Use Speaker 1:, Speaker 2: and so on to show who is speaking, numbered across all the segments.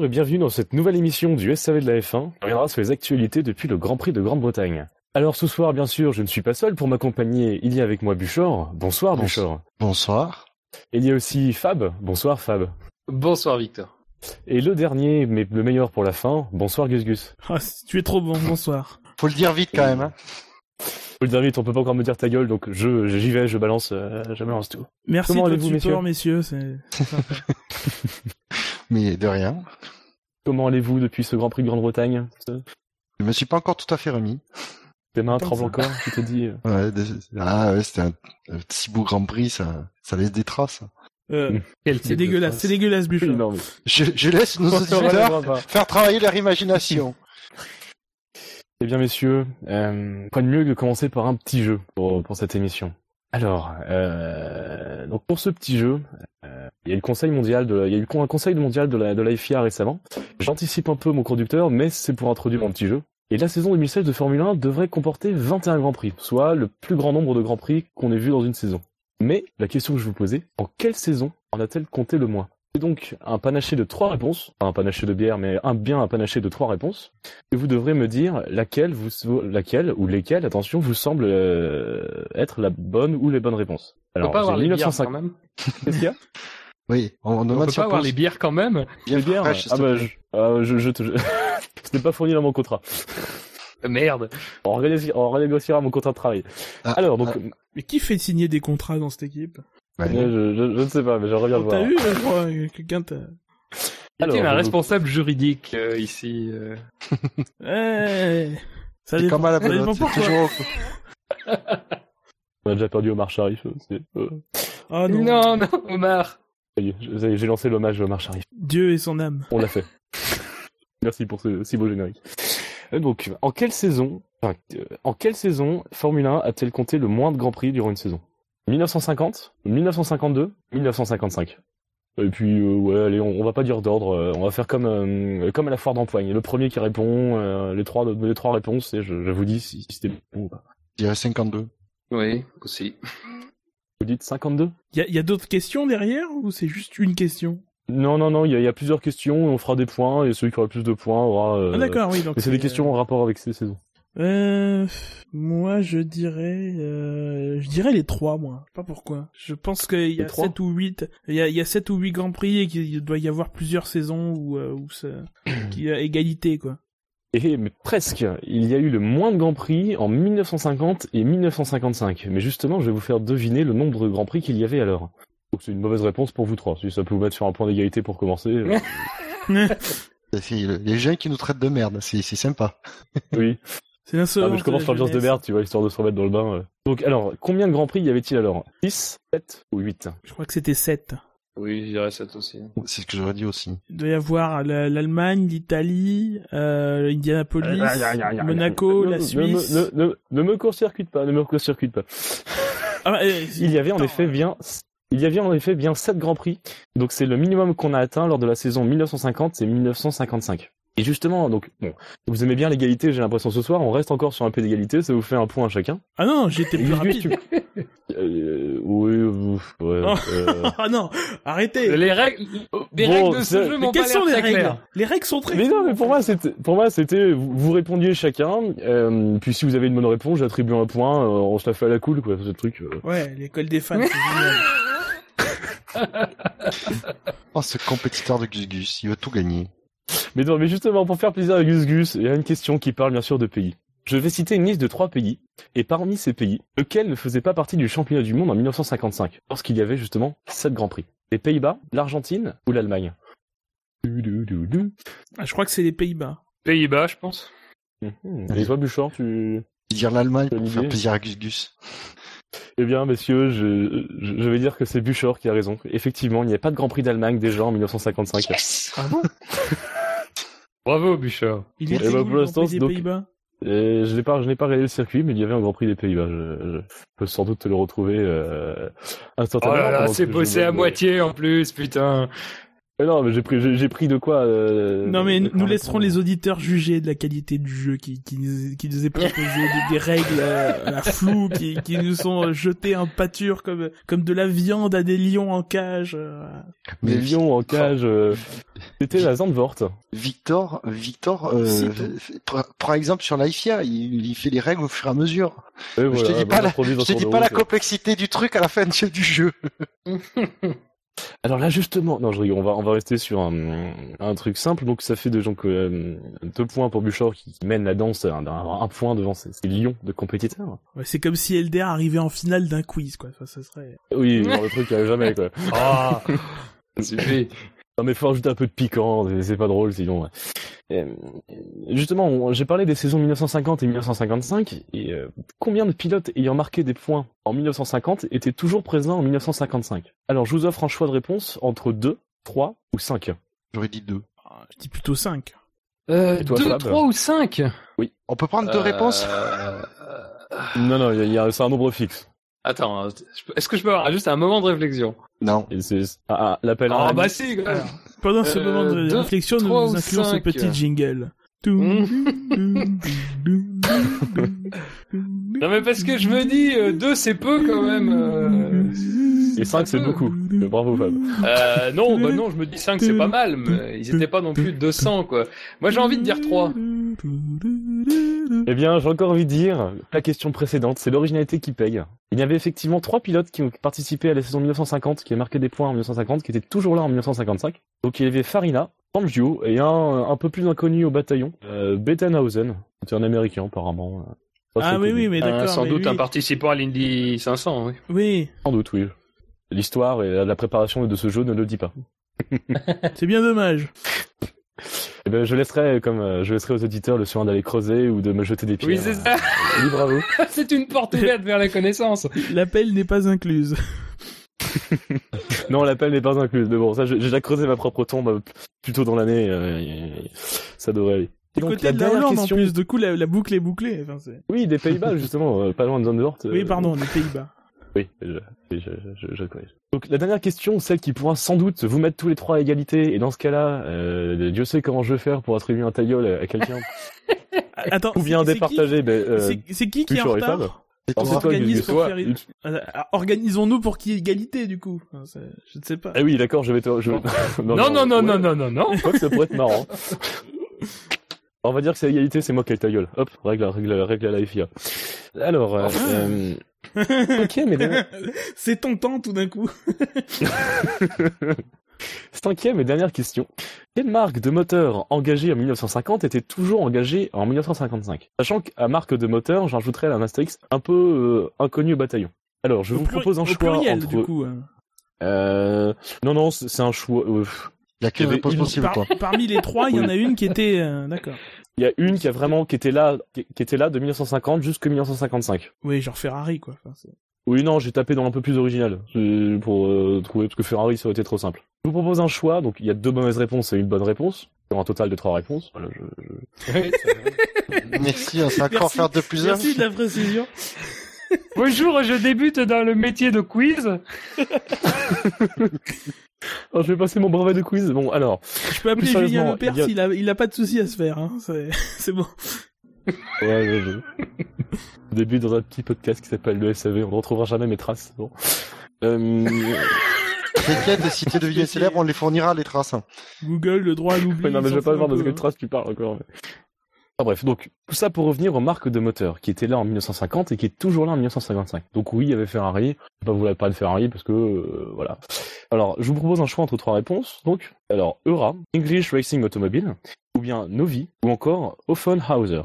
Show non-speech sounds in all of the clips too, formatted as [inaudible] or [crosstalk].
Speaker 1: Bonjour et bienvenue dans cette nouvelle émission du SAV de la F1. On reviendra sur les actualités depuis le Grand Prix de Grande-Bretagne. Alors ce soir, bien sûr, je ne suis pas seul pour m'accompagner. Il y a avec moi Buchor. Bonsoir. Buchor.
Speaker 2: Bonsoir.
Speaker 1: Et il y a aussi Fab. Bonsoir Fab.
Speaker 3: Bonsoir Victor.
Speaker 1: Et le dernier, mais le meilleur pour la fin. Bonsoir Gus Gus.
Speaker 4: Ah, tu es trop bon, bonsoir.
Speaker 2: Faut le dire vite quand même. Hein.
Speaker 1: Faut le dire vite, on peut pas encore me dire ta gueule, donc je j'y vais, je balance, euh, je balance tout.
Speaker 4: Merci
Speaker 1: Comment
Speaker 4: de votre
Speaker 1: allez-vous,
Speaker 4: support, messieurs? sympa. [laughs]
Speaker 2: Mais de rien.
Speaker 1: Comment allez-vous depuis ce Grand Prix de Grande-Bretagne
Speaker 2: Je me suis pas encore tout à fait remis.
Speaker 1: Tes mains tremblent encore, tu te dis. euh,
Speaker 2: Ouais, ah ouais, c'était un, un si beau Grand Prix, ça, ça laisse des traces.
Speaker 4: Euh,
Speaker 3: Quel
Speaker 4: c'est dégueulasse, c'est dégueulasse,
Speaker 1: non, mais-
Speaker 2: Je, je laisse nos [laughs] auditeurs faire travailler leur imagination.
Speaker 1: Eh bien, messieurs, euh, quoi de mieux que de commencer par un petit jeu pour, pour cette émission? Alors, euh, donc pour ce petit jeu, euh, il y a eu le conseil mondial de, il y a eu un conseil mondial de la, de la FIA récemment. J'anticipe un peu mon conducteur, mais c'est pour introduire mon petit jeu. Et la saison 2016 de Formule 1 devrait comporter 21 grands prix, soit le plus grand nombre de grands prix qu'on ait vu dans une saison. Mais la question que je vous posais, en quelle saison en a-t-elle compté le moins? C'est donc un panaché de trois réponses, pas un panaché de bière, mais un bien un panaché de trois réponses. Et vous devrez me dire laquelle vous, laquelle ou lesquelles, attention, vous semble euh, être la bonne ou les bonnes réponses.
Speaker 3: Pas
Speaker 1: j'ai
Speaker 3: avoir les bières
Speaker 1: 1950.
Speaker 3: quand même.
Speaker 1: Qu'est-ce qu'il y a? [laughs]
Speaker 2: Oui, on, on
Speaker 3: On peut pas avoir les bières quand même.
Speaker 2: bien
Speaker 1: Les bières
Speaker 2: fraîches,
Speaker 1: Ah bah, je, ah, je, je te... je- [laughs] Ce n'est pas fourni dans mon contrat. [laughs]
Speaker 3: Merde.
Speaker 1: On renégoci- on renégociera mon contrat de travail.
Speaker 2: Ah,
Speaker 1: Alors, donc,
Speaker 2: ah,
Speaker 4: Mais qui fait signer des contrats dans cette équipe?
Speaker 2: Bah,
Speaker 1: euh, je, je, je ne sais pas, mais bien le
Speaker 4: Oh, T'as
Speaker 1: voir.
Speaker 4: vu, je crois, quelqu'un t'a...
Speaker 1: Alors,
Speaker 3: Alors, un responsable juridique euh, ici. euh. [laughs]
Speaker 4: Eh, ça dépend,
Speaker 2: comme à la pelote, toujours...
Speaker 1: On a déjà perdu Omar Sharif. euh,
Speaker 4: non.
Speaker 3: Non, non, Omar.
Speaker 1: J'ai lancé l'hommage à Omar Sharif.
Speaker 4: Dieu et son âme.
Speaker 1: On l'a fait. [laughs] Merci pour ce si beau générique. Euh, Donc, en quelle saison, enfin, euh, en quelle saison Formule 1 a-t-elle compté le moins de grands prix durant une saison? 1950, 1952, 1955. Et puis, euh, ouais, allez, on, on va pas dire d'ordre, euh, on va faire comme euh, comme à la foire d'empoigne. Le premier qui répond, euh, les trois les trois réponses, et je, je vous dis si, si c'était bon ou pas.
Speaker 2: Je dirais 52.
Speaker 3: Oui, aussi. [laughs]
Speaker 1: Vous dites 52
Speaker 4: Il y a, d'autres questions derrière ou c'est juste une question?
Speaker 1: Non, non, non, il y, a- il y a plusieurs questions, on fera des points, et celui qui aura le plus de points aura... euh,
Speaker 4: Ah d'accord, oui. Donc
Speaker 1: c'est des questions en rapport avec ces saisons.
Speaker 4: Euh, moi, je dirais, euh, je dirais les trois, moi. Je sais pas pourquoi. Je pense qu'il y a sept ou huit, il y a, y a sept ou huit grands prix et qu'il doit y avoir plusieurs saisons où, euh, où ça, qu'il y a égalité, quoi.
Speaker 1: Et mais presque, il y a eu le moins de Grands Prix en 1950 et 1955. Mais justement, je vais vous faire deviner le nombre de Grands Prix qu'il y avait alors. Donc c'est une mauvaise réponse pour vous trois. Si ça peut vous mettre sur un point d'égalité pour commencer, euh, [laughs]
Speaker 2: C'est les gens qui nous traitent de merde, c'est sympa. [laughs]
Speaker 1: oui.
Speaker 4: C'est.
Speaker 1: Ah, mais je commence par
Speaker 4: la
Speaker 1: l'ambiance de merde, tu vois, histoire de se remettre dans le bain. euh. Donc alors, combien de Grands Prix y avait-il alors? 6, 7 ou 8
Speaker 4: Je crois que c'était sept.
Speaker 3: Oui, je dirais ça aussi.
Speaker 2: C'est ce que j'aurais dit aussi.
Speaker 4: Il doit y avoir la- l'Allemagne, l'Italie, euh, Indianapolis, Monaco,
Speaker 1: Ne-
Speaker 4: la Suisse.
Speaker 1: Ne, ne, ne, ne me court-circuite pas, ne me court-circuite pas.
Speaker 4: Ah, bah, euh,
Speaker 1: Il y avait en effet bien, il y avait en effet bien 7 grands prix. Donc c'est le minimum qu'on a atteint lors de la saison 1950 et 1955. Et justement, donc bon, vous aimez bien l'égalité, j'ai l'impression ce soir, on reste encore sur un peu d'égalité, ça vous fait un point à chacun.
Speaker 4: Ah non, j'étais plus rapide.
Speaker 1: tu- [laughs] Euh, oui, euh, ouais.
Speaker 4: Oh.
Speaker 1: euh, [laughs]
Speaker 4: Ah non, arrêtez.
Speaker 3: Les règles, les
Speaker 1: Bon,
Speaker 3: règles de ce jeu m'ont
Speaker 4: quelles
Speaker 3: pas
Speaker 4: sont
Speaker 3: l'air
Speaker 4: les
Speaker 3: très
Speaker 4: règles
Speaker 3: claires.
Speaker 4: Les règles sont très
Speaker 1: Mais non, mais pour moi, c'était, pour moi, c'était, vous, vous répondiez chacun, euh, puis si vous avez une bonne réponse, j'attribue un point, euh, on se la fait à la cool, quoi, ce truc. euh.
Speaker 4: Ouais, l'école des fans. [laughs]
Speaker 2: Oh, ce compétiteur de Gus Gus, il veut tout gagner.
Speaker 1: Mais non, mais justement, pour faire plaisir à Gus Gus, il y a une question qui parle bien sûr de pays. Je vais citer une liste de trois pays, et parmi ces pays, lequel ne faisait pas partie du championnat du monde en 1955, lorsqu'il y avait justement sept grands prix. Les Pays-Bas, l'Argentine ou l'Allemagne?
Speaker 4: Ah, je crois que c'est les Pays-Bas.
Speaker 3: Pays-Bas, je pense.
Speaker 1: Mhm. Et toi, Bouchard, tu...
Speaker 2: Dire l'Allemagne pour faire plaisir à Gus Gus.
Speaker 1: Eh bien, messieurs, je, vais dire que c'est Bouchard qui a raison. Effectivement, il n'y avait pas de Grand Prix d'Allemagne déjà en 1955.
Speaker 4: Ah bon? [laughs]
Speaker 3: Bravo, Bouchard.
Speaker 4: Il était
Speaker 1: ben,
Speaker 4: où,
Speaker 1: pour
Speaker 4: le Grand
Speaker 1: l'instant,
Speaker 4: Prix des
Speaker 1: donc-
Speaker 4: Pays-Bas?
Speaker 1: Et je n'ai pas, je n'ai pas regardé le circuit, mais il y avait un Grand Prix des Pays-Bas. Je, je peux sans doute te le retrouver euh,
Speaker 3: Oh
Speaker 1: instantanément.
Speaker 3: là là,
Speaker 1: pendant
Speaker 3: c'est bossé à moitié en plus, putain.
Speaker 1: Mais non, mais j'ai pris, j'ai j'ai pris de quoi euh,
Speaker 4: Non mais
Speaker 1: de
Speaker 4: nous laisserons les auditeurs juger de la qualité du jeu qui, qui, nous, qui nous est proposé, des, des règles euh, à la floue qui, qui nous sont euh, jetées en pâture comme, comme de la viande à des lions en cage. euh.
Speaker 1: Des
Speaker 2: Mais
Speaker 1: lions en cage. euh, C'était la Zandvoort.
Speaker 2: Victor, Victor, euh, prend exemple sur l'IFIA, il, il fait les règles au fur et à mesure.
Speaker 1: Et
Speaker 2: je
Speaker 1: voilà,
Speaker 2: te dis
Speaker 1: bah,
Speaker 2: pas, la, je te dis pas la complexité du truc à la fin du jeu. [laughs]
Speaker 1: Alors là justement, non je rigole, on va on va rester sur un, un truc simple. Donc ça fait de donc euh, deux points pour Bouchard qui mène la danse un, un, un point devant ses, ses lions de compétiteurs.
Speaker 4: Ouais, c'est comme si LDR arrivait en finale d'un quiz quoi. Enfin, ça serait.
Speaker 1: Oui, genre, le truc qui arrive jamais quoi.
Speaker 3: Ah, [laughs] ça suffit.
Speaker 1: Non mais faut rajouter un peu de piquant, c'est- pas drôle sinon. ouais. Euh, justement, j'ai parlé des saisons 1950 et 1955 et euh, combien de pilotes ayant marqué des points en 1950 étaient toujours présents en 1955 Alors je vous offre un choix de réponse entre 2, 3 ou 5.
Speaker 2: J'aurais dit deux.
Speaker 4: Ah, Je dis plutôt 5.
Speaker 3: Euh,
Speaker 1: Et toi,
Speaker 3: 2,
Speaker 1: Fab
Speaker 3: 3 ou 5
Speaker 2: On peut prendre deux réponses?
Speaker 1: Non non, il y a- il y a- c'est un nombre fixe.
Speaker 3: Attends, est-ce que je peux avoir juste un moment de réflexion
Speaker 2: Non.
Speaker 1: Ah, ah, l'appel à
Speaker 3: Ah bah si.
Speaker 4: Alors, pendant ce
Speaker 3: Euh,
Speaker 4: moment de
Speaker 3: deux,
Speaker 4: réflexion, nous nous
Speaker 3: ou
Speaker 4: incluons ce petit jingle.
Speaker 3: Hmm. Non mais parce que je me dis, 2 c'est peu quand même. euh,
Speaker 1: Et 5 c'est beaucoup. Euh, Bravo Fab.
Speaker 3: Euh, non, bah non, je me dis 5 c'est pas mal, mais ils étaient pas non plus 200 quoi. Moi j'ai envie de dire 3.
Speaker 1: Eh bien, j'ai encore envie de dire la question précédente, c'est l'originalité qui paye. Il y avait effectivement trois pilotes qui ont participé à la saison 1950, qui a marqué des points en 1950, qui étaient toujours là en 1955. Donc il y avait Farina, Fangio et un un peu plus inconnu au bataillon, euh, Bettenhausen. C'était un américain apparemment. euh,
Speaker 4: Ah oui,
Speaker 1: connu.
Speaker 4: oui, mais d'accord.
Speaker 3: Euh, sans
Speaker 4: mais
Speaker 3: doute
Speaker 4: oui.
Speaker 3: un participant à l'Indy 500, oui.
Speaker 4: Oui,
Speaker 1: Sans doute, oui. L'histoire et la préparation de ce jeu ne le dit pas. [laughs]
Speaker 4: c'est bien dommage.
Speaker 1: Eh ben, je laisserai, comme euh, je laisserai aux auditeurs le soin d'aller creuser ou de me jeter des pierres.
Speaker 3: Oui, c'est ça.
Speaker 1: Libre à vous. [laughs]
Speaker 3: c'est une porte ouverte vers la connaissance.
Speaker 4: L'appel n'est pas incluse.
Speaker 1: Non, l'appel n'est pas inclus. Mais bon, ça, j'ai déjà creusé ma propre tombe euh, plus tôt dans l'année. euh, ça devrait aller.
Speaker 4: Du
Speaker 1: donc,
Speaker 4: côté
Speaker 1: la
Speaker 4: de la
Speaker 1: dernière
Speaker 4: Hollande
Speaker 1: question-
Speaker 4: en plus, du coup la, la boucle est bouclée. Enfin, c'est-
Speaker 1: Oui, des Pays-Bas, justement, euh, pas loin de Zandvoort. euh,
Speaker 4: Oui, pardon, les Pays-Bas.
Speaker 1: Oui, je, je, je, je, corrige. Donc, la dernière question, celle qui pourra sans doute vous mettre tous les trois à égalité. Et dans ce cas-là, euh, Dieu sait comment je vais faire pour attribuer un tailleul à quelqu'un. [laughs]
Speaker 4: Attends,
Speaker 1: ou bien
Speaker 4: c'est- c'est
Speaker 1: départager. Ben,
Speaker 4: qui- qui qui est en retard? Pour faire une- Euh, Organisons-nous pour qu'il y ait égalité du coup. Je ne sais pas.
Speaker 1: Ah oui, d'accord, je vais te... Je... [laughs]
Speaker 3: Non, non, non, non, non, non, non.
Speaker 1: Je crois que ça pourrait être marrant. [laughs] On va dire que c'est égalité, c'est moi qui ai ta gueule. Hop, règle, règle, règle à la FIA. Alors, euh, euh, ok, mais [laughs]
Speaker 4: c'est tentant tout d'un coup.
Speaker 1: Cinquième et dernière question. Quelle marque de moteur engagée en 1950 était toujours engagée en 1955 Sachant qu'à marque de moteur, j'ajouterais un astérix un peu euh, inconnu au bataillon. Alors, je
Speaker 4: Au
Speaker 1: vous
Speaker 4: pluri-
Speaker 1: propose un
Speaker 4: au
Speaker 1: choix
Speaker 4: pluriel,
Speaker 1: entre...
Speaker 4: du coup. hein.
Speaker 1: Euh... Non, non, c'est un choix... euh,
Speaker 2: Il y a qu'une réponse possible,
Speaker 4: Par-
Speaker 2: quoi.
Speaker 4: parmi les trois, il y en a une qui était euh, d'accord.
Speaker 1: Il y a une qui a vraiment qui était là qui, qui était là de 1950 jusqu'à 1955.
Speaker 4: Oui, genre Ferrari quoi. Enfin, c'est-
Speaker 1: Oui, non, j'ai tapé dans un peu plus original euh, pour euh, trouver parce que Ferrari ça aurait été trop simple. Je vous propose un choix, donc il y a deux mauvaises réponses et une bonne réponse sur un total de trois réponses. Voilà, je- je- [laughs]
Speaker 2: Merci, on sait encore
Speaker 4: Merci.
Speaker 2: faire de plus un.
Speaker 4: Merci de la précision. [laughs]
Speaker 3: Bonjour, je débute dans le métier de quiz.
Speaker 1: Alors, [laughs] je vais passer mon brevet de quiz. Bon, alors,
Speaker 4: Je peux appeler Julien Lepers,
Speaker 1: il a-
Speaker 4: il a, il a pas de souci à se faire. Hein. C'est bon.
Speaker 1: Ouais, ouais, ouais. Au début dans un petit podcast qui s'appelle le SAV, on ne retrouvera jamais mes traces. Bon. Euh... [laughs]
Speaker 2: T'inquiète, si tu deviens célèbre, on les fournira, les traces. hein.
Speaker 4: Google, le droit à l'oubli.
Speaker 1: Ouais, non, mais je vais pas voir de
Speaker 4: peu,
Speaker 1: quelle
Speaker 4: hein.
Speaker 1: trace tu parles encore. mais- Enfin, bref, donc tout ça pour revenir aux marques de moteurs qui étaient là en 1950 et qui est toujours là en 1955. Donc oui, il y avait Ferrari. Je vais pas vous la parler de Ferrari parce que euh, voilà. Alors, je vous propose un choix entre trois réponses. Donc, alors Eura, English Racing Automobile, ou bien Novi, ou encore Offenhauser.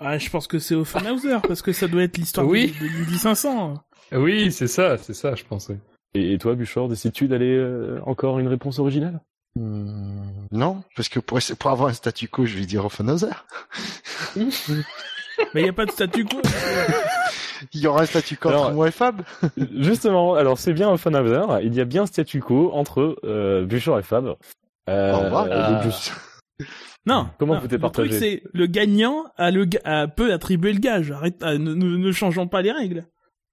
Speaker 4: Ah, je pense que c'est Offenhauser parce que ça doit être l'histoire
Speaker 3: Oui.
Speaker 4: de, de l'Indy 500.
Speaker 3: Oui, c'est ça, c'est ça, je pensais.
Speaker 1: Et, et toi, Bouchard, décides-tu d'aller euh, encore une réponse originale?
Speaker 2: Hmm, non, parce que pour, pour avoir un statu quo, je vais dire Offenhauser. [laughs]
Speaker 4: Mais il y a pas de statu quo. [laughs]
Speaker 2: Il y aura un statu quo
Speaker 1: Alors-
Speaker 2: entre moi et Fab. [laughs]
Speaker 1: Justement, alors c'est bien Offenhauser. Il y a bien statu quo entre euh, Bouchard et Fab. Euh,
Speaker 2: Au revoir.
Speaker 4: Non.
Speaker 1: Comment
Speaker 4: non,
Speaker 1: vous
Speaker 4: Le truc c'est le gagnant a le a- peut attribuer le gage. Arrête, ah, ne, ne, ne changeons pas les règles.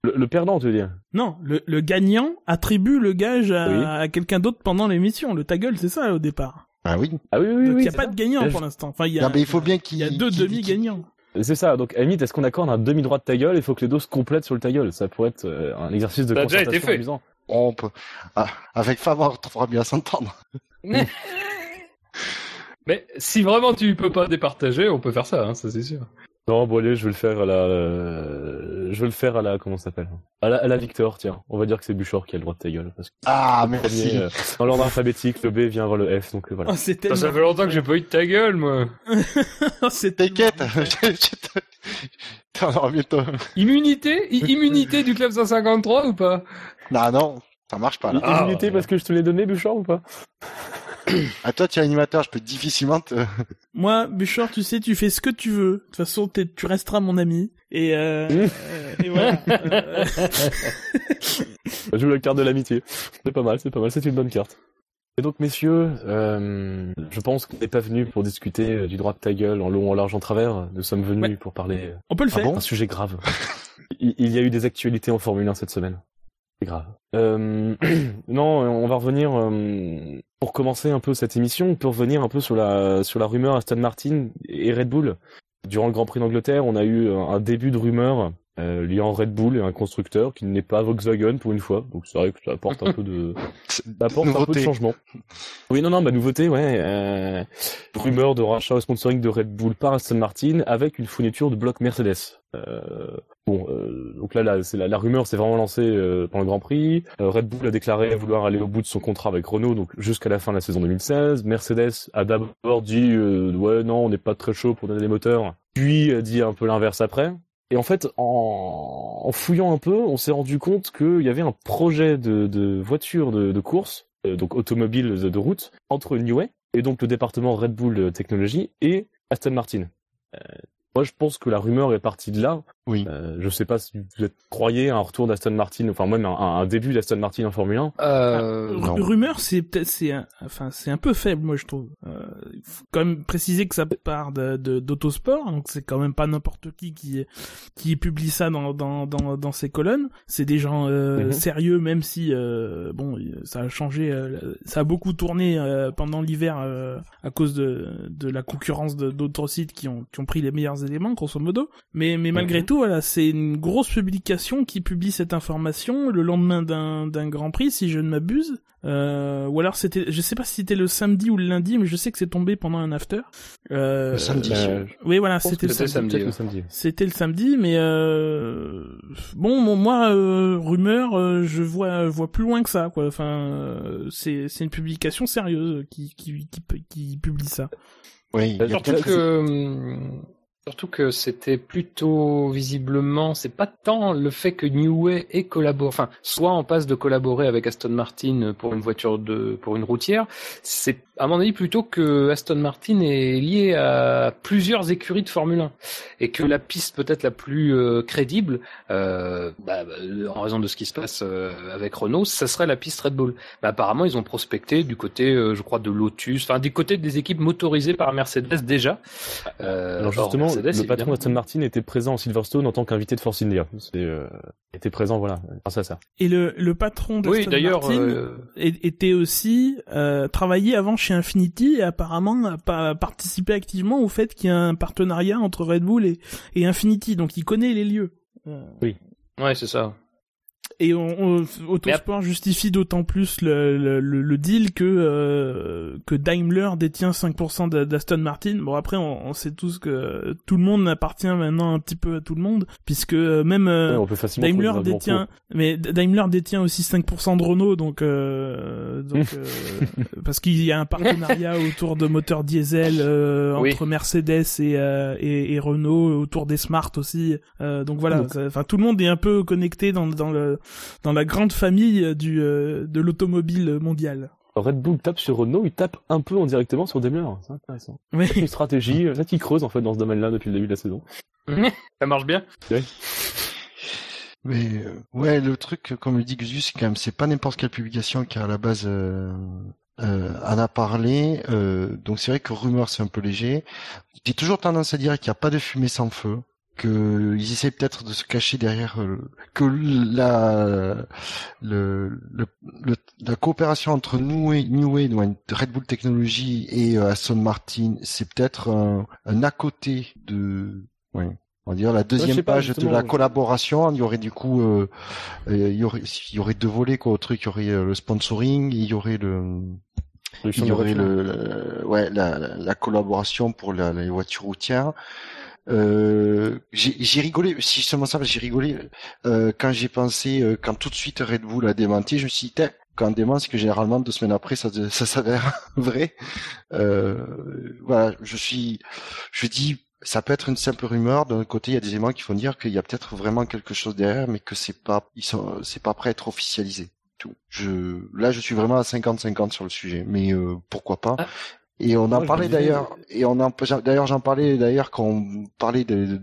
Speaker 1: Le, le perdant, tu veux dire
Speaker 4: Non, le, le gagnant attribue le gage à,
Speaker 1: Oui.
Speaker 4: à quelqu'un d'autre pendant l'émission. Le ta gueule, c'est ça au départ.
Speaker 2: Ah oui.
Speaker 1: Ah oui, oui,
Speaker 4: Donc il
Speaker 1: oui.
Speaker 4: n'y a pas
Speaker 1: ça.
Speaker 4: de gagnant
Speaker 1: Là,
Speaker 4: pour
Speaker 1: je-
Speaker 4: l'instant. Enfin, il y a,
Speaker 2: Non, mais il faut bien
Speaker 4: il
Speaker 2: qu'il
Speaker 4: y a deux demi-gagnants.
Speaker 1: C'est ça. Donc, à la limite, est-ce qu'on accorde un demi-droit de ta gueule? Il faut que les deux se complètent sur le ta gueule. Ça pourrait être euh, un exercice de
Speaker 3: Ça a déjà été
Speaker 1: concertation
Speaker 3: fait.
Speaker 1: amusant.
Speaker 2: On peut... Ah, avec Favre, on pourra bien s'entendre. [laughs] [laughs]
Speaker 3: Mais si vraiment tu peux pas départager, on peut faire ça, hein, ça c'est sûr.
Speaker 1: Non, bon allez, je vais le faire à la, euh, je vais le faire à la, comment ça s'appelle? À la, à la Victor, tiens. On va dire que c'est Buchor qui a le droit de ta gueule. Parce que
Speaker 2: Ah,
Speaker 1: premier,
Speaker 2: merci.
Speaker 1: euh, dans l'ordre alphabétique, le B vient avant le F, donc euh, voilà.
Speaker 4: Oh, c'est
Speaker 3: Ça,
Speaker 4: tellement...
Speaker 3: ça fait longtemps que j'ai pas eu de ta gueule, moi.
Speaker 4: Oh, [laughs] c'est
Speaker 2: T'inquiète. [laughs] [laughs] T'en auras bientôt.
Speaker 3: Immunité? I- Immunité du club 153 ou pas?
Speaker 2: Non, non, ça marche pas là.
Speaker 3: Ah,
Speaker 1: Immunité
Speaker 3: ouais.
Speaker 1: parce que je te l'ai donné, Buchor, ou pas? [clears throat]
Speaker 2: À toi, tu es animateur, je peux difficilement te... [laughs]
Speaker 4: Moi, Bouchard, tu sais, tu fais ce que tu veux. De toute façon, t'es- tu resteras mon ami. Et, euh, [laughs] euh, et voilà. Euh,
Speaker 1: Je joue la carte de l'amitié. C'est pas mal, c'est pas mal, c'est une bonne carte. Et donc, messieurs, euh, je pense qu'on n'est pas venu pour discuter euh, du droit de ta gueule en long, en large, en travers. Nous sommes venus
Speaker 4: Ouais.
Speaker 1: pour parler
Speaker 4: on peut le
Speaker 2: Ah
Speaker 4: faire.
Speaker 2: bon?
Speaker 1: D'un sujet grave. [laughs] il, il y a eu des actualités en Formule 1 cette semaine. C'est grave. Euh, [clears throat] non, on va revenir euh, pour commencer un peu cette émission. On peut revenir un peu sur la sur la rumeur Aston Martin et Red Bull. Durant le Grand Prix d'Angleterre, on a eu un, début de rumeur euh, liant Red Bull et un constructeur qui n'est pas Volkswagen pour une fois. Donc c'est vrai que ça apporte un peu de [laughs] ça apporte un peu de changement. Oui, non, non, bah nouveauté, ouais. Euh, rumeur de rachat au sponsoring de Red Bull par Aston Martin avec une fourniture de bloc Mercedes. Euh, bon, euh, donc là, c'est la, rumeur s'est vraiment lancée euh, pendant le Grand Prix. Euh, Red Bull a déclaré vouloir aller au bout de son contrat avec Renault, donc jusqu'à la fin de la saison 2016. Mercedes a d'abord dit euh, ouais, non, on n'est pas très chaud pour donner des moteurs. Puis a dit un peu l'inverse après. Et en fait, en, en fouillant un peu, on s'est rendu compte qu'il y avait un projet de, voiture de, course, donc automobile de, de route, entre Newey et donc le département Red Bull Technology et Aston Martin. Moi, je pense que la rumeur est partie de là.
Speaker 2: Oui.
Speaker 1: Euh, je sais pas si vous êtes croyez à un retour d'Aston Martin, enfin même un, un début d'Aston Martin en Formule 1.
Speaker 3: euh,
Speaker 2: non.
Speaker 4: Rumeur, c'est peut-être, c'est, un- enfin, c'est un peu faible, moi, je trouve. Euh, il faut quand même préciser que ça part de, de- d'autosport, donc c'est quand même pas n'importe qui qui, qui publie ça dans, dans, dans, dans ses colonnes. C'est des gens euh,
Speaker 1: Mhm.
Speaker 4: sérieux, même si, euh, bon, ça a changé, euh, ça a beaucoup tourné euh, pendant l'hiver euh, à cause de, de la concurrence de, d'autres sites qui ont, qui ont pris les meilleurs éléments, grosso modo. Mais, mais malgré tout, voilà, c'est une grosse publication qui publie cette information le lendemain d'un, d'un Grand Prix, si je ne m'abuse. Euh, ou alors c'était, je sais pas si c'était le samedi ou le lundi, mais je sais que c'est tombé pendant un after. Euh,
Speaker 2: Le samedi.
Speaker 1: Euh,
Speaker 4: Oui, voilà, c'était le samedi. C'était le samedi, mais euh... bon, bon, moi, euh, rumeur, euh, je vois, vois plus loin que ça, quoi. Enfin, euh, c'est, c'est une publication sérieuse qui, qui, qui, qui publie ça.
Speaker 2: Oui,
Speaker 3: Surtout
Speaker 2: peut-être-
Speaker 3: que, surtout que c'était plutôt visiblement, c'est pas tant le fait que Newway ait collaboré, enfin, soit en passe de collaborer avec Aston Martin pour une voiture de, pour une routière, c'est à mon avis plutôt que Aston Martin est lié à plusieurs écuries de Formule 1 et que la piste peut-être la plus euh, crédible, euh, bah, bah, en raison de ce qui se passe euh, avec Renault, ça serait la piste Red Bull. Bah, apparemment, ils ont prospecté du côté, euh, je crois, de Lotus, enfin, du côté des équipes motorisées par Mercedes déjà. Euh,
Speaker 1: Alors
Speaker 3: or,
Speaker 1: justement,
Speaker 3: Mercedes,
Speaker 1: le patron d'Aston Martin était présent à Silverstone en tant qu'invité de Force India. Euh, était présent, voilà, grâce à ça.
Speaker 4: Et le, le patron d'Aston
Speaker 3: Oui, d'ailleurs,
Speaker 4: Martin
Speaker 3: euh,
Speaker 4: était aussi euh, travaillé avant chez Infinity et apparemment a pas participé activement au fait qu'il y a un partenariat entre Red Bull et, et Infinity, donc il connaît les lieux. Euh,
Speaker 3: ouais, c'est ça.
Speaker 4: Et on, on- Autosport justifie d'autant plus le, le, le- deal que euh, que Daimler détient 5% d'A- d'Aston Martin. Bon après on, on sait tous que tout le monde appartient maintenant un petit peu à tout le monde puisque euh, même euh,
Speaker 1: Ouais,
Speaker 4: Daimler détient mais Daimler détient aussi 5% de Renault donc euh, donc euh, parce qu'il y a un partenariat [laughs] autour de moteurs diesel euh,
Speaker 3: Oui.
Speaker 4: entre Mercedes et, euh, et et Renault autour des Smart aussi Euh, donc voilà enfin tout le monde est un peu connecté dans dans le dans la grande famille du euh, de l'automobile mondiale.
Speaker 1: Red Bull tape sur Renault, il tape un peu indirectement sur Daimler. C'est intéressant.
Speaker 4: oui
Speaker 1: C'est une stratégie, là qui creuse en fait dans ce domaine-là depuis le début de la saison. [laughs]
Speaker 3: ça marche bien.
Speaker 2: Mais euh, ouais, le truc, comme le dit Gus, c'est quand même, c'est pas n'importe quelle publication qui à la base euh, euh, en a parlé. Euh, donc c'est vrai que rumeur, c'est un peu léger. J'ai toujours tendance à dire qu'il n'y a pas de fumée sans feu. Qu'ils essaient peut-être de se cacher derrière euh, que la le, le, la coopération entre New Way, Red Bull Technology et euh, Aston Martin, c'est peut-être un, un, à côté de ouais, on va dire la deuxième page de la collaboration. Il y aurait du coup euh, il y aurait il y aurait deux volets quoi au truc, il y aurait le sponsoring, il y aurait le il y aurait le, ouais la, la, collaboration pour la, les voitures routières euh, j'ai rigolé, si seulement ça, j'ai rigolé euh, quand j'ai pensé, euh, quand tout de suite Red Bull a démenti, je me suis dit, quand on dément, c'est que généralement deux semaines après, ça, s'avère [laughs] vrai. Euh, voilà, je suis, je dis, ça peut être une simple rumeur. D'un côté, il y a des éléments qui font dire qu'il y a peut-être vraiment quelque chose derrière, mais que c'est pas, ils sont, c'est pas prêt à être officialisé. Tout. Je, là, je suis vraiment à 50-50 sur le sujet, mais euh, pourquoi pas. Ah, et on en parlait d'ailleurs, et on en, d'ailleurs j'en parlais d'ailleurs quand on parlait de,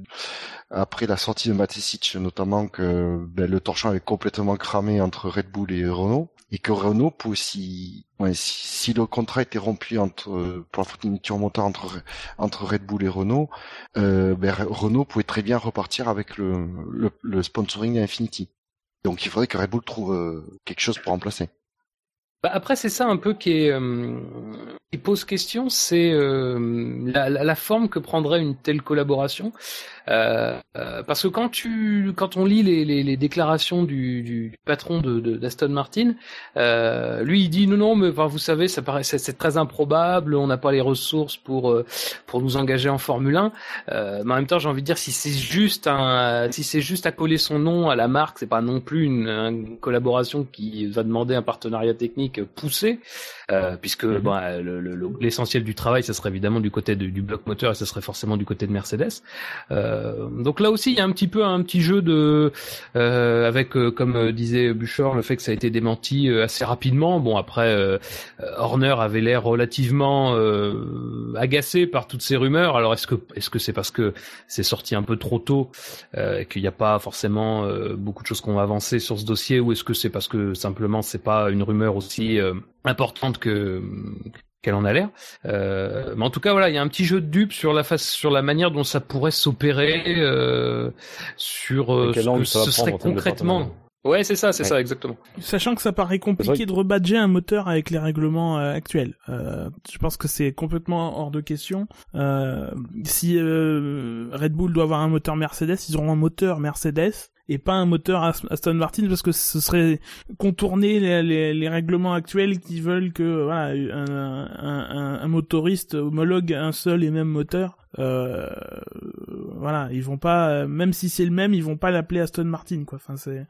Speaker 2: après la sortie de Matesic notamment que ben, le torchon avait complètement cramé entre Red Bull et Renault et que Renault peut si, ouais, si, le contrat était rompu entre pour la fourniture moteur entre entre Red Bull et Renault, euh, ben, Renault pouvait très bien repartir avec le, le, le sponsoring d'Infinity. Donc il faudrait que Red Bull trouve euh, quelque chose pour remplacer.
Speaker 3: Bah après, c'est ça un peu qui, est, euh, qui pose question, c'est euh, la, la, forme que prendrait une telle collaboration. Euh, euh, parce que quand tu, quand on lit les, les, les déclarations du, du patron de d'Aston Martin, lui il dit non non mais vous savez ça paraît c'est très improbable, on n'a pas les ressources pour pour nous engager en Formule 1. mais en même temps j'ai envie de dire si c'est juste un si c'est juste à coller son nom à la marque, c'est pas non plus une, une collaboration qui va demander un partenariat technique poussé, euh, puisque mhm. bah, l'essentiel du travail, ce serait évidemment du côté du bloc moteur et ce serait forcément du côté de Mercedes. Euh, donc là aussi, il y a un petit peu un petit jeu de euh, avec, comme disait Bucher, le fait que ça a été démenti assez rapidement. Bon après, Horner avait l'air relativement agacé par toutes ces rumeurs. Alors est-ce que est-ce que c'est parce que c'est sorti un peu trop tôt qu'il n'y a pas forcément beaucoup de choses qu'on va avancer sur ce dossier, ou est-ce que c'est parce que simplement c'est pas une rumeur aussi euh, importante que qu'elle en a l'air. Euh, mais en tout cas, voilà, il y a un petit jeu de dupe sur la face, sur la manière dont ça pourrait s'opérer, euh, sur ce que ce serait concrètement. Ouais, c'est ça, c'est ça, exactement.
Speaker 4: Sachant que ça paraît compliqué de rebadger un moteur avec les règlements actuels. je pense que c'est complètement hors de question. si Red Bull doit avoir un moteur Mercedes, ils auront un moteur Mercedes et pas un moteur Aston Martin parce que ce serait contourner les, règlements actuels qui veulent que voilà motoriste homologue un seul et même moteur euh, voilà ils vont pas même si c'est le même ils vont pas l'appeler Aston Martin quoi. Enfin c'est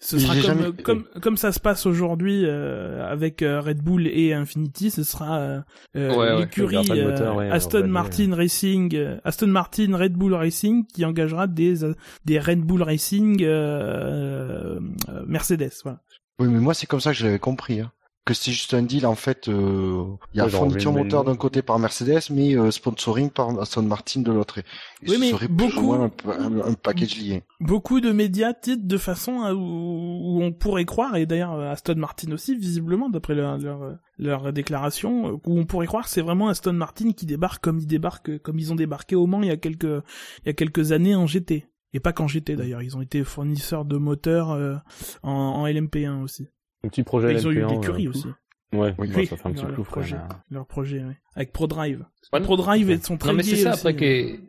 Speaker 4: ce sera comme, comme comme ça se passe aujourd'hui euh, avec euh, Red Bull et Infinity ce sera euh, euh l'écurie Aston Martin Racing Aston Martin Red Bull Racing qui engagera des des Red Bull Racing Mercedes voilà.
Speaker 2: Oui mais moi c'est comme ça que j'avais compris hein que c'est juste un deal en fait. Euh, il y a fourniture moteur d'un côté par Mercedes, mais euh, sponsoring par Aston Martin de l'autre.
Speaker 4: Oui, mais beaucoup
Speaker 2: un, un, package lié.
Speaker 4: Beaucoup de médias titrent de façon où, on pourrait croire, et d'ailleurs Aston Martin aussi, visiblement d'après leur, leur, leur déclaration, où on pourrait croire c'est vraiment Aston Martin qui débarque comme ils débarquent, comme ils ont débarqué au Mans il y a quelques il y a quelques années en GT. Et pas qu'en GT d'ailleurs, ils ont été fournisseurs de moteurs euh, en, en LMP1 aussi.
Speaker 1: Un petit projet
Speaker 4: Ils ont eu l'écurie euh, aussi.
Speaker 1: Ouais, oui, ça fait un petit
Speaker 4: leur, projet, leur projet, ouais. Avec ProDrive. ProDrive et son très Non mais
Speaker 3: c'est
Speaker 4: ça
Speaker 3: après qui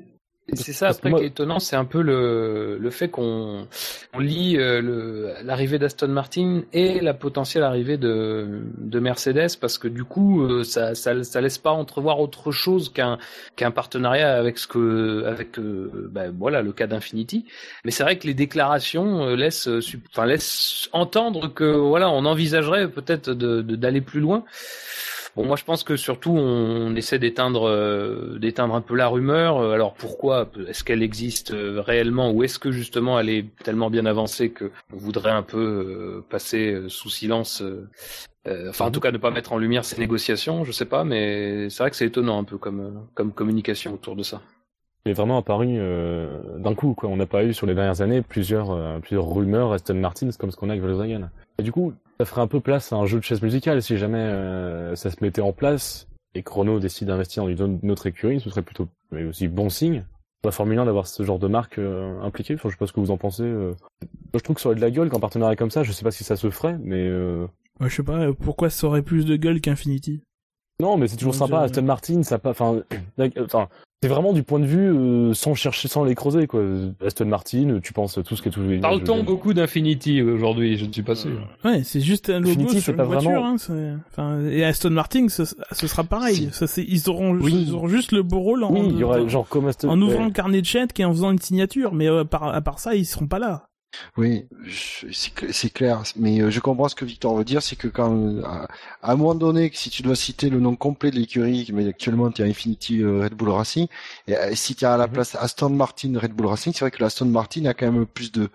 Speaker 3: c'est ça après qui est étonnant, c'est un peu le, le fait qu'on on lit euh, l'arrivée d'Aston Martin et la potentielle arrivée de, de Mercedes parce que du coup euh, ça, ça, ça laisse pas entrevoir autre chose qu'un qu'un partenariat avec ce que avec euh, ben, voilà le cas d'Infinity. Mais c'est vrai que les déclarations laissent enfin laissent entendre que voilà on envisagerait peut-être de d'aller plus loin. Bon, moi je pense que surtout on essaie d'éteindre euh, d'éteindre un peu la rumeur. Euh, alors pourquoi Est-ce qu'elle existe euh, réellement? Ou est-ce que justement elle est tellement bien avancée que on voudrait un peu passer sous silence enfin, en tout cas, ne pas mettre en lumière ces négociations, je sais pas, mais c'est vrai que c'est étonnant un peu comme comme communication autour de ça.
Speaker 1: Est vraiment apparu d'un coup, quoi. On n'a pas eu sur les dernières années plusieurs plusieurs rumeurs Aston Martin comme ce qu'on a avec Volkswagen. Et du coup, ça ferait un peu place à un jeu de chaise musicale si jamais euh, ça se mettait en place et Chrono décide d'investir dans une autre écurie, ce serait plutôt mais aussi bon signe. la Formule 1 d'avoir ce genre de marque euh, impliquée. Enfin, je sais pas ce que vous en pensez. euh. Je trouve que ça aurait de la gueule qu'un partenariat comme ça. Je sais pas si ça se ferait, mais euh,
Speaker 4: Ouais, je sais pas, euh, pourquoi ça aurait plus de gueule qu'Infinity?
Speaker 1: Non, mais c'est toujours sympa. Aston Martin, ça pas. Enfin, [clears throat] enfin, c'est vraiment du point de vue euh, sans chercher, sans les creuser quoi. Aston Martin, tu penses tout ce qui est tout.
Speaker 3: Parle-t-on beaucoup d'Infinity aujourd'hui Je ne suis pas sûr.
Speaker 4: Ouais, c'est juste un logo
Speaker 1: Infinity,
Speaker 4: sur une voiture.
Speaker 1: vraiment-
Speaker 4: Hein, enfin, et Aston Martin, ce, ce sera pareil. Ça, c'est, ils auront,
Speaker 2: Oui.
Speaker 4: ils auront juste le beau rôle en,
Speaker 1: Oui, il y aurait
Speaker 4: en-
Speaker 1: genre comme Aston.
Speaker 4: en ouvrant
Speaker 1: ouais.
Speaker 4: le carnet de chèques et en faisant une signature. Mais euh, par, à part ça, ils seront pas là.
Speaker 2: Oui, c'est cl- c'est clair. Mais euh, je comprends ce que Victor veut dire, c'est que quand euh, à, à un moment donné, que si tu dois citer le nom complet de l'écurie, mais actuellement tu as Infinity euh, Red Bull Racing, et si tu as à la
Speaker 1: Mhm.
Speaker 2: place Aston Martin Red Bull Racing, c'est vrai que l'Aston Martin a quand même plus de,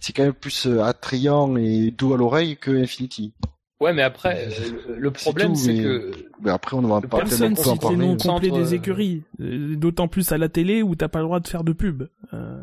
Speaker 2: c'est quand même plus attrayant et doux à l'oreille que Infinity.
Speaker 3: Ouais, mais après, euh, le problème, c'est que
Speaker 2: Mais après, on ne va pas
Speaker 4: Personne cite les noms complets des écuries. D'autant plus à la télé où t'as pas le droit de faire de pub. Euh,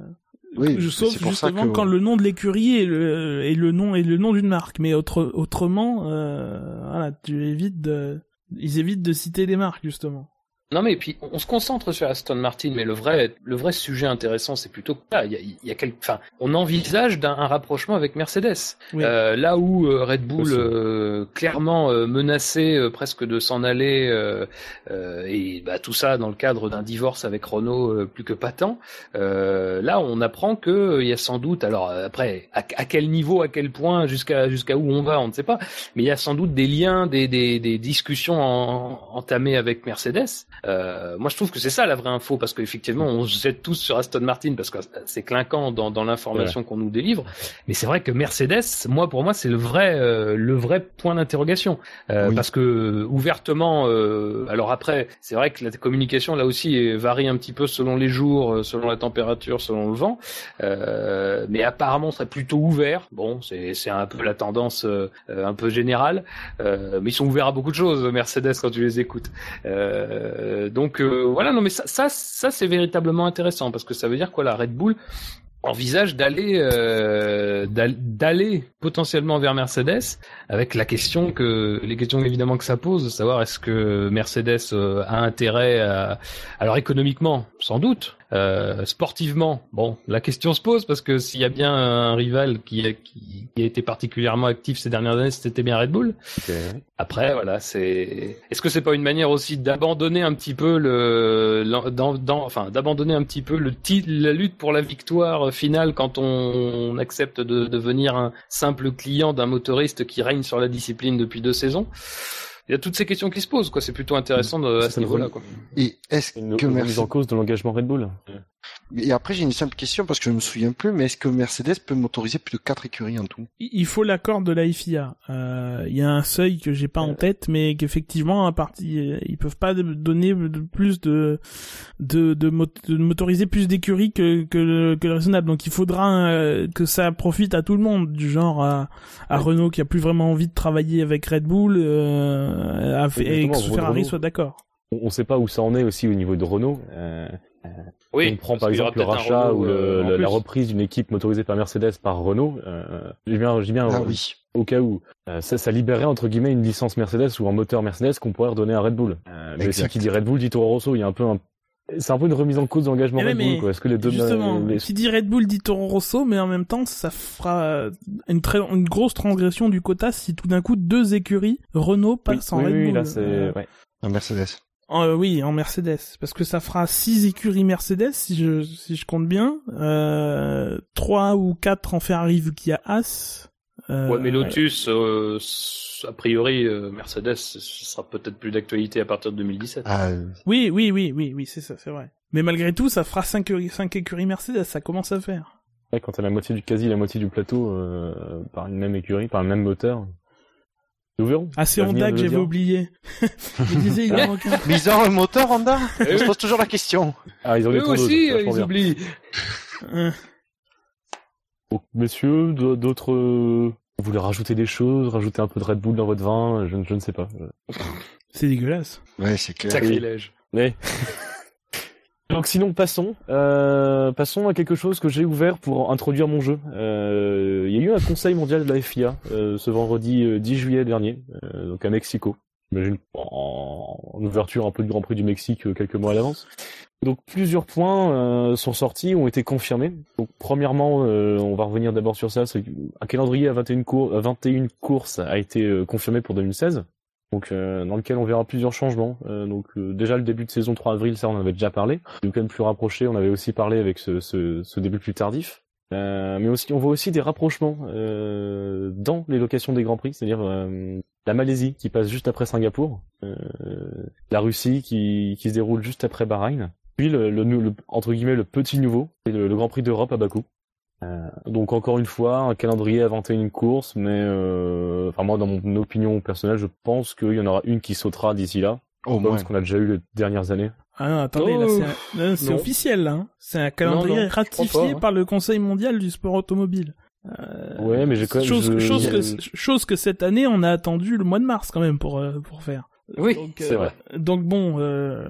Speaker 2: Oui,
Speaker 4: je- sauf justement
Speaker 2: que-
Speaker 4: quand le nom de l'écurie est le, est le nom est le nom d'une marque. Mais autre, autrement, euh, voilà, tu évites de, ils évitent de citer des marques justement.
Speaker 3: Non mais puis on se concentre sur Aston Martin, mais le vrai le vrai sujet intéressant c'est plutôt que là il y a, y a quel- enfin on envisage d'un un rapprochement avec Mercedes.
Speaker 4: Oui.
Speaker 3: Euh, là où euh, Red Bull euh, clairement euh, menaçait euh, presque de s'en aller euh, euh, et bah, tout ça dans le cadre d'un divorce avec Renault euh, plus que patent. Euh, là on apprend que il y a sans doute alors après à, à quel niveau, à quel point, jusqu'à jusqu'à où on va, on ne sait pas, mais il y a sans doute des liens, des des, des discussions en- entamées avec Mercedes. Euh, moi, je trouve que c'est ça la vraie info, parce qu'effectivement, on se jette tous sur Aston Martin parce que c'est clinquant dans, dans l'information qu'on nous délivre. Mais c'est vrai que Mercedes, moi, pour moi, c'est le vrai, euh, le vrai point d'interrogation, Euh,
Speaker 2: Oui.
Speaker 3: parce que ouvertement, euh, alors après, c'est vrai que la communication là aussi varie un petit peu selon les jours, euh, selon la température, selon le vent. Euh, mais apparemment, on serait plutôt ouvert. Bon, c'est c'est un peu la tendance un peu générale, Euh, mais ils sont ouverts à beaucoup de choses, Mercedes, quand tu les écoutes. Euh, donc euh, voilà, non mais ça, ça, ça c'est véritablement intéressant parce que ça veut dire quoi la Red Bull envisage d'aller euh, d'al- d'aller potentiellement vers Mercedes avec la question que les questions évidemment que ça pose de savoir est-ce que Mercedes euh, a intérêt à alors économiquement sans doute euh, sportivement bon la question se pose parce que s'il y a bien un rival qui a, qui, a été particulièrement actif ces dernières années c'était bien Red Bull. Après, voilà, c'est. Est-ce que c'est pas une manière aussi d'abandonner un petit peu le, dans, dans- enfin, d'abandonner un petit peu le ti- la lutte pour la victoire finale quand on, on accepte de devenir un simple client d'un motoriste qui règne sur la discipline depuis deux saisons? Il y a toutes ces questions qui se posent, quoi. C'est plutôt intéressant de, à ce niveau-là, quoi.
Speaker 2: Et est-ce
Speaker 1: Une,
Speaker 2: que
Speaker 1: une
Speaker 2: Mercedes
Speaker 1: mise en cause de l'engagement Red Bull.
Speaker 2: Et après, j'ai une simple question parce que je me souviens plus, mais est-ce que Mercedes peut motoriser plus de quatre écuries en tout?
Speaker 4: Il faut l'accord de la FIA. Euh, Il y a un seuil que j'ai pas en tête, mais qu'effectivement, à partir, ils peuvent pas donner de plus de de, de, mot- de motoriser plus d'écuries que que le, que le raisonnable. Donc il faudra euh, que ça profite à tout le monde, du genre à, à Renault qui a plus vraiment envie de travailler avec Red Bull, euh, à- et
Speaker 1: Exactement,
Speaker 4: que Ferrari
Speaker 1: Renault.
Speaker 4: soit d'accord.
Speaker 1: On, on sait pas où ça en est aussi au niveau de Renault. Euh,
Speaker 3: Oui.
Speaker 1: on prend par exemple le rachat
Speaker 3: Renault,
Speaker 1: ou le-
Speaker 3: euh, en
Speaker 1: le- la reprise d'une équipe motorisée par Mercedes par Renault. Euh, j'ai bien, j'ai bien
Speaker 2: Ah
Speaker 1: euh,
Speaker 2: oui.
Speaker 1: au cas où euh, ça, ça libérait entre guillemets une licence Mercedes ou un moteur Mercedes qu'on pourrait redonner à Red Bull. Euh, mais
Speaker 2: Exact.
Speaker 1: qui dit Red Bull dit Toro Rosso, il y a un peu un c'est un peu une remise en cause de l'engagement
Speaker 4: Eh
Speaker 1: Red Bull quoi. Est-ce que les deux
Speaker 4: Justement,
Speaker 1: les-
Speaker 4: qui dit Red Bull dit Toro Rosso, mais en même temps, ça fera une très une grosse transgression du quota si tout d'un coup deux écuries Renault
Speaker 1: oui,
Speaker 4: passent en
Speaker 1: oui,
Speaker 4: Red
Speaker 1: oui,
Speaker 4: Bull.
Speaker 1: là c'est
Speaker 4: Euh,
Speaker 1: ouais.
Speaker 2: Un Mercedes.
Speaker 4: Euh, oui, en Mercedes, parce que ça fera six écuries Mercedes si je si je compte bien, euh, trois ou quatre en Ferrari vu qu'il y a As. Euh,
Speaker 3: Ouais, mais Lotus, euh, a priori, euh, Mercedes, ce sera peut-être plus d'actualité à partir de 2017.
Speaker 2: Ah,
Speaker 4: Oui, oui, oui, oui, oui, c'est ça, c'est vrai. Mais malgré tout, ça fera cinq, cinq écuries Mercedes, ça commence à faire.
Speaker 1: Ouais, quand t'as la moitié du quasi la moitié du plateau euh, par une même écurie, par le même moteur. Nous verrons.
Speaker 4: Ah, c'est Honda que j'avais oublié. [laughs] je disais, il en manque un.
Speaker 2: Mais ils ont un moteur Honda?
Speaker 3: Eh
Speaker 2: Je se
Speaker 3: oui.
Speaker 2: pose toujours la question.
Speaker 1: Ah, ils ont des
Speaker 3: Eux
Speaker 1: tondeuses,
Speaker 3: aussi, euh,
Speaker 1: vachement
Speaker 3: ils
Speaker 1: bien.
Speaker 3: oublient.
Speaker 1: Donc, messieurs, d'autres, euh, vous voulez rajouter des choses, rajouter un peu de Red Bull dans votre vin, je, ne- je ne sais pas. [laughs]
Speaker 4: C'est dégueulasse.
Speaker 2: Ouais, c'est clair.
Speaker 3: Sacrilège.
Speaker 1: Mais [laughs] donc sinon passons, euh, passons à quelque chose que j'ai ouvert pour introduire mon jeu. Euh, Il y a eu un conseil mondial de la FIA euh, ce vendredi euh, 10 juillet dernier, euh, donc à Mexico. J'imagine en, ouverture un peu du Grand Prix du Mexique quelques mois à l'avance. Donc plusieurs points sont sortis, ont été confirmés. Donc premièrement, on va revenir d'abord sur ça, c'est un calendrier à 21, cours, à 21 courses a été confirmé pour 2016 donc euh, dans lequel on verra plusieurs changements. Euh, donc euh, déjà le début de saison 3 avril, ça on avait déjà parlé. Le week-end plus rapproché, on avait aussi parlé avec ce, ce, ce début plus tardif. mais aussi, on voit aussi des rapprochements dans les locations des grands prix, c'est-à-dire la Malaisie qui passe juste après Singapour, la Russie qui, qui se déroule juste après Bahreïn, puis le, le, entre guillemets le petit nouveau, c'est le, le Grand Prix d'Europe à Bakou. Euh, donc encore une fois, un calendrier à 21 courses, mais euh, enfin moi dans mon opinion personnelle, je pense qu'il y en aura une qui sautera d'ici là. Au moins. Ce qu'on a déjà eu les dernières années.
Speaker 4: Ah non, attendez, là c'est officiel là. Hein. C'est un calendrier ratifié hein. par le Conseil mondial du sport automobile.
Speaker 1: Euh, ouais, mais j'ai quand même
Speaker 4: chose, chose, que, chose que cette année on a attendu le mois de mars quand même pour euh, pour faire.
Speaker 3: Oui, c'est
Speaker 4: vrai. Donc bon, il euh,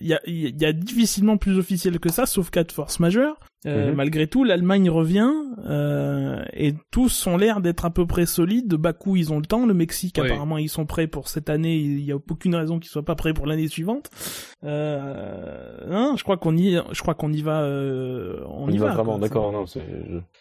Speaker 4: y, a, y a difficilement plus officiel que ça, sauf cas de force majeure. Euh, mhm. Malgré tout, l'Allemagne revient euh, et tous ont l'air d'être à peu près solides. Bakou, ils ont le temps. Le Mexique, apparemment, ils sont prêts pour cette année. Il y a aucune raison qu'ils soient pas prêts pour l'année suivante. Euh, hein, je crois qu'on y, je crois qu'on y va. Euh, on, y, va,
Speaker 1: vraiment. D'accord, non, je...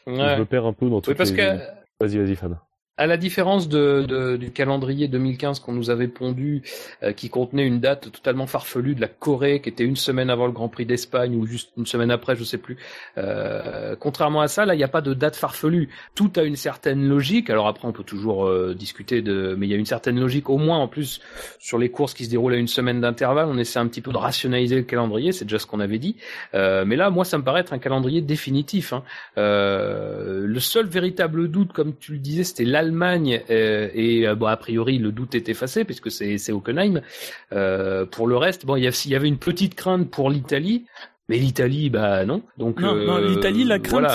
Speaker 1: je me perds un peu dans tout. Oui,
Speaker 3: parce que.
Speaker 1: Vas-y, vas-y, Fab.
Speaker 3: À la différence de, de, du calendrier 2015 qu'on nous avait pondu, euh, qui contenait une date totalement farfelue de la Corée, qui était une semaine avant le Grand Prix d'Espagne ou juste une semaine après, je sais plus. Euh, contrairement à ça, là, il n'y a pas de date farfelue. Tout a une certaine logique. Alors après, on peut toujours euh, discuter de, mais il y a une certaine logique, au moins en plus sur les courses qui se déroulent à une semaine d'intervalle. On essaie un petit peu de rationaliser le calendrier, c'est déjà ce qu'on avait dit. Euh, mais là, moi, ça me paraît être un calendrier définitif. Hein. le seul véritable doute, comme tu le disais, c'était l'Allemagne euh, et euh, bon a priori le doute est effacé puisque c'est c'est Hockenheim. Euh, pour le reste, bon il y, y avait une petite crainte pour l'Italie, mais l'Italie bah non. Donc
Speaker 4: non, non l'Italie la crainte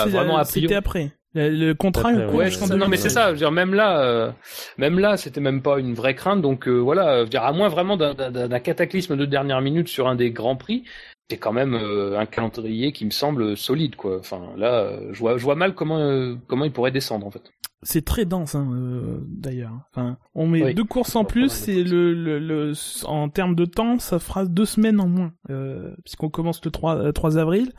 Speaker 4: c'était après. Le, contrat,
Speaker 3: ouais, non mais c'est ça. Je veux dire, même là, même là, c'était même pas une vraie crainte. Donc voilà, je veux dire, à moins vraiment d'un cataclysme de dernière minute sur un des grands prix, c'est quand même un calendrier qui me semble solide, quoi. Enfin là, je vois, je vois mal comment comment il pourrait descendre en fait
Speaker 4: c'est très dense hein, euh, d'ailleurs. Enfin, on met deux courses en plus c'est le, le, le, en termes de temps, ça fera deux semaines en moins euh, puisqu'on commence le 3, 3 euh, avril.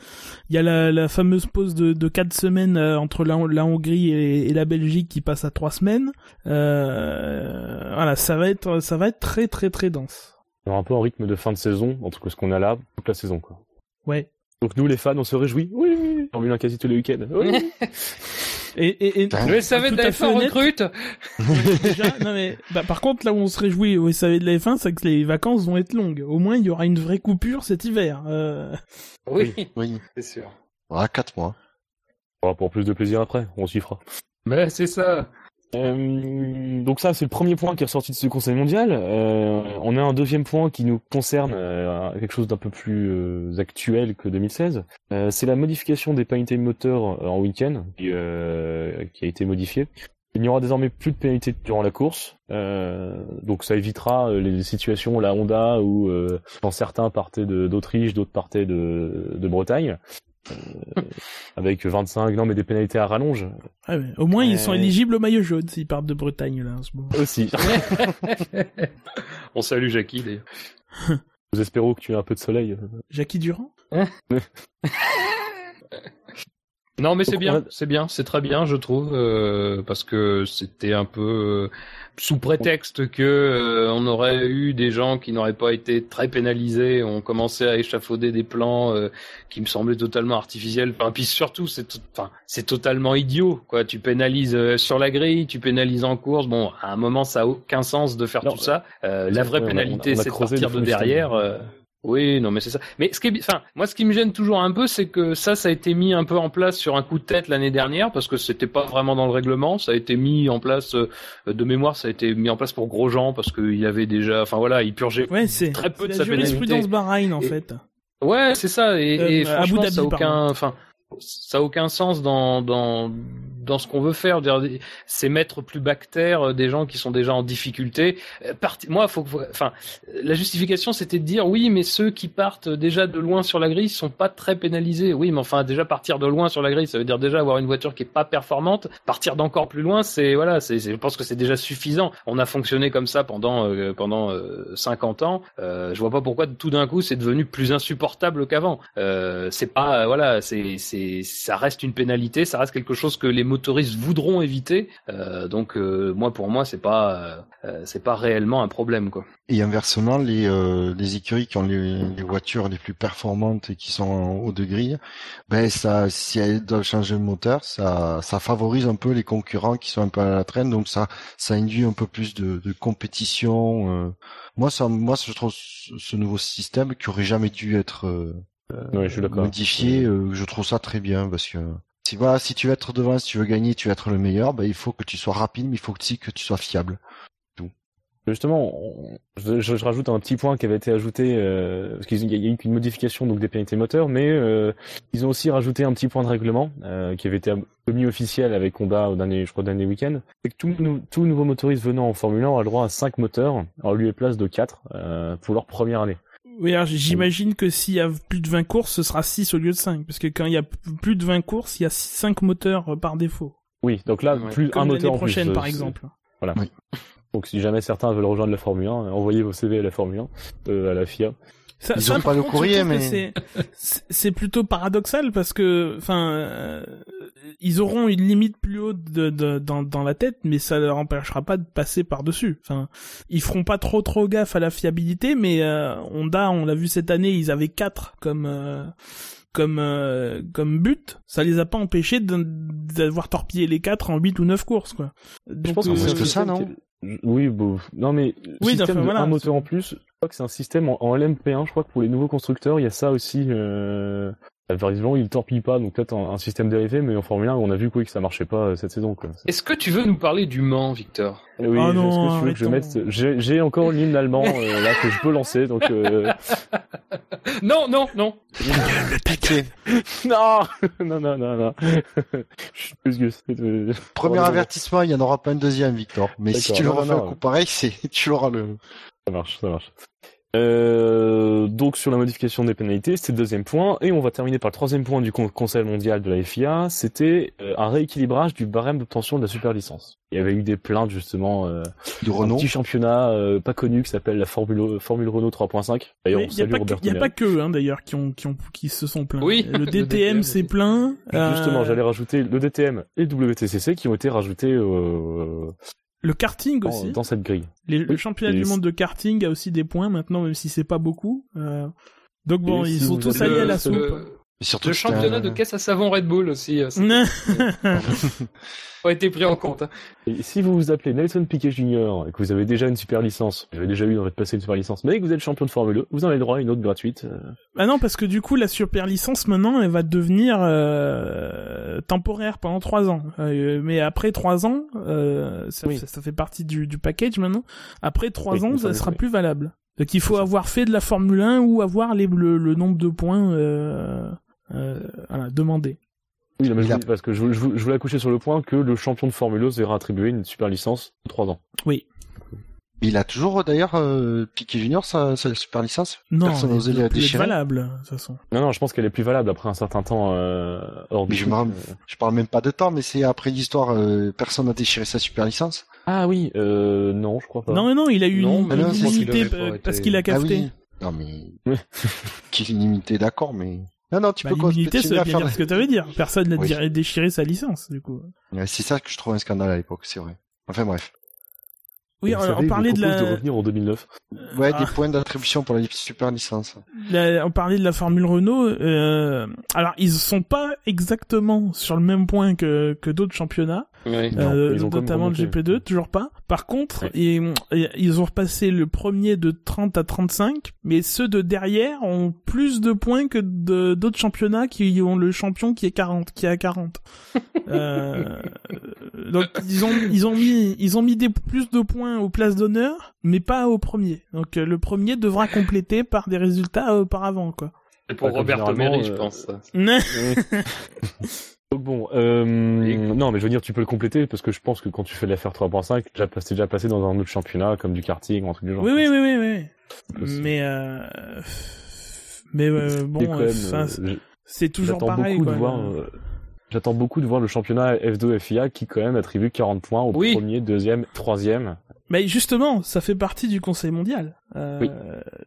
Speaker 4: Il y a la, la fameuse pause de, de quatre semaines euh, entre la, la Hongrie et, et, la Belgique qui passe à trois semaines. Euh, voilà, ça va être ça va être très très très dense.
Speaker 1: On un peu en rythme de fin de saison entre ce qu'on a là toute la saison quoi.
Speaker 4: Ouais.
Speaker 1: Donc nous les fans on se réjouit. Oui, on quasi tous les week-ends. Oui. [laughs]
Speaker 4: Et, et, et
Speaker 3: le SAV de la F1 recrute. [laughs]
Speaker 4: déjà, non mais, bah, par contre, là où on se réjouit au SAV de la F1, c'est que les vacances vont être longues. Au moins, il y aura une vraie coupure cet hiver. Euh...
Speaker 3: Oui, oui, c'est sûr.
Speaker 2: Ah, quatre mois.
Speaker 1: pour plus de plaisir après, on s'y fera.
Speaker 3: Mais c'est ça.
Speaker 1: Euh, donc ça, c'est le premier point qui est ressorti de ce Conseil mondial. Euh, on a un deuxième point qui nous concerne euh, quelque chose d'un peu plus euh, actuel que 2016. Euh, c'est la modification des pénalités moteurs en week-end qui, qui, a été modifiée. Il n'y aura désormais plus de pénalités durant la course, donc ça évitera les situations la Honda où quand certains partaient d'Autriche, d'autres partaient de, de Bretagne. Euh, avec 25 non mais des pénalités à rallonge.
Speaker 4: Ah au moins ils sont éligibles au maillot jaune s'ils partent de Bretagne là en ce moment.
Speaker 1: Aussi. [laughs]
Speaker 3: On salue Jackie d'ailleurs.
Speaker 1: Nous espérons que tu aies un peu de soleil.
Speaker 4: Jackie Durand? [laughs]
Speaker 3: Non mais c'est bien, c'est bien, c'est très bien je trouve euh, parce que c'était un peu euh, sous prétexte que euh, on aurait eu des gens qui n'auraient pas été très pénalisés, on commençait à échafauder des plans qui me semblaient totalement artificiels. Enfin, puis surtout c'est enfin c'est totalement idiot quoi. Tu pénalises sur la grille, tu pénalises en course. Bon, à un moment ça a aucun sens de faire tout ça. la vraie pénalité c'est de partir de derrière. Oui, non, mais c'est ça. Mais ce qui est, enfin, moi, ce qui me gêne toujours un peu, c'est que ça, ça a été mis un peu en place sur un coup de tête l'année dernière, parce que c'était pas vraiment dans le règlement. Ça a été mis en place euh, de mémoire, ça a été mis en place pour Grosjean, parce qu'il y avait déjà, enfin voilà, il purgeait très peu de sa
Speaker 4: jurisprudence Bahreïn, en fait.
Speaker 3: Ouais, c'est ça. Et, euh, franchement, ça a aucun, enfin, ça a aucun sens dans dans dans ce qu'on veut faire. C'est mettre plus bactère euh, des gens qui sont déjà en difficulté. Euh, moi, faut, enfin, la justification, c'était de dire oui, mais ceux qui partent déjà de loin sur la grille sont pas très pénalisés. Oui, mais enfin, déjà partir de loin sur la grille, ça veut dire déjà avoir une voiture qui est pas performante. Partir d'encore plus loin, c'est voilà, c'est, je pense que c'est déjà suffisant. On a fonctionné comme ça pendant euh, pendant 50 ans. Euh, je vois pas pourquoi tout d'un coup c'est devenu plus insupportable qu'avant. Euh, c'est pas voilà, c'est c'est ça reste une pénalité, ça reste quelque chose que les motoristes voudront éviter. Euh, donc euh, moi pour moi c'est pas euh, c'est pas réellement un problème quoi.
Speaker 2: Et inversement les les écuries qui ont les, les, voitures les plus performantes et qui sont en haut de grille, ben ça si elles doivent changer de moteur, ça ça favorise un peu les concurrents qui sont un peu à la traîne, donc ça ça induit un peu plus de, de compétition. moi ça moi je trouve ce nouveau système qui aurait jamais dû être
Speaker 1: ouais, je suis
Speaker 2: modifié, je trouve ça très bien parce que si voilà, si tu veux être devant, si tu veux gagner, tu veux être le meilleur, bah, il faut que tu sois rapide, mais il faut aussi que tu sois fiable. Tout.
Speaker 1: Justement, je, rajoute un petit point qui avait été ajouté euh, parce qu'il y a eu une modification donc des pénalités moteurs, mais euh, ils ont aussi rajouté un petit point de règlement euh, qui avait été mis officiel avec Honda au dernier, je crois, dernier week-end. C'est que tout, tout nouveau motoriste venant en Formule 1 a le droit à 5 moteurs, en lieu et place de 4 euh, pour leur première année.
Speaker 4: Oui, alors j'imagine que s'il y a plus de 20 courses, ce sera 6 au lieu de 5. Parce que quand il y a plus de 20 courses, il y a 5 moteurs euh, par défaut.
Speaker 1: Oui, donc là, plus un moteur en
Speaker 4: prochaine,
Speaker 1: plus,
Speaker 4: par exemple.
Speaker 1: Voilà. Donc si jamais certains veulent rejoindre la Formule 1, envoyez vos CV à la Formule 1, euh, à la FIA.
Speaker 2: Ça, Ils ont pas le courrier, mais
Speaker 4: c'est plutôt paradoxal parce que, enfin, euh, ils auront une limite plus haute de, de, dans, dans la tête, mais ça leur empêchera pas de passer par dessus. Enfin, ils feront pas trop trop gaffe à la fiabilité, mais euh, Honda, on l'a vu cette année, ils avaient quatre comme euh, comme euh, comme but, ça les a pas empêchés d'avoir torpillé les quatre en 8 ou 9 courses quoi.
Speaker 2: Donc, je pense que c'est ça non?
Speaker 1: Oui, bon, non mais oui, système un moteur en plus, je crois que c'est un système en, LMP1. Je crois que pour les nouveaux constructeurs, il y a ça aussi. Euh, Visiblement, il torpille pas, donc peut-être un, système dérivé, mais en Formule 1, on a vu quoi, que ça marchait pas euh, cette saison.
Speaker 3: Est-ce que tu veux nous parler du Mans, Victor?
Speaker 1: Eh Oui,
Speaker 4: oh
Speaker 1: est-ce que tu veux que je mette J'ai encore l'hymne allemand euh, là que je peux lancer, donc. Euh... [laughs] [laughs]
Speaker 3: non, non, non.
Speaker 1: non, non, non, non, non. je suis
Speaker 2: Premier avertissement, il y en aura pas un deuxième, Victor. Mais si tu le refais un coup pareil, c'est [laughs] tu auras le.
Speaker 1: Ça marche, ça marche. Euh, donc sur la modification des pénalités, c'était le deuxième point, et on va terminer par le troisième point du Conseil mondial de la FIA, c'était euh, un rééquilibrage du barème d'obtention de la super licence. Il y avait eu des plaintes justement euh,
Speaker 2: de Renault,
Speaker 1: un petit championnat euh, pas connu qui s'appelle la Formule Formule Renault 3.5.
Speaker 4: D'ailleurs, il n'y a, pas que eux hein, d'ailleurs qui ont qui ont qui se sont plaints. Oui, le [laughs] DTM s'est plaint.
Speaker 1: Justement, j'allais rajouter le DTM et le WTCC qui ont été rajoutés
Speaker 4: le karting aussi.
Speaker 1: Dans cette grille.
Speaker 4: le championnat du monde de karting a aussi des points maintenant, même si c'est pas beaucoup. Euh... Donc bon, ils sont tous allés à la soupe.
Speaker 3: Surtout le championnat de caisse à savon Red Bull aussi. Euh, a [laughs] été pris en compte. Hein.
Speaker 1: Et si vous vous appelez Nelson Piquet Jr. et que vous avez déjà une super licence, vous avez déjà eu envie de passer une super licence, mais que vous êtes champion de Formule 1, vous en avez le droit à une autre gratuite. Euh.
Speaker 4: Ah non, parce que du coup, la super licence maintenant, elle va devenir euh, temporaire pendant trois ans. Euh, mais après trois ans, euh, ça, ça, fait partie du, du package maintenant. Après trois ans, ça sera plus valable. Donc il faut avoir fait de la Formule 1 ou avoir les, le, le nombre de points euh, voilà, demandés.
Speaker 1: Oui, mais parce que je, je, voulais accoucher sur le point que le champion de Formule 1 sera attribué une super licence de 3 ans.
Speaker 4: Oui.
Speaker 2: Il a toujours d'ailleurs euh, Piquet Junior sa, sa super licence?
Speaker 4: Non, Personne n'osait la déchirer? valable de toute façon.
Speaker 1: Non non, je pense qu'elle est plus valable après un certain temps euh, hors
Speaker 2: mais je, je parle même pas de temps, mais c'est après l'histoire euh, personne n'a déchiré sa super licence.
Speaker 1: Ah oui, euh, non, je crois pas.
Speaker 4: Non non, il a eu une, limité parce qu'il a capté.
Speaker 2: Ah Non mais [laughs] qui est limité d'accord, mais non, non, tu
Speaker 4: bah,
Speaker 2: peux
Speaker 4: l'immunité, ça veut dire ce que tu veux dire. Personne n'a déchiré sa licence, du coup.
Speaker 2: c'est ça que je trouve un scandale à l'époque, c'est vrai. Enfin bref.
Speaker 4: Oui, on, parlait de la.
Speaker 1: de revenir en 2009.
Speaker 2: Ouais, des ah. points d'attribution pour la super licence.
Speaker 4: on parlait de la Formule Renault. Euh... Alors, ils sont pas exactement sur le même point que que d'autres championnats. Euh, notamment le GP2, toujours pas. Par contre, ils, ils ont repassé le premier de 30 à 35, mais ceux de derrière ont plus de points que d'autres championnats qui ont le champion qui est 40, qui est à 40. euh, donc ils ont ils ont mis ils ont mis des plus de points aux places d'honneur, mais pas au premier. Donc le premier devra compléter par des résultats auparavant quoi.
Speaker 3: Et pour Roberto Meri, je pense. [laughs] [laughs]
Speaker 1: Donc bon, euh, non, mais je veux dire, tu peux le compléter parce que je pense que quand tu fais de l'affaire 3.5, déjà passé, déjà passé dans un autre championnat comme du karting ou un truc du genre.
Speaker 4: Oui, oui, oui, oui, oui. Mais euh... mais euh, bon,
Speaker 1: euh,
Speaker 4: c'est toujours pareil.
Speaker 1: Beaucoup
Speaker 4: quoi,
Speaker 1: de voir, J'attends beaucoup de voir le championnat F2 FIA qui quand même attribue 40 points au premier, deuxième, troisième.
Speaker 4: Mais justement, ça fait partie du Conseil mondial. Euh, oui.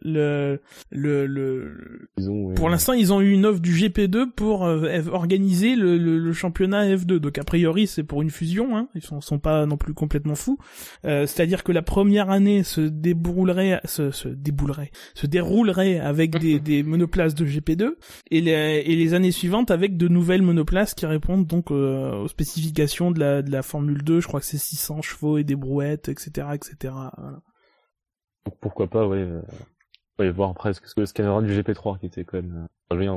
Speaker 4: Le le le.
Speaker 1: Ont,
Speaker 4: pour l'instant, ils ont eu une offre du GP2 pour euh, organiser le, le, le, championnat F2. Donc a priori, c'est pour une fusion. Hein. Ils sont, sont pas non plus complètement fous. Euh, C'est-à-dire que la première année se débroulerait, se, se déboulerait, se déroulerait avec [laughs] des, des monoplaces de GP2 et les, et les années suivantes avec de nouvelles monoplaces qui répondent donc euh, aux spécifications de la de la Formule 2. Je crois que c'est 600 chevaux et des brouettes, etc., etc.
Speaker 1: Pourquoi pas, ouais, euh, voir après ce que le scanner du GP3 qui était quand même euh,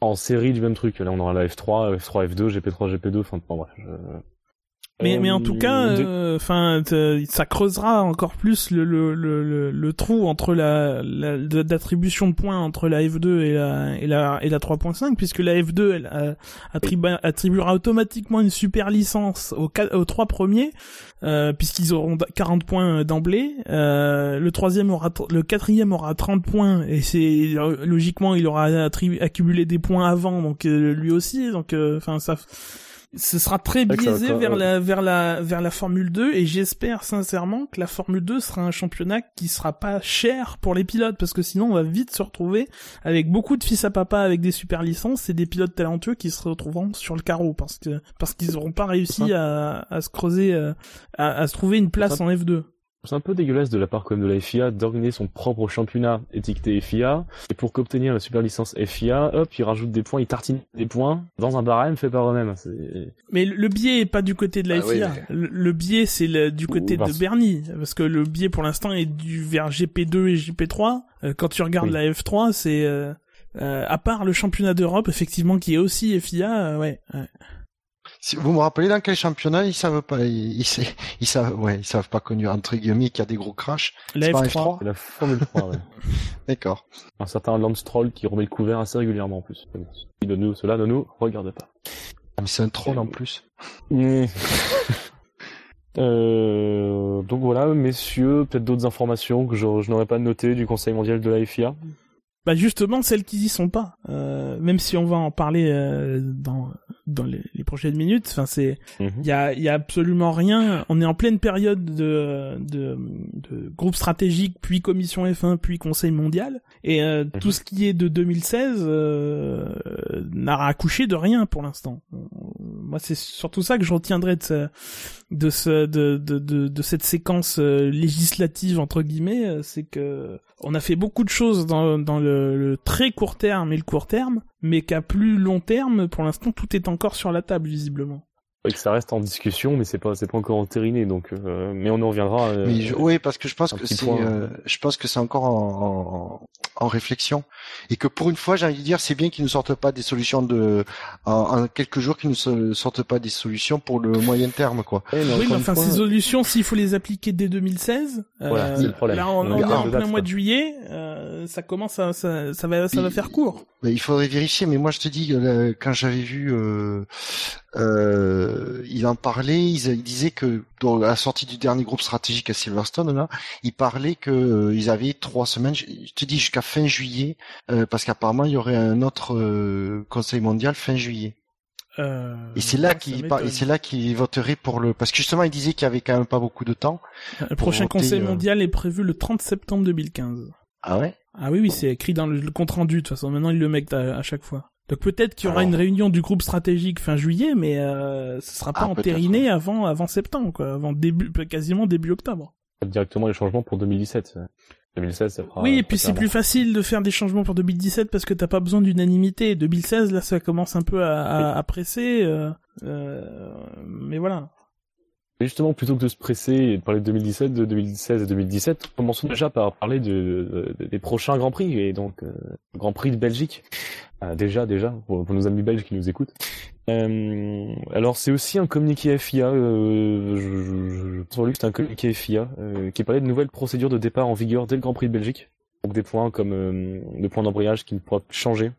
Speaker 1: en, série du même truc. Là, on aura la F3, F3, F2, GP3, GP2. Enfin, bon, bref.
Speaker 4: Mais, mais en tout cas, euh, enfin, ça creusera encore plus le, le, le, le, trou entre la, la d'attribution de points entre la F2 et la et la et la 3.5, puisque la F2 elle attribuera automatiquement une super licence aux, aux trois premiers, euh, puisqu'ils auront 40 points d'emblée. Euh, le troisième aura le quatrième aura 30 points et c'est logiquement il aura accumulé des points avant, donc euh, lui aussi, donc enfin ça ce sera très biaisé vers la vers la vers la Formule 2 et j'espère sincèrement que la Formule 2 sera un championnat qui sera pas cher pour les pilotes parce que sinon on va vite se retrouver avec beaucoup de fils à papa avec des super licences et des pilotes talentueux qui se retrouveront sur le carreau parce que parce qu'ils n'auront pas réussi à, à se creuser euh, à, à se trouver une place en F2
Speaker 1: c'est un peu dégueulasse de la part quand même de la FIA d'organiser son propre championnat étiqueté FIA et pour qu'obtenir la super licence FIA, hop, ils rajoutent des points, ils tartinent des points dans un barème fait par eux-mêmes.
Speaker 4: Mais le biais est pas du côté de la ah FIA. Le, biais c'est du côté de Bernie parce que le biais pour l'instant est du vers GP2 et GP3. Euh, quand tu regardes la F3, c'est euh, euh, à part le championnat d'Europe effectivement qui est aussi FIA, ouais. ouais.
Speaker 2: Si vous me rappelez dans quel championnat ils savent pas, ils, ils, savent, ouais, ils savent pas connu entre guillemets qu'il y a des gros crashs.
Speaker 4: La F3.
Speaker 1: La Formule 3, ouais. [laughs]
Speaker 2: D'accord.
Speaker 1: Un certain Lance Troll qui remet le couvert assez régulièrement en plus. De nous, cela ne nous regarde pas.
Speaker 2: Ah, mais c'est un troll en plus. [laughs]
Speaker 1: euh, donc voilà, messieurs, peut-être d'autres informations que je, je n'aurais pas notées du Conseil mondial de la FIA.
Speaker 4: Bah justement celles qui y sont pas, euh, même si on va en parler euh, dans dans les, les, prochaines minutes. Enfin c'est il mhm. y a y a absolument rien. On est en pleine période de de, de groupe stratégique puis commission F1 puis Conseil mondial et euh, mhm. tout ce qui est de 2016 euh, n'a accouché de rien pour l'instant. Moi c'est surtout ça que je retiendrai de ce, de ce de de de, de cette séquence euh, législative entre guillemets, c'est que on a fait beaucoup de choses dans, le, très court terme et le court terme, mais qu'à plus long terme, pour l'instant, tout est encore sur la table, visiblement
Speaker 1: que ça reste en discussion, mais c'est pas c'est pas encore entériné, donc euh, mais on en reviendra. Euh,
Speaker 2: oui, parce que je pense que c'est euh, je pense que c'est encore en, en, réflexion et que pour une fois, j'ai envie de dire, c'est bien qu'ils ne sortent pas des solutions de en, quelques jours qu'ils ne sortent pas des solutions pour le moyen terme, quoi.
Speaker 4: Eh, oui, mais enfin ces solutions, s'il faut les appliquer dès 2016, voilà, le problème. là on, est en plein mois de juillet, ça commence à ça, ça va ça va faire court.
Speaker 2: il faudrait vérifier, mais moi je te dis quand j'avais vu euh, il en parlait, il, disait que dans la sortie du dernier groupe stratégique à Silverstone, là, il parlait que euh, ils avaient trois semaines, je, te dis jusqu'à fin juillet, euh, parce qu'apparemment il y aurait un autre euh, Conseil mondial fin juillet. et c'est là qu'il et c'est là qu'il voterait pour le parce que justement il disait qu'il y avait quand même pas beaucoup de temps.
Speaker 4: Le prochain Conseil mondial est prévu le 30 septembre 2015.
Speaker 2: Ah ouais?
Speaker 4: Ah oui oui c'est écrit dans le, compte rendu de toute façon maintenant il le met à chaque fois. Donc peut-être qu'il y aura une réunion du groupe stratégique fin juillet, mais euh, ce sera pas ah, entériné avant avant septembre, quoi, avant début, quasiment début octobre.
Speaker 1: Directement les changements pour 2017. 2016, ça fera,
Speaker 4: oui, et puis c'est plus facile de faire des changements pour 2017 parce que t'as pas besoin d'unanimité. 2016, là, ça commence un peu à, à, à presser. Euh, euh, mais voilà.
Speaker 1: Mais justement, plutôt que de se presser et de parler de 2017, de 2016 et 2017, commençons déjà par parler de, des prochains Grands Prix, et donc euh, Grand Prix de Belgique. Euh, déjà, déjà, pour, nos amis belges qui nous écoutent. Euh, alors c'est aussi un communiqué FIA, euh, je, je, je c'est un communiqué FIA, euh, qui parlait de nouvelles procédures de départ en vigueur dès le Grand Prix de Belgique. donc des points comme le point d'embrayage qui ne pourra plus changer.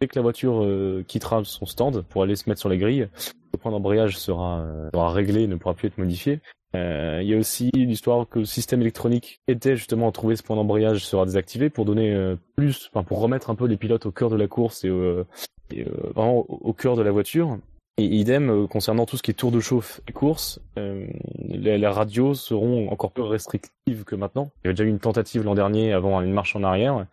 Speaker 1: Dès que la voiture euh, quittera son stand pour aller se mettre sur la grille, le point d'embrayage sera, sera réglé et ne pourra plus être modifié. Il y a aussi l'histoire que le système électronique était justement à trouver ce point d'embrayage sera désactivé pour donner plus, enfin pour remettre un peu les pilotes au cœur de la course et, et vraiment au cœur de la voiture. Et idem euh, concernant tout ce qui est tour de chauffe et course, euh, les, radios seront encore plus restrictives que maintenant. Il y avait déjà eu une tentative l'an dernier avant une marche en arrière.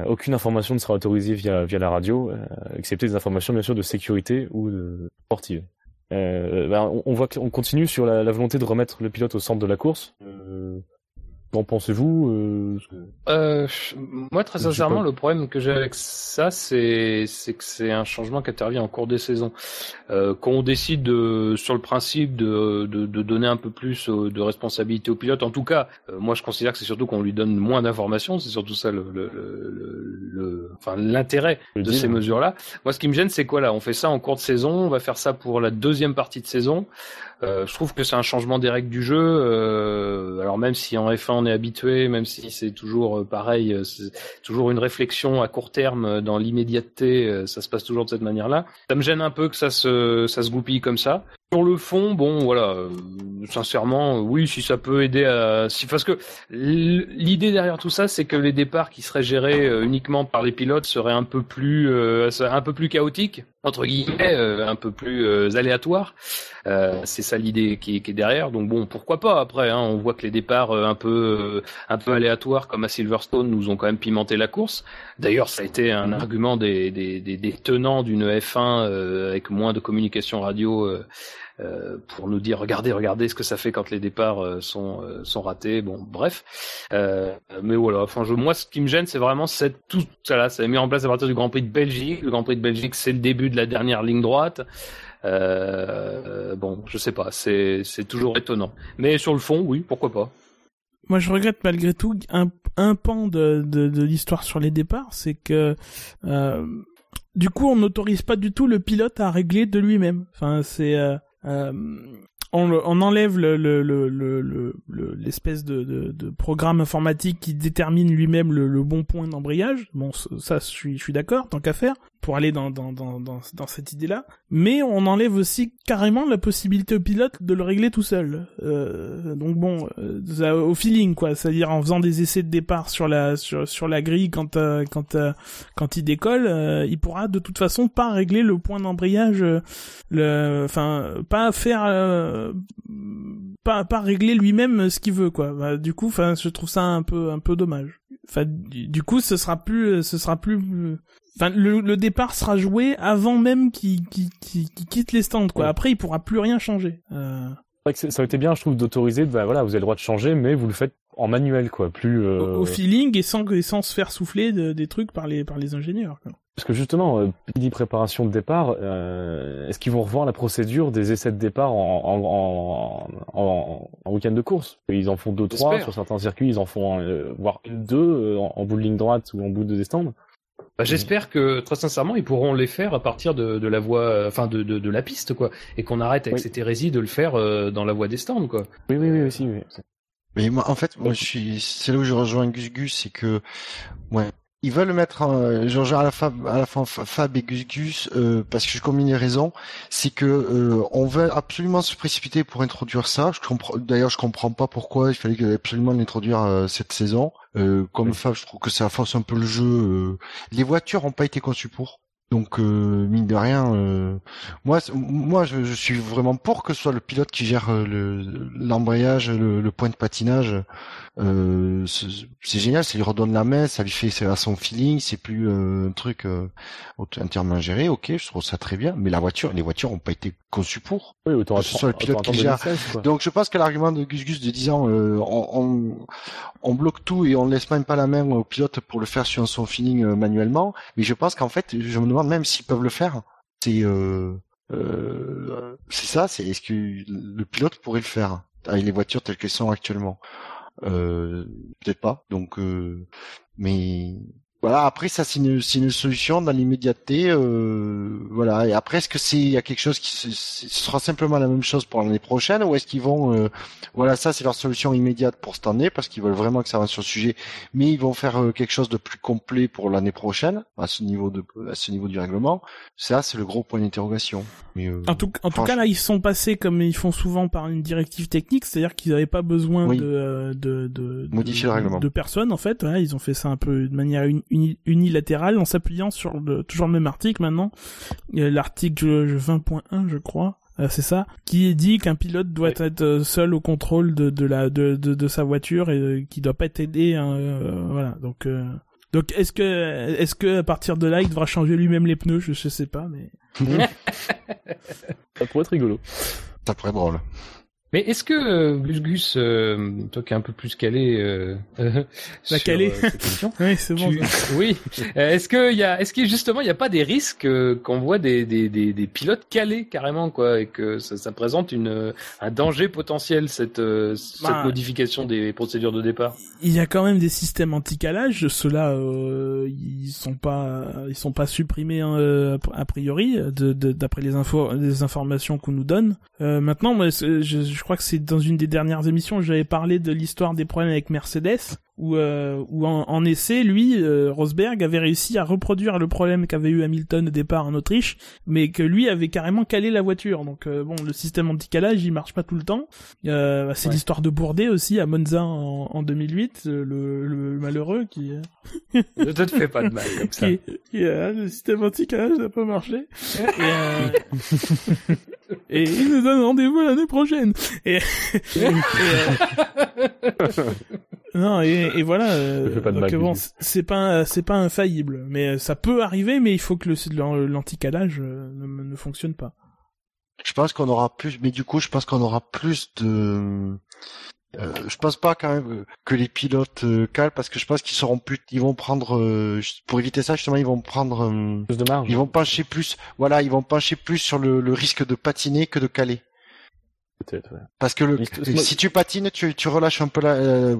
Speaker 1: Euh, aucune information ne sera autorisée via, via la radio, excepté des informations bien sûr de sécurité ou de sportive. Ben, on, voit qu'on continue sur la, la, volonté de remettre le pilote au centre de la course. Qu'en pensez-vous euh...
Speaker 3: Euh, Moi, très sincèrement, le problème que j'ai avec ça, c'est que c'est un changement qui intervient en cours des saisons. Euh, quand on décide de, sur le principe de, de, de, donner un peu plus de responsabilité au pilote, en tout cas, euh, moi je considère que c'est surtout qu'on lui donne moins d'informations. C'est surtout ça le, le, le, le enfin l'intérêt de ces mesures-là. Moi, ce qui me gêne, c'est quoi là? On fait ça en cours de saison. On va faire ça pour la deuxième partie de saison. Euh, je trouve que c'est un changement des règles du jeu. Euh, alors même si en F1 on est habitué, même si c'est toujours euh, pareil, c'est toujours une réflexion à court terme dans l'immédiateté, ça se passe toujours de cette manière-là. Ça me gêne un peu que ça se ça se goupille comme ça. Sur le fond, bon, voilà, euh, sincèrement, oui, si ça peut aider à, si parce que l'idée derrière tout ça, c'est que les départs qui seraient gérés euh, uniquement par les pilotes seraient un peu plus, euh, un peu plus chaotiques entre guillemets, un peu plus aléatoires. c'est ça l'idée qui, est derrière. Donc bon, pourquoi pas après. Hein, on voit que les départs un peu, un peu aléatoires comme à Silverstone nous ont quand même pimenté la course. D'ailleurs, ça a été un argument des, des, des, des tenants d'une F1 avec moins de communication radio euh, pour nous dire regardez, regardez ce que ça fait quand les départs euh, sont euh, sont ratés. Bon, bref. mais voilà. Enfin, je, moi, ce qui me gêne, c'est vraiment cette tout ça là. Ça a mis en place à partir du Grand Prix de Belgique. Le Grand Prix de Belgique, c'est le début de la dernière ligne droite. Euh, bon, je sais pas, c'est c'est toujours étonnant. Mais sur le fond, oui, pourquoi pas.
Speaker 4: Moi, je regrette malgré tout un, un pan de, de, de l'histoire sur les départs, c'est que euh, du coup, on n'autorise pas du tout le pilote à régler de lui-même. Enfin, c'est euh, on, on, enlève le, le, le, l'espèce de, de, de, programme informatique qui détermine lui-même le, bon point d'embrayage. Bon, ça, je suis, je suis d'accord, tant qu'à faire pour aller dans, dans, dans, dans, dans cette idée-là. Mais on enlève aussi carrément la possibilité au pilote de le régler tout seul. Euh, donc bon, euh, au feeling quoi, c'est-à-dire en faisant des essais de départ sur la sur, sur la grille quand euh, quand euh, quand il décolle, euh, il pourra de toute façon pas régler le point d'embrayage, le, enfin pas faire pas pas régler lui-même ce qu'il veut quoi. Bah, du coup, enfin je trouve ça un peu un peu dommage. Enfin du coup, ce sera plus ce sera plus Enfin, le, départ sera joué avant même qu'il quitte les stands, quoi. Après, il pourra plus rien changer. Euh...
Speaker 1: Ça aurait été bien, je trouve, d'autoriser, bah voilà, vous avez le droit de changer, mais vous le faites en manuel, quoi, plus
Speaker 4: euh... au, feeling et sans, sans se faire souffler des trucs par les par les ingénieurs. Quoi.
Speaker 1: Parce que justement, euh, dit préparation de départ, euh, est-ce qu'ils vont revoir la procédure des essais de départ en, en, en, en week-end de course? Ils en font deux, trois sur certains circuits, ils en font euh, voire deux euh, en, bout de ligne droite ou en bout de stands.
Speaker 3: Bah, j'espère que très sincèrement ils pourront les faire à partir de, de la voie, enfin de, de, de, la piste quoi, et qu'on arrête avec cette hérésie de le faire euh, dans la voie des stands quoi.
Speaker 1: Oui oui oui aussi. Oui.
Speaker 2: Mais moi en fait moi je suis, c'est là où je rejoins Gus Gus, c'est que ouais ils veulent mettre, euh, je à la fin, à la fin Fab et Gus Gus euh, parce que je combine les raisons, c'est que euh, on veut absolument se précipiter pour introduire ça. Je comprends, d'ailleurs, je comprends pas pourquoi il fallait absolument l'introduire euh, cette saison. Euh, comme Fab, je trouve que ça force un peu le jeu. les voitures ont pas été conçues pour. Donc euh, mine de rien, euh, moi, moi, je, je, suis vraiment pour que ce soit le pilote qui gère euh, l'embrayage, le, le, point de patinage. Euh, c'est génial, ça lui redonne la main, ça lui fait à son feeling, c'est plus un truc entièrement géré. Ok, je trouve ça très bien, mais la voiture, les voitures ont pas été conçues pour.
Speaker 1: Oui, autant que ce soit le pilote qui gère.
Speaker 2: Donc je pense que l'argument de Gus Gus de disant on, on, on, bloque tout et on ne laisse même pas la main au pilote pour le faire sur son feeling manuellement, mais je pense qu'en fait, je me demande même s'ils peuvent le faire. C'est euh, euh, c'est ça, c'est est-ce que le pilote pourrait le faire avec les voitures telles qu'elles sont actuellement? Euh, Peut-être pas. Donc, euh, mais voilà, après ça c'est une, une solution dans l'immédiateté, euh, voilà. Et après est-ce que c'est il y a quelque chose qui ce sera simplement la même chose pour l'année prochaine ou est-ce qu'ils vont, euh, voilà, ça c'est leur solution immédiate pour cette année parce qu'ils veulent vraiment que ça avance sur le sujet, mais ils vont faire euh, quelque chose de plus complet pour l'année prochaine à ce niveau de à ce niveau du règlement. Ça c'est le gros point d'interrogation.
Speaker 4: Euh, en tout en tout cas là ils sont passés comme ils font souvent par une directive technique, c'est-à-dire qu'ils n'avaient pas besoin de, de, de,
Speaker 2: modifier le règlement
Speaker 4: de personne en fait. Voilà, ils ont fait ça un peu de manière une unilatérale en s'appuyant sur le, toujours le même article maintenant, l'article 20.1 je crois. Euh, c'est ça, qui dit qu'un pilote doit être euh, seul au contrôle de, de la de, de, sa voiture et euh, qui doit pas être aidé. Hein, voilà, donc donc est-ce que est-ce que à partir de là il devra changer lui-même les pneus? Je, je sais pas mais [laughs]
Speaker 1: ça pourrait être rigolo.
Speaker 2: Ça pourrait être drôle.
Speaker 3: Mais est-ce que euh, Gus euh, toi qui es un peu plus calé, euh, [laughs]
Speaker 4: la calé,
Speaker 3: euh, [laughs]
Speaker 4: oui c'est bon. [laughs]
Speaker 3: oui. est-ce que y a, est-ce que justement il n'y a pas des risques qu'on voit des, des, des, des, pilotes calés carrément quoi, et que ça, ça présente une un danger potentiel cette cette bah, modification des procédures de départ?
Speaker 4: Il y a quand même des systèmes anti-calage, ceux-là ils sont pas ils sont pas supprimés hein, a priori d'après les infos les informations qu'on nous donne. maintenant moi je je crois que c'est dans une des dernières émissions, j'avais parlé de l'histoire des problèmes avec Mercedes, où, euh, où en, essai, lui, euh, Rosberg, avait réussi à reproduire le problème qu'avait eu Hamilton au départ en Autriche, mais que lui avait carrément calé la voiture. Donc euh, bon, le système anti-calage, il marche pas tout le temps. Euh, c'est l'histoire de Bourdet aussi à Monza en, en 2008, le, le, malheureux qui... [laughs]
Speaker 3: ne te fais pas de mal comme ça.
Speaker 4: Qui, le système anti-calage n'a pas marché. et, [laughs] et il nous donne rendez-vous l'année prochaine. Et, [laughs] euh, non et, et voilà. Euh, bon, c'est pas c'est pas infaillible, mais euh, ça peut arriver, mais il faut que le l'anticalage ne, ne fonctionne pas.
Speaker 2: Je pense qu'on aura plus, mais du coup, je pense qu'on aura plus de euh, je pense pas quand même que les pilotes euh, calent parce que je pense qu'ils seront plus, ils vont prendre euh, pour éviter ça justement ils vont prendre
Speaker 1: plus de marge.
Speaker 2: Ils vont pencher plus, voilà, ils vont pencher plus sur le, le risque de patiner que de caler.
Speaker 1: Peut-être. Ouais.
Speaker 2: Parce que le, si tu patines, tu, tu relâches un peu la, euh,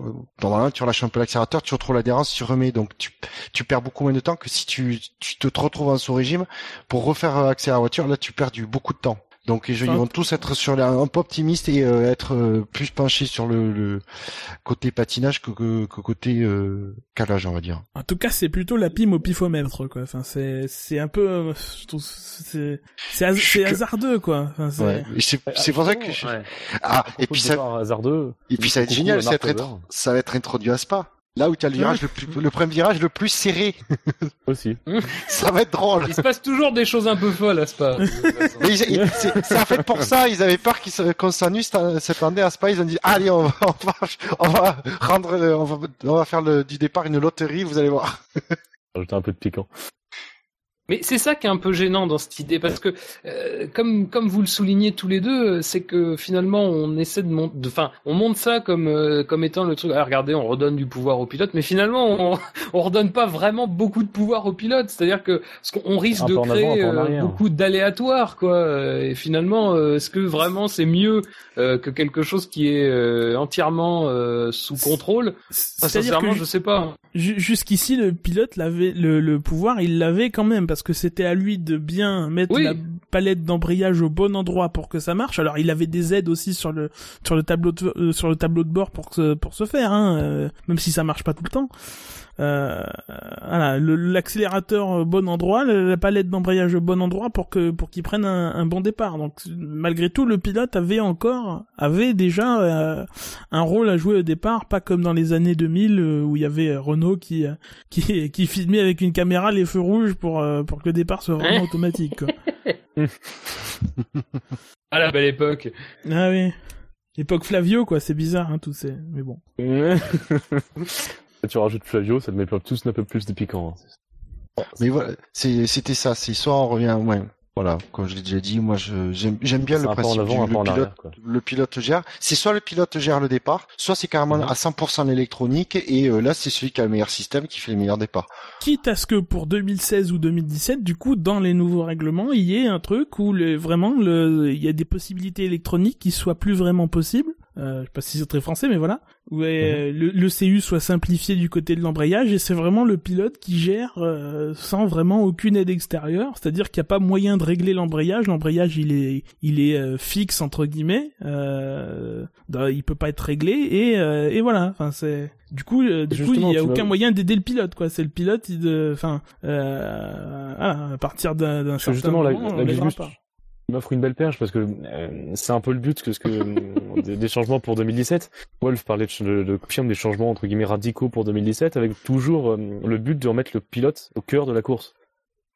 Speaker 2: tu relâches un peu l'accélérateur, tu retrouves l'adhérence, tu remets, donc tu, tu perds beaucoup moins de temps que si tu, tu te retrouves en sous régime pour refaire accélérer la voiture. Là, tu perds du beaucoup de temps. Donc ils vont tous être sur un peu optimistes et euh, être euh, plus penchés sur le, côté patinage que, que, côté euh, calage, on va dire.
Speaker 4: En tout cas, c'est plutôt la pime au pifomètre, quoi. Enfin, c'est c'est un peu, je trouve, c'est c'est hasardeux, quoi. Enfin,
Speaker 2: c'est c'est pour ça que ah et puis ça
Speaker 1: hasardeux.
Speaker 2: Et puis ça va être génial, ça va être, ça va être introduit à Spa. Là où tu as le virage le, plus, le premier virage le plus serré. [laughs]
Speaker 1: Aussi. [laughs]
Speaker 2: ça va être drôle.
Speaker 3: Il se passe toujours des choses un peu folles à Spa. [laughs]
Speaker 2: c'est en fait pour ça, ils avaient peur qu'on s'annule cette année à Spa. Ils ont dit, allez, on va, on va, rendre, on va, on va faire le, du départ une loterie, vous allez voir.
Speaker 1: Ajouter un peu de piquant.
Speaker 3: Mais c'est ça qui est un peu gênant dans cette idée, parce que euh, comme comme vous le soulignez tous les deux, c'est que finalement on essaie de monter, enfin on monte ça comme euh, comme étant le truc. Ah, regardez, on redonne du pouvoir au pilote, mais finalement on [laughs] on redonne pas vraiment beaucoup de pouvoir au pilote. C'est-à-dire que parce qu'on risque de créer euh, beaucoup d'aléatoires, quoi. Et finalement, est-ce que vraiment c'est mieux que quelque chose qui est entièrement sous contrôle? Sincèrement, je sais pas.
Speaker 4: Jusqu'ici, le pilote l'avait, le, le pouvoir, il l'avait quand même parce que c'était à lui de bien mettre la palette d'embrayage au bon endroit pour que ça marche. Alors il avait des aides aussi sur le sur le tableau de, euh, sur le tableau de bord pour que, pour se faire, hein, euh, même si ça marche pas tout le temps voilà, l'accélérateur au bon endroit, la, palette d'embrayage au bon endroit pour que pour qu'il prenne un, bon départ. Donc malgré tout, le pilote avait encore avait déjà euh, un rôle à jouer au départ, pas comme dans les années 2000 euh, où il y avait Renault qui [laughs] qui qui filmait avec une caméra les feux rouges pour euh, pour que le départ soit vraiment automatique. Quoi. [laughs]
Speaker 3: à la belle époque.
Speaker 4: Ah oui. Époque Flavio, quoi, c'est bizarre, hein, tout c'est, mais bon. [laughs]
Speaker 1: tu rajoutes Flavio, ça te met tous un peu plus de piquant.
Speaker 2: Hein. Mais voilà, c'était ça. C'est soit on revient, ouais, voilà, comme je l'ai déjà dit, moi j'aime bien le principe du le, pilote, le pilote gère. C'est soit le pilote gère le départ, soit c'est carrément mhm. à 100% l'électronique et euh, là c'est celui qui a le meilleur système qui fait le meilleur départ.
Speaker 4: Quitte à ce que pour 2016 ou 2017, du coup, dans les nouveaux règlements, il y ait un truc où le, vraiment le, il y a des possibilités électroniques qui soient plus vraiment possibles euh, je sais pas si c'est très français, mais voilà, où
Speaker 1: Mhm.
Speaker 4: le, le CU soit simplifié du côté de l'embrayage et c'est vraiment le pilote qui gère euh, sans vraiment aucune aide extérieure, c'est-à-dire qu'il n'y a pas moyen de régler l'embrayage. L'embrayage il est il est euh, fixe entre guillemets, euh, dans- il peut pas être réglé et euh, et voilà. Enfin c'est du coup euh, du coup il
Speaker 1: Justement,
Speaker 4: y a aucun moyen d'aider le pilote quoi. C'est le pilote il de enfin euh, voilà, à partir d'un certain
Speaker 1: justement, la,
Speaker 4: moment,
Speaker 1: la
Speaker 4: l'aidera
Speaker 1: Tu m'offres une belle perche parce que euh, c'est un peu le but que ce que [laughs] des, des changements pour 2017. Wolf parlait de, de, de des changements entre guillemets radicaux pour 2017 avec toujours euh, le but de remettre le pilote au cœur de la course.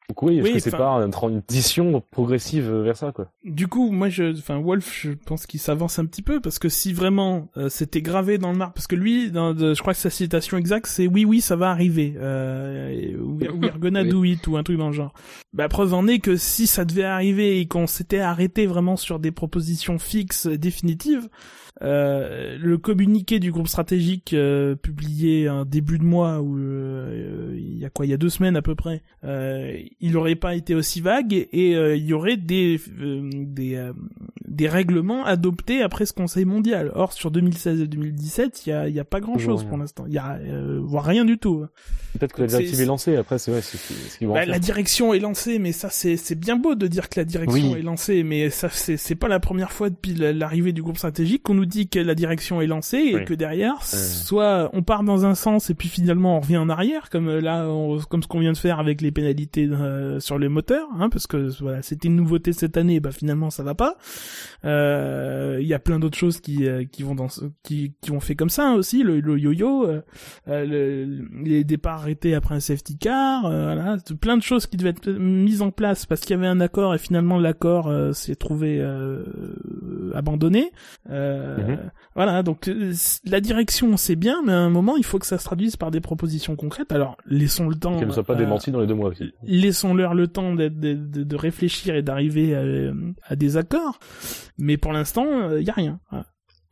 Speaker 1: Donc oui, est-ce
Speaker 4: Oui,
Speaker 1: que c'est
Speaker 4: enfin-
Speaker 1: pas une transition progressive vers ça quoi?
Speaker 4: Du coup, moi, je, enfin, Wolf, je pense qu'il s'avance un petit peu parce que si vraiment euh, c'était gravé dans le marbre, parce que lui, dans, de- je crois que sa citation exacte, c'est oui, oui, ça va arriver, euh, we're gonna [laughs] do it ou un truc dans le genre. Bah, preuve en est que si ça devait arriver et qu'on s'était arrêté vraiment sur des propositions fixes, définitives, euh, le communiqué du groupe stratégique euh, publié un début de mois ou euh, il y a quoi il y a deux semaines à peu près euh, il n'aurait pas été aussi vague et euh, il y aurait des euh, des euh, des règlements adoptés après ce Conseil mondial or sur 2016 et 2017 il y a il y a pas grand chose
Speaker 1: rien.
Speaker 4: pour l'instant il y a euh, voire rien du tout
Speaker 1: Peut-être que la directive est lancée. Après, c'est ouais, ce qu'ils vont
Speaker 4: bah, la direction est lancée, mais ça c'est c'est bien beau de dire que la direction
Speaker 2: Oui.
Speaker 4: est lancée, mais ça c'est c'est pas la première fois depuis la- l'arrivée du groupe stratégique qu'on nous dit que la direction est lancée et
Speaker 1: Oui.
Speaker 4: que derrière soit on part dans un sens et puis finalement on revient en arrière comme euh, là on- comme ce qu'on vient de faire avec les pénalités euh, sur les moteurs, hein, parce que voilà c'était une nouveauté cette année, bah finalement ça va pas. Euh, Il y a plein d'autres choses qui euh, qui vont dans qui qui ont fait comme ça hein, aussi le, le yo-yo, euh, euh, le- les départs arrêtés après un safety car, euh, voilà, plein de choses qui devaient être mises en place parce qu'il y avait un accord et finalement l'accord euh, s'est trouvé euh, abandonné. Euh,
Speaker 1: Mhm.
Speaker 4: Voilà, donc euh, la direction c'est bien, mais à un moment il faut que ça se traduise par des propositions concrètes. Alors laissons le temps.
Speaker 1: Qu'elle ne soit pas
Speaker 4: euh,
Speaker 1: démentie dans les deux mois aussi.
Speaker 4: laissons-leur le temps de, de, de- de réfléchir et d'arriver à, à des accords. Mais pour l'instant, il y a rien. Voilà.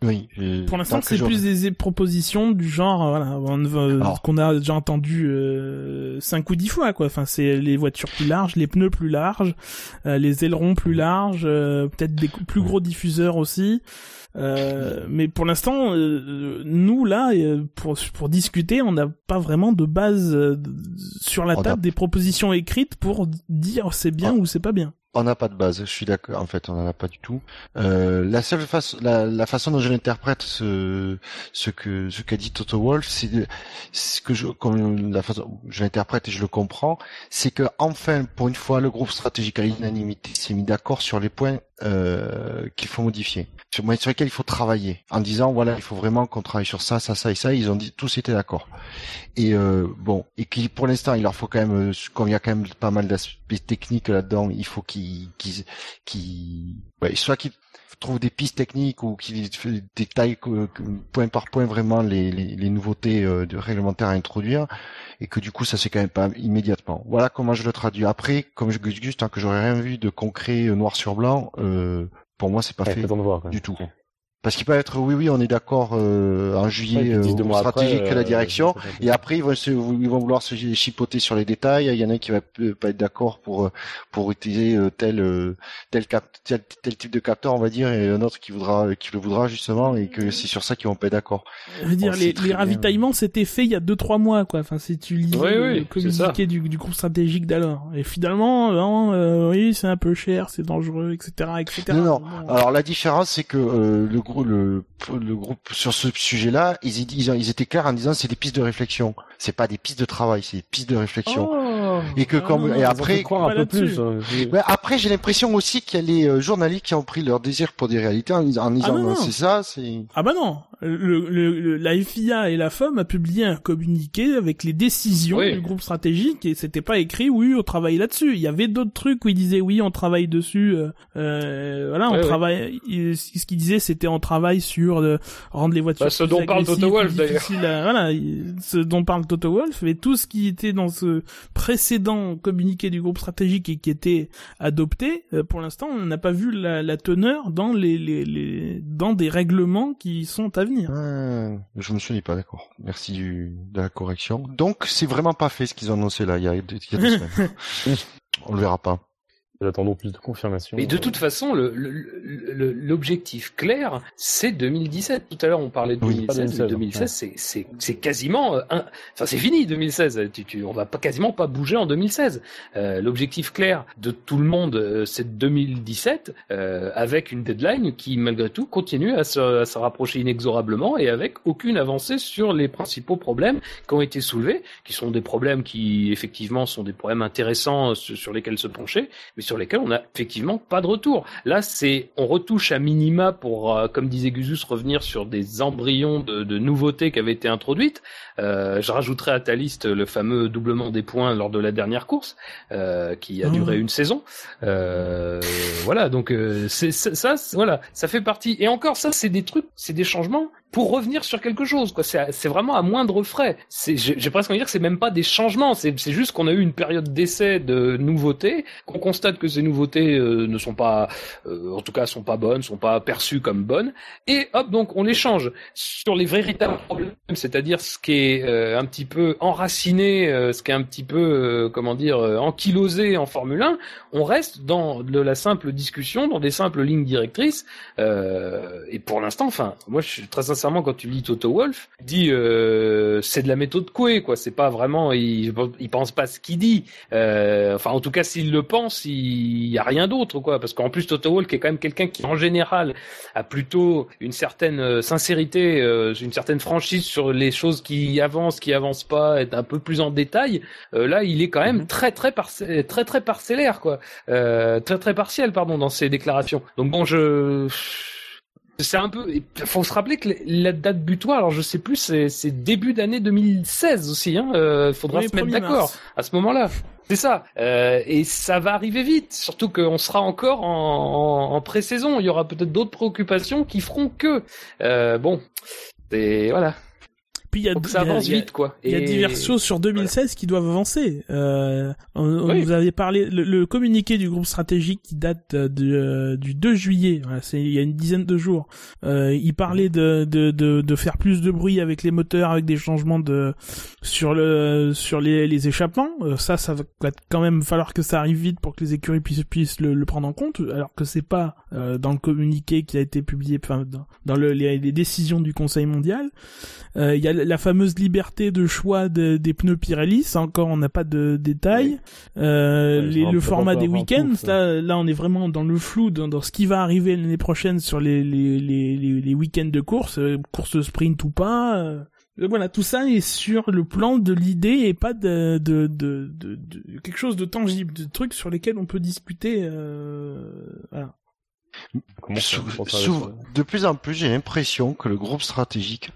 Speaker 2: Oui.
Speaker 4: Pour l'instant, c'est plus des propositions du genre, euh, voilà, euh, qu'on a déjà entendu euh, cinq ou dix fois, quoi. Enfin, c'est les voitures plus larges, les pneus plus larges, euh, les ailerons plus larges, euh, peut-être des plus gros diffuseurs aussi. Euh, mais pour l'instant, euh, nous là, euh, pour pour discuter, on n'a pas vraiment de base euh, sur la
Speaker 2: On a-
Speaker 4: table des propositions écrites pour dire c'est bien
Speaker 2: Ah.
Speaker 4: ou c'est pas bien.
Speaker 2: On n'a pas de base, je suis d'accord. En fait, on n'en a pas du tout. Euh, la seule façon, la, la façon dont je l'interprète, ce, ce que ce qu'a dit Toto Wolf, c'est ce que je, comme la façon, je l'interprète et je le comprends, c'est que enfin, pour une fois, le groupe stratégique à l'unanimité s'est mis d'accord sur les points euh, qu'il faut modifier, sur, sur lesquels il faut travailler, en disant voilà, il faut vraiment qu'on travaille sur ça, ça, ça et ça. Ils ont dit tous étaient d'accord. Et euh, bon, et qui pour l'instant, il leur faut quand même, euh, comme il y a quand même pas mal d'aspects techniques là-dedans, il faut qu'ils, qu'ils, qu'ils, ouais, soit qu'ils trouvent des pistes techniques ou que- que- point par point vraiment les, les, les nouveautés euh, de réglementaires à introduire, et que du coup, ça c'est quand même pas immédiatement. Voilà comment je le traduis. Après, comme je Gus, tant que j'aurais rien vu de concret euh, noir sur blanc, euh, pour moi, c'est pas
Speaker 1: Ouais,
Speaker 2: fait
Speaker 1: de voir.
Speaker 2: du tout. Parce qu'il peut être oui, oui, on est d'accord euh, en
Speaker 1: Ouais,
Speaker 2: juillet
Speaker 1: puis
Speaker 2: euh,
Speaker 1: après,
Speaker 2: stratégique que la
Speaker 1: euh,
Speaker 2: direction. Et après, ils vont, se, ils vont vouloir se chipoter sur les détails. Il y en a qui va pas être d'accord pour euh, pour utiliser euh, tel tel, cap, tel tel type de capteur, on va dire, et un autre qui voudra qui le voudra justement, et que c'est sur ça qu'ils vont pas être d'accord.
Speaker 4: Je veux dire,
Speaker 2: Bon,
Speaker 4: les, les ravitaillements c'était fait il y a deux trois mois, quoi. Enfin, si tu lis
Speaker 3: Oui, oui,
Speaker 4: le communiqué du, du groupe stratégique d'alors. Et finalement, non, euh, oui, c'est un peu cher, c'est dangereux, etc., etc.
Speaker 2: Non, non.
Speaker 4: Bon.
Speaker 2: Alors la différence, c'est que euh, le groupe le le groupe sur ce sujet-là, ils, ils, étaient clairs en disant c'est des pistes de réflexion. C'est pas des pistes de travail, c'est des pistes de réflexion.
Speaker 4: Oh.
Speaker 2: Et que comme
Speaker 4: non, non,
Speaker 2: et après
Speaker 1: croire un peu plus. hein.
Speaker 2: Ouais, après, j'ai l'impression aussi qu'il y a les euh, journalistes qui ont pris leur désir pour des réalités en, en disant
Speaker 4: Ah, non,
Speaker 2: c'est ça, c'est.
Speaker 4: Ah bah non, le, le, le- la FIA et la FOM a publié un communiqué avec les décisions
Speaker 3: Oui.
Speaker 4: du groupe stratégique et c'était pas écrit oui on travaille là-dessus. Il y avait d'autres trucs où ils disaient oui on travaille dessus. euh, euh, voilà on
Speaker 3: Ouais,
Speaker 4: travaille. il- ce qu'il disait c'était on travaille sur euh, rendre les voitures
Speaker 3: Bah, ce
Speaker 4: plus
Speaker 3: dont parle Toto Wolff,
Speaker 4: plus
Speaker 3: d'ailleurs.
Speaker 4: voilà il- ce dont parle Toto Wolff et tout ce qui était dans ce précédent communiqué du groupe stratégique et qui était adopté euh, pour l'instant on n'a pas vu la, la teneur dans les, les, les dans des règlements qui sont à venir.
Speaker 2: Ah, je me souviens pas, d'accord. Merci du, de la correction. Donc, c'est vraiment pas fait ce qu'ils ont annoncé là, il y a, il y a deux semaines. [laughs] On le verra pas.
Speaker 1: Attendons plus de confirmation.
Speaker 3: Mais de toute façon, l'objectif clair, c'est 2017. Tout à l'heure, on parlait de 2016. 2016, c'est c'est quasiment, euh, un... enfin c'est fini 2016. Tu, tu, on va pas quasiment pas bouger en 2016. Euh, l'objectif clair de tout le monde, euh, c'est 2017, euh, avec une deadline qui malgré tout continue à se, à se rapprocher inexorablement et avec aucune avancée sur les principaux problèmes qui ont été soulevés, qui sont des problèmes qui effectivement sont des problèmes intéressants sur lesquels se pencher, mais sur lesquels on n'a effectivement pas de retour. Là, c'est on retouche à minima pour, euh, comme disait Guzus, revenir sur des embryons de, de nouveautés qui avaient été introduites. Euh, je rajouterai à ta liste le fameux doublement des points lors de la dernière course, euh, qui a mmh. duré une saison. Euh, voilà, donc euh, c'est ça, voilà, ça fait partie. Et encore, ça, c'est des trucs, c'est des changements pour revenir sur quelque chose. Quoi, c'est vraiment à moindre frais. J'ai presque envie de dire que c'est même pas des changements. C'est juste qu'on a eu une période d'essai de nouveautés, qu'on constate que ces nouveautés euh, ne sont pas, euh, en tout cas, sont pas bonnes, sont pas perçues comme bonnes, et hop, donc on les change sur les véritables problèmes, c'est-à-dire ce qui est euh, un petit peu enraciné, ce qui est un petit peu, comment dire, ankylosé en Formule 1. On reste dans de la simple discussion, dans des simples lignes directrices. et pour l'instant, enfin, moi, très sincère sincèrement, quand tu lis Toto Wolf, il dit euh, c'est de la méthode Coué, quoi. C'est pas vraiment, il, il pense pas ce qu'il dit. Euh, enfin, en tout cas, s'il le pense, il y a rien d'autre, quoi. Parce qu'en plus, Toto Wolf est quand même quelqu'un qui, en général, a plutôt une certaine euh, sincérité, euh, une certaine franchise sur les choses qui avancent, qui avancent pas, être un peu plus en détail. Euh, là, il est quand même mhm. très très très très parcellaire, quoi. très très partiel, pardon, dans ses déclarations. Donc bon, je c'est un peu. Il faut se rappeler que la date butoir, alors je sais plus, c'est début d'année 2016 aussi. Hein. Euh, faudra se mettre d'accord à ce moment-là. C'est ça. Euh, et ça va arriver vite, surtout qu'on sera encore en, en, pré-saison. Il y aura peut-être d'autres préoccupations qui feront que. Euh, bon, c'est voilà.
Speaker 4: Puis il y a, ça avance vite quoi. Il y a diverses choses sur 2016 qui doivent avancer. Euh, on, vous avait parlé le, communiqué du groupe stratégique qui date de, euh, du 2 juillet. c'est il y a une dizaine de jours. Euh, il parlait de, de, de, de, faire plus de bruit avec les moteurs, avec des changements de sur le sur les, les échappements. Euh, ça, ça va quand même falloir que ça arrive vite pour que les écuries puissent puissent le, le prendre en compte. Alors que c'est pas euh, dans le communiqué qui a été publié, enfin dans, dans le, les, les, décisions du Conseil mondial. Il y a la fameuse liberté de choix des pneus Pirelli, ça encore on n'a pas de détails. Euh, le format des week-ends, là, là on est vraiment dans le flou dans, ce qui va arriver l'année prochaine sur les, les, les, les week-ends de course, euh, course sprint ou pas. Euh. Voilà, tout ça est sur le plan de l'idée et pas de, de, de, de, quelque chose de tangible, de trucs sur lesquels on peut discuter. Euh, voilà.
Speaker 2: De plus en plus, j'ai l'impression que le groupe stratégique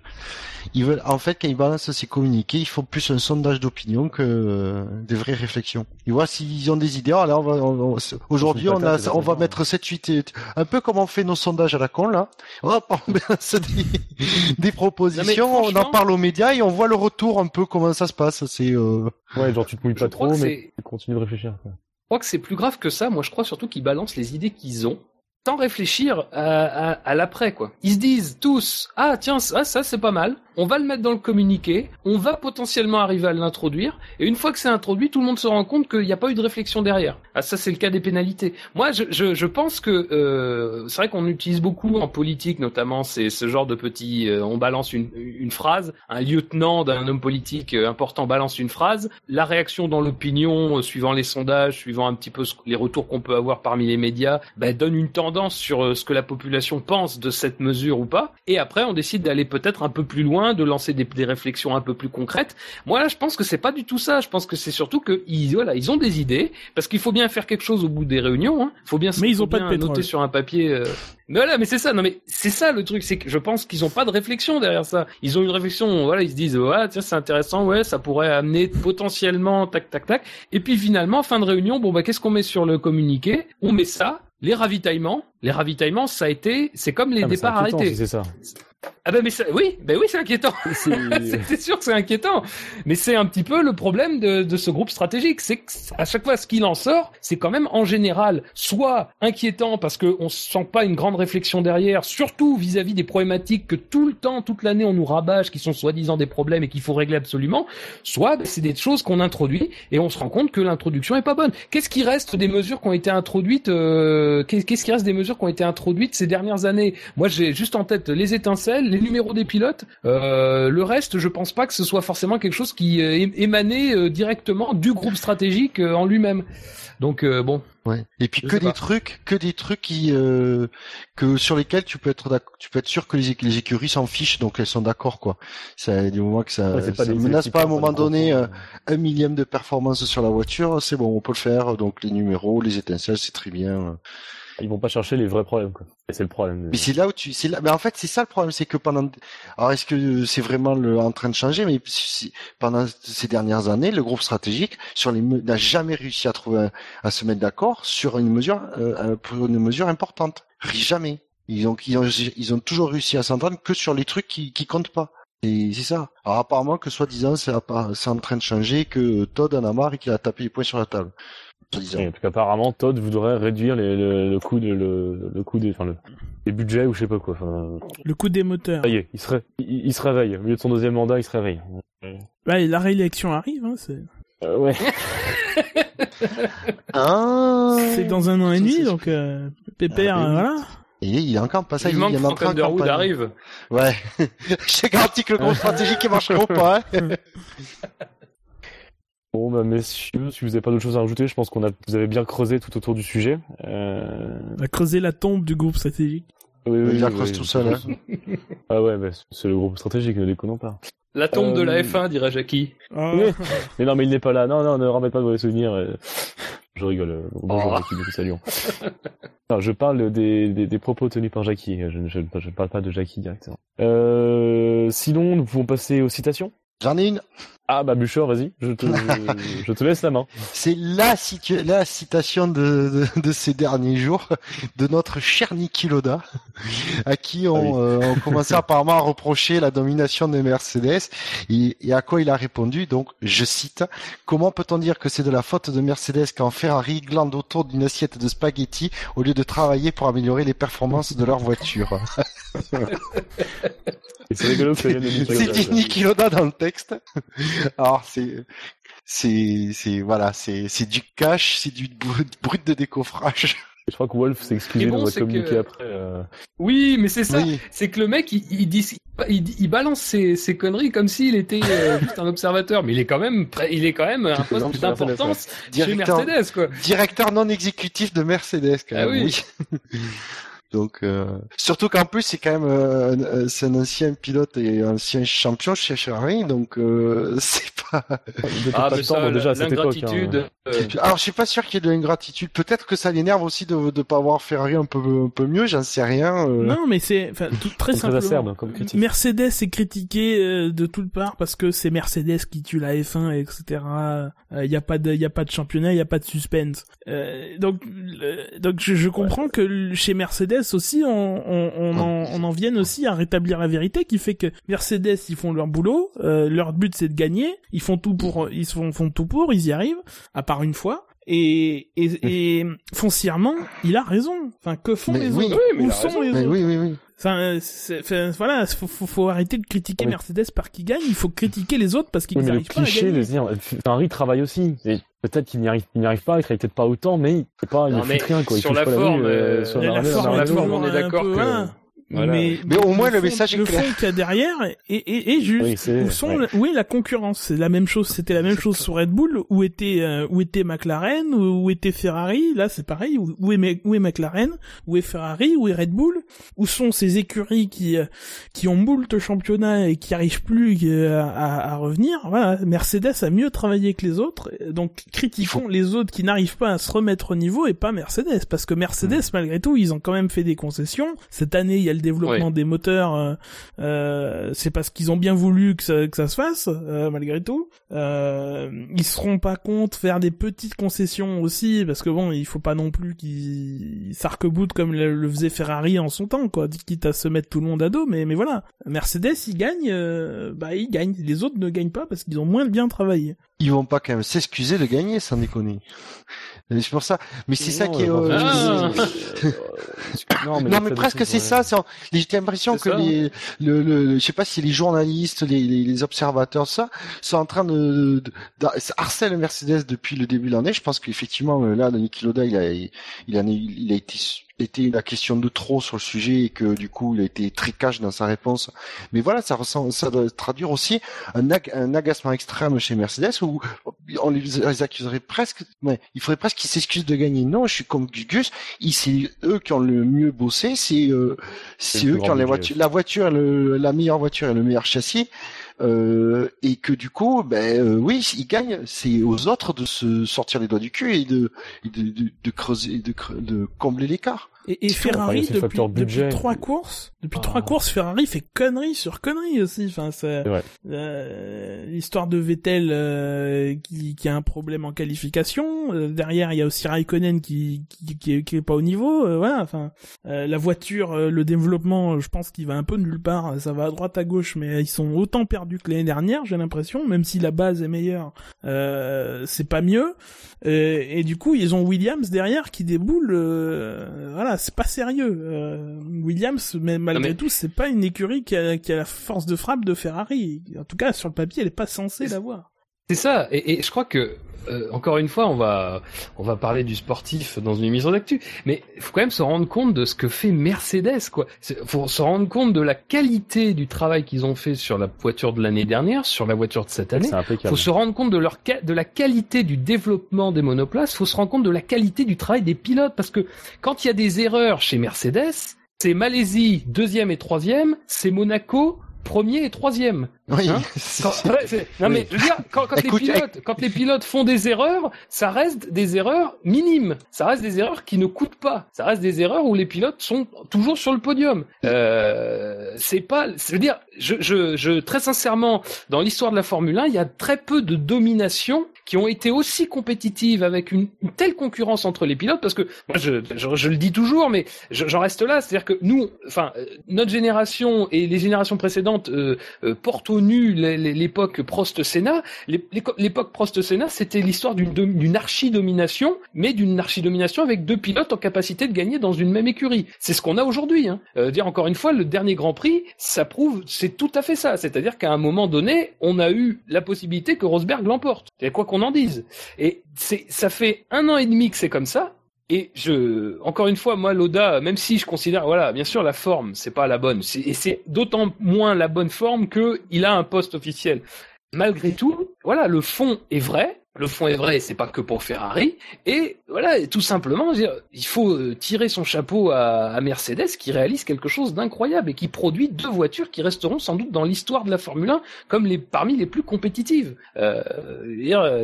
Speaker 2: ils veulent, en fait, quand ils balancent ces communiqués, ils font plus un sondage d'opinion que euh, des vraies réflexions. Ils voient s'ils ont des idées. Alors on va, aujourd'hui, on, a, on va mettre 7, 8, un peu comme on fait nos sondages à la con, là. On [laughs] va des, des propositions, on en parle aux médias et on voit le retour un peu comment ça se passe. C'est, euh...
Speaker 1: Ouais, genre tu te mouilles pas trop, mais tu continues de réfléchir. Quoi.
Speaker 3: Je crois que c'est plus grave que ça. Moi, je crois surtout qu'ils balancent les idées qu'ils ont sans réfléchir à, à, l'après quoi. Ils se disent tous ah tiens ça ça c'est pas mal, on va le mettre dans le communiqué, on va potentiellement arriver à l'introduire et une fois que c'est introduit, tout le monde se rend compte qu'il n'y a pas eu de réflexion derrière. Ah ça c'est le cas des pénalités. Moi je, je, je pense que euh, c'est vrai qu'on utilise beaucoup en politique notamment c'est ce genre de petit euh, on balance une, une phrase, un lieutenant d'un homme politique euh, important balance une phrase, la réaction dans l'opinion suivant les sondages, suivant un petit peu les retours qu'on peut avoir parmi les médias, ben, donne une tendance sur euh, ce que la population pense de cette mesure ou pas, et après on décide d'aller peut-être un peu plus loin, de lancer des, des, réflexions un peu plus concrètes. Moi là, je pense que c'est pas du tout ça. Je pense que c'est surtout que ils, voilà, ils ont des idées, parce qu'il faut bien faire quelque chose au bout des réunions. Hein. Faut bien,
Speaker 4: mais ils ont pas de
Speaker 3: noter sur un papier. Euh... Mais voilà, mais c'est ça. Non, mais c'est ça le truc, c'est que je pense qu'ils ont pas de réflexion derrière ça. Ils ont une réflexion. Voilà, ils se disent, ouais, tiens, c'est intéressant, ouais, ça pourrait amener potentiellement, tac, tac, tac. Et puis finalement, fin de réunion, bon bah, qu'est-ce qu'on met sur le communiqué? On met ça les ravitaillements, les ravitaillements, ça a été, c'est comme les départs arrêtés.
Speaker 1: C'est ça.
Speaker 3: Ah ben mais oui, ben oui, c'est inquiétant. [laughs] c'est [laughs] sûr que c'est inquiétant. Mais c'est un petit peu le problème de, de ce groupe stratégique, c'est qu'à chaque fois ce qu'il en sort, c'est quand même en général soit inquiétant parce que on sent pas une grande réflexion derrière, surtout vis-à-vis des problématiques que tout le temps, toute l'année on nous rabâche, qui sont soi-disant des problèmes et qu'il faut régler absolument. Soit c'est des choses qu'on introduit et on se rend compte que l'introduction est pas bonne. Qu'est-ce qui reste des mesures qui ont été introduites euh, Qu'est-ce qui reste des mesures qui ont été introduites ces dernières années? Moi j'ai juste en tête les étincelles les numéros des pilotes. Euh, le reste, je pense pas que ce soit forcément quelque chose qui euh, émanait euh, directement du groupe stratégique en lui-même. Donc bon.
Speaker 2: Ouais. Et puis que des trucs, que des trucs qui que sur lesquels tu peux être tu peux être sûr que les, les écuries s'en fichent, donc elles sont d'accord quoi. Ça du moment que ça, ça menace pas à un moment donné un millième de performance sur la voiture, c'est bon, on peut le faire. Donc les numéros, les étincelles, c'est très bien.
Speaker 1: Ils vont pas chercher les vrais problèmes, quoi. Et c'est le problème.
Speaker 2: Mais c'est là où tu, c'est là, mais en fait, c'est ça le problème, c'est que pendant, alors est-ce que c'est vraiment le, en train de changer, mais pendant ces dernières années, le groupe stratégique, sur les, n'a jamais réussi à trouver, à se mettre d'accord sur une mesure, euh, pour une mesure importante. Jamais. Ils ont, ils ont, ils ont toujours réussi à s'entendre que sur les trucs qui, qui comptent pas. Et c'est ça. Alors apparemment que soi-disant c'est en train de changer, que Todd en a marre et qu'il a tapé les points sur la table.
Speaker 1: Et en tout cas, apparemment, Todd voudrait réduire les, le, le, coût de le, le coût des, enfin le, les budgets ou je sais pas quoi. Enfin,
Speaker 4: le coût des moteurs.
Speaker 1: Ça y est, il se, il, se réveille. Au milieu de son deuxième mandat, il se réveille.
Speaker 4: Bah, la réélection arrive, hein, c'est.
Speaker 1: Euh, ouais. [laughs]
Speaker 2: ah.
Speaker 4: C'est dans un an et demi, donc euh, Pépère, ah, voilà.
Speaker 2: Et il est encore pas ça.
Speaker 3: Il, il manque Frank Underwood arrive.
Speaker 2: Ouais. [laughs] J'ai garanti que le gros stratégique il marchera pas. Hein. [laughs]
Speaker 1: Bon, bah, messieurs, si vous n'avez pas d'autre choses à rajouter, je pense qu'on a, vous avez bien creusé tout autour du sujet. Euh...
Speaker 4: On a creusé la tombe du groupe stratégique.
Speaker 2: Oui, oui, il creuse tout seul. Hein. [laughs]
Speaker 1: ah ouais, bah, c'est le groupe stratégique, ne déconnons pas.
Speaker 3: La tombe de la euh, F1, dirait Jackie.
Speaker 1: Ah. Mais non, mais il n'est pas là. Non, non, ne remettez pas de mauvais souvenirs. Je rigole. Euh, bonjour oh. Jackie, nous saluons. [laughs] non, je parle des, des, des, propos tenus par Jackie. Je ne je, je parle pas de Jackie directement. Euh, sinon, nous pouvons passer aux citations?
Speaker 2: J'en ai une.
Speaker 1: Ah bah Bûcheur, vas-y, je te, je te laisse la main. [laughs]
Speaker 2: C'est la, la citation de, de, de, ces derniers jours de notre cher Niki Loda, à qui on, ah euh, on commençait [laughs] apparemment à reprocher la domination de Mercedes, et, et, à quoi il a répondu, donc je cite, comment peut-on dire que c'est de la faute de Mercedes quand Ferrari glande autour d'une assiette de spaghettis au lieu de travailler pour améliorer les performances de leur voiture? [laughs]
Speaker 1: C'est rigolo que
Speaker 2: C'est Niki Loda dans le texte. [laughs] Alors c'est c'est c'est voilà, c'est c'est du cash, c'est du brut de décoffrage. [laughs]
Speaker 1: Je crois que Wolf s'est excusé bon, dans un communiqué après. Euh...
Speaker 3: Oui, mais c'est ça. C'est que le mec, il, il, dit, il, il balance ses, ses, conneries comme s'il était euh, [laughs] juste un observateur, mais il est quand même, il est quand même un poste d'importance chez Mercedes, quoi.
Speaker 2: Directeur non exécutif de Mercedes, quand ah même. Ah oui. Donc euh, surtout qu'en plus c'est quand même euh, euh, c'est un ancien pilote et ancien champion chez Ferrari, donc [laughs] c'est pas.
Speaker 3: Ah mais ça, déjà cette époque. Hein.
Speaker 2: Alors je suis pas sûr qu'il y ait de l'ingratitude. Peut-être que ça l'énerve aussi de de pas avoir Ferrari un peu un peu mieux, j'en sais rien.
Speaker 4: Non mais c'est tout très simplement. comme Mercedes est critiqué de toutes parts parce que c'est Mercedes qui tue la F1 etc. Il y a pas de il y a pas de championnat, il y a pas de suspense. donc donc je, je comprends que chez Mercedes aussi, on, on, on, en, on en vienne aussi à rétablir la vérité qui fait que Mercedes, ils font leur boulot, euh, leur but c'est de gagner, ils font tout pour, ils font, font tout pour, ils y arrivent, à part une fois. Et, et, et foncièrement, il a raison. Enfin, que font les autres Où sont les autres
Speaker 2: oui, oui, oui.
Speaker 4: Enfin, voilà, faut, faut, faut, arrêter de critiquer Mercedes par qui gagne. Il faut critiquer les autres parce qu'ils oui, n'arrivent pas à gagner. De
Speaker 1: dire, Ferrari travaille aussi. Et peut-être qu'il n'y arrive, il n'y arrive pas, il travaille peut-être pas autant, mais il fait pas, il ne fait rien quoi.
Speaker 3: Sur la, forme, euh, sur la, forme, on est d'accord que.
Speaker 4: Mais,
Speaker 2: mais au moins le, message est
Speaker 4: le
Speaker 2: clair.
Speaker 4: fond qu'il y a derrière est, est, juste. où, sont, où est la concurrence? C'est la même chose. C'était la même chose sur Red Bull. Où était euh, où était McLaren? Où, était Ferrari? Là, c'est pareil. Où, est où est McLaren? Où est Ferrari? Où est Red Bull? Où sont ces écuries qui euh, qui ont moult championnat et qui arrivent plus euh, à, à, revenir? Voilà, Mercedes a mieux travaillé que les autres. Donc critiquons les autres qui n'arrivent pas à se remettre au niveau et pas Mercedes parce que Mercedes, malgré tout, ils ont quand même fait des concessions. Cette année, il y a le développement des moteurs, euh, c'est parce qu'ils ont bien voulu que ça, que ça se fasse malgré tout. ils seront pas contre faire des petites concessions aussi parce que bon, il faut pas non plus qu'ils s'arc-boutent comme le, faisait Ferrari en son temps, quoi, quitte à se mettre tout le monde à dos. Mais mais voilà, Mercedes, ils gagnent, bah ils gagnent. Les autres ne gagnent pas parce qu'ils ont moins bien travaillé.
Speaker 2: Ils vont pas quand même s'excuser de gagner, sans déconner. C'est pour ça. Mais c'est ça qui est. Euh, ah. [laughs] non, mais, presque c'est ça. J'ai l'impression que les, le, le, je sais pas si les journalistes, les, les, observateurs, ça, sont en train de, de, harcèler Mercedes depuis le début de l'année. Je pense qu'effectivement, euh, là, Niki Loda, il a, il a, il a été était la question de trop sur le sujet et que du coup il a été très cash dans sa réponse. Mais voilà, ça ressemble, ça doit traduire aussi un, un agacement extrême chez Mercedes où on les, accuserait presque, mais il faudrait presque qu'ils s'excusent de gagner. Non, je suis comme Gus, c'est eux qui ont le mieux bossé, c'est euh, c'est eux qui ont les voitures, la voiture, le, la meilleure voiture et le meilleur châssis. Euh, et que du coup, ben euh, oui, ils gagnent. C'est aux autres de se sortir les doigts du cul et de, creuser, de combler l'écart.
Speaker 4: Et, et Ferrari depuis, depuis trois courses, depuis trois ah. courses, Ferrari fait connerie sur connerie aussi. Enfin, c'est euh, l'histoire de Vettel euh, qui, qui, a un problème en qualification. Euh, derrière, il y a aussi Raikkonen qui qui, qui, est, qui est, pas au niveau. Euh, voilà. Enfin, la voiture, le développement, je pense qu'il va un peu nulle part. Ça va à droite à gauche, mais ils sont autant perdus que l'année dernière, j'ai l'impression. Même si la base est meilleure, c'est pas mieux. et du coup, ils ont Williams derrière qui déboule. voilà c'est pas sérieux. Euh, Williams, mais malgré tout, c'est pas une écurie qui a, qui a, la force de frappe de Ferrari. En tout cas, sur le papier, elle est pas censée l'avoir.
Speaker 3: C'est ça, et, et, je crois que euh, encore une fois, on va on va parler du sportif dans une émission d'actu, mais il faut quand même se rendre compte de ce que fait Mercedes, quoi. Faut se rendre compte de la qualité du travail qu'ils ont fait sur la voiture de l'année dernière, sur la voiture de cette année. Faut se rendre compte de leur de la qualité du développement des monoplaces. Faut se rendre compte de la qualité du travail des pilotes, parce que quand il y a des erreurs chez Mercedes, c'est Malaisie deuxième et troisième, c'est Monaco premier et troisième.
Speaker 2: Oui. Hein [laughs]
Speaker 3: non mais je veux dire, quand, quand les pilotes, quand les pilotes font des erreurs, ça reste des erreurs minimes. Ça reste des erreurs qui ne coûtent pas. Ça reste des erreurs où les pilotes sont toujours sur le podium. Euh, c'est pas, je veux dire, je, je, je très sincèrement, dans l'histoire de la Formule 1, il y a très peu de domination qui ont été aussi compétitives avec une, telle concurrence entre les pilotes parce que moi je, je, je le dis toujours mais j'en reste là c'est-à-dire que nous enfin euh, notre génération et les générations précédentes euh, euh, portent au nu l'époque Prost-Senna l'époque Prost-Senna c'était l'histoire d'une archi-domination mais d'une archi-domination avec deux pilotes en capacité de gagner dans une même écurie c'est ce qu'on a aujourd'hui hein. dire encore une fois le dernier Grand Prix ça prouve c'est tout à fait ça c'est-à-dire qu'à un moment donné on a eu la possibilité que Rosberg l'emporte quoi qu'on en dise. Et ça fait un an et demi que c'est comme ça. Et je, encore une fois, moi, Loda, même si je considère, voilà, bien sûr, la forme, c'est pas la bonne. et c'est d'autant moins la bonne forme que il a un poste officiel. Malgré tout, voilà, le fond est vrai le fond est vrai, c'est pas que pour Ferrari. Et voilà, tout simplement, il faut euh, tirer son chapeau à, Mercedes qui réalise quelque chose d'incroyable et qui produit deux voitures qui resteront sans doute dans l'histoire de la Formule 1 comme les parmi les plus compétitives. Euh,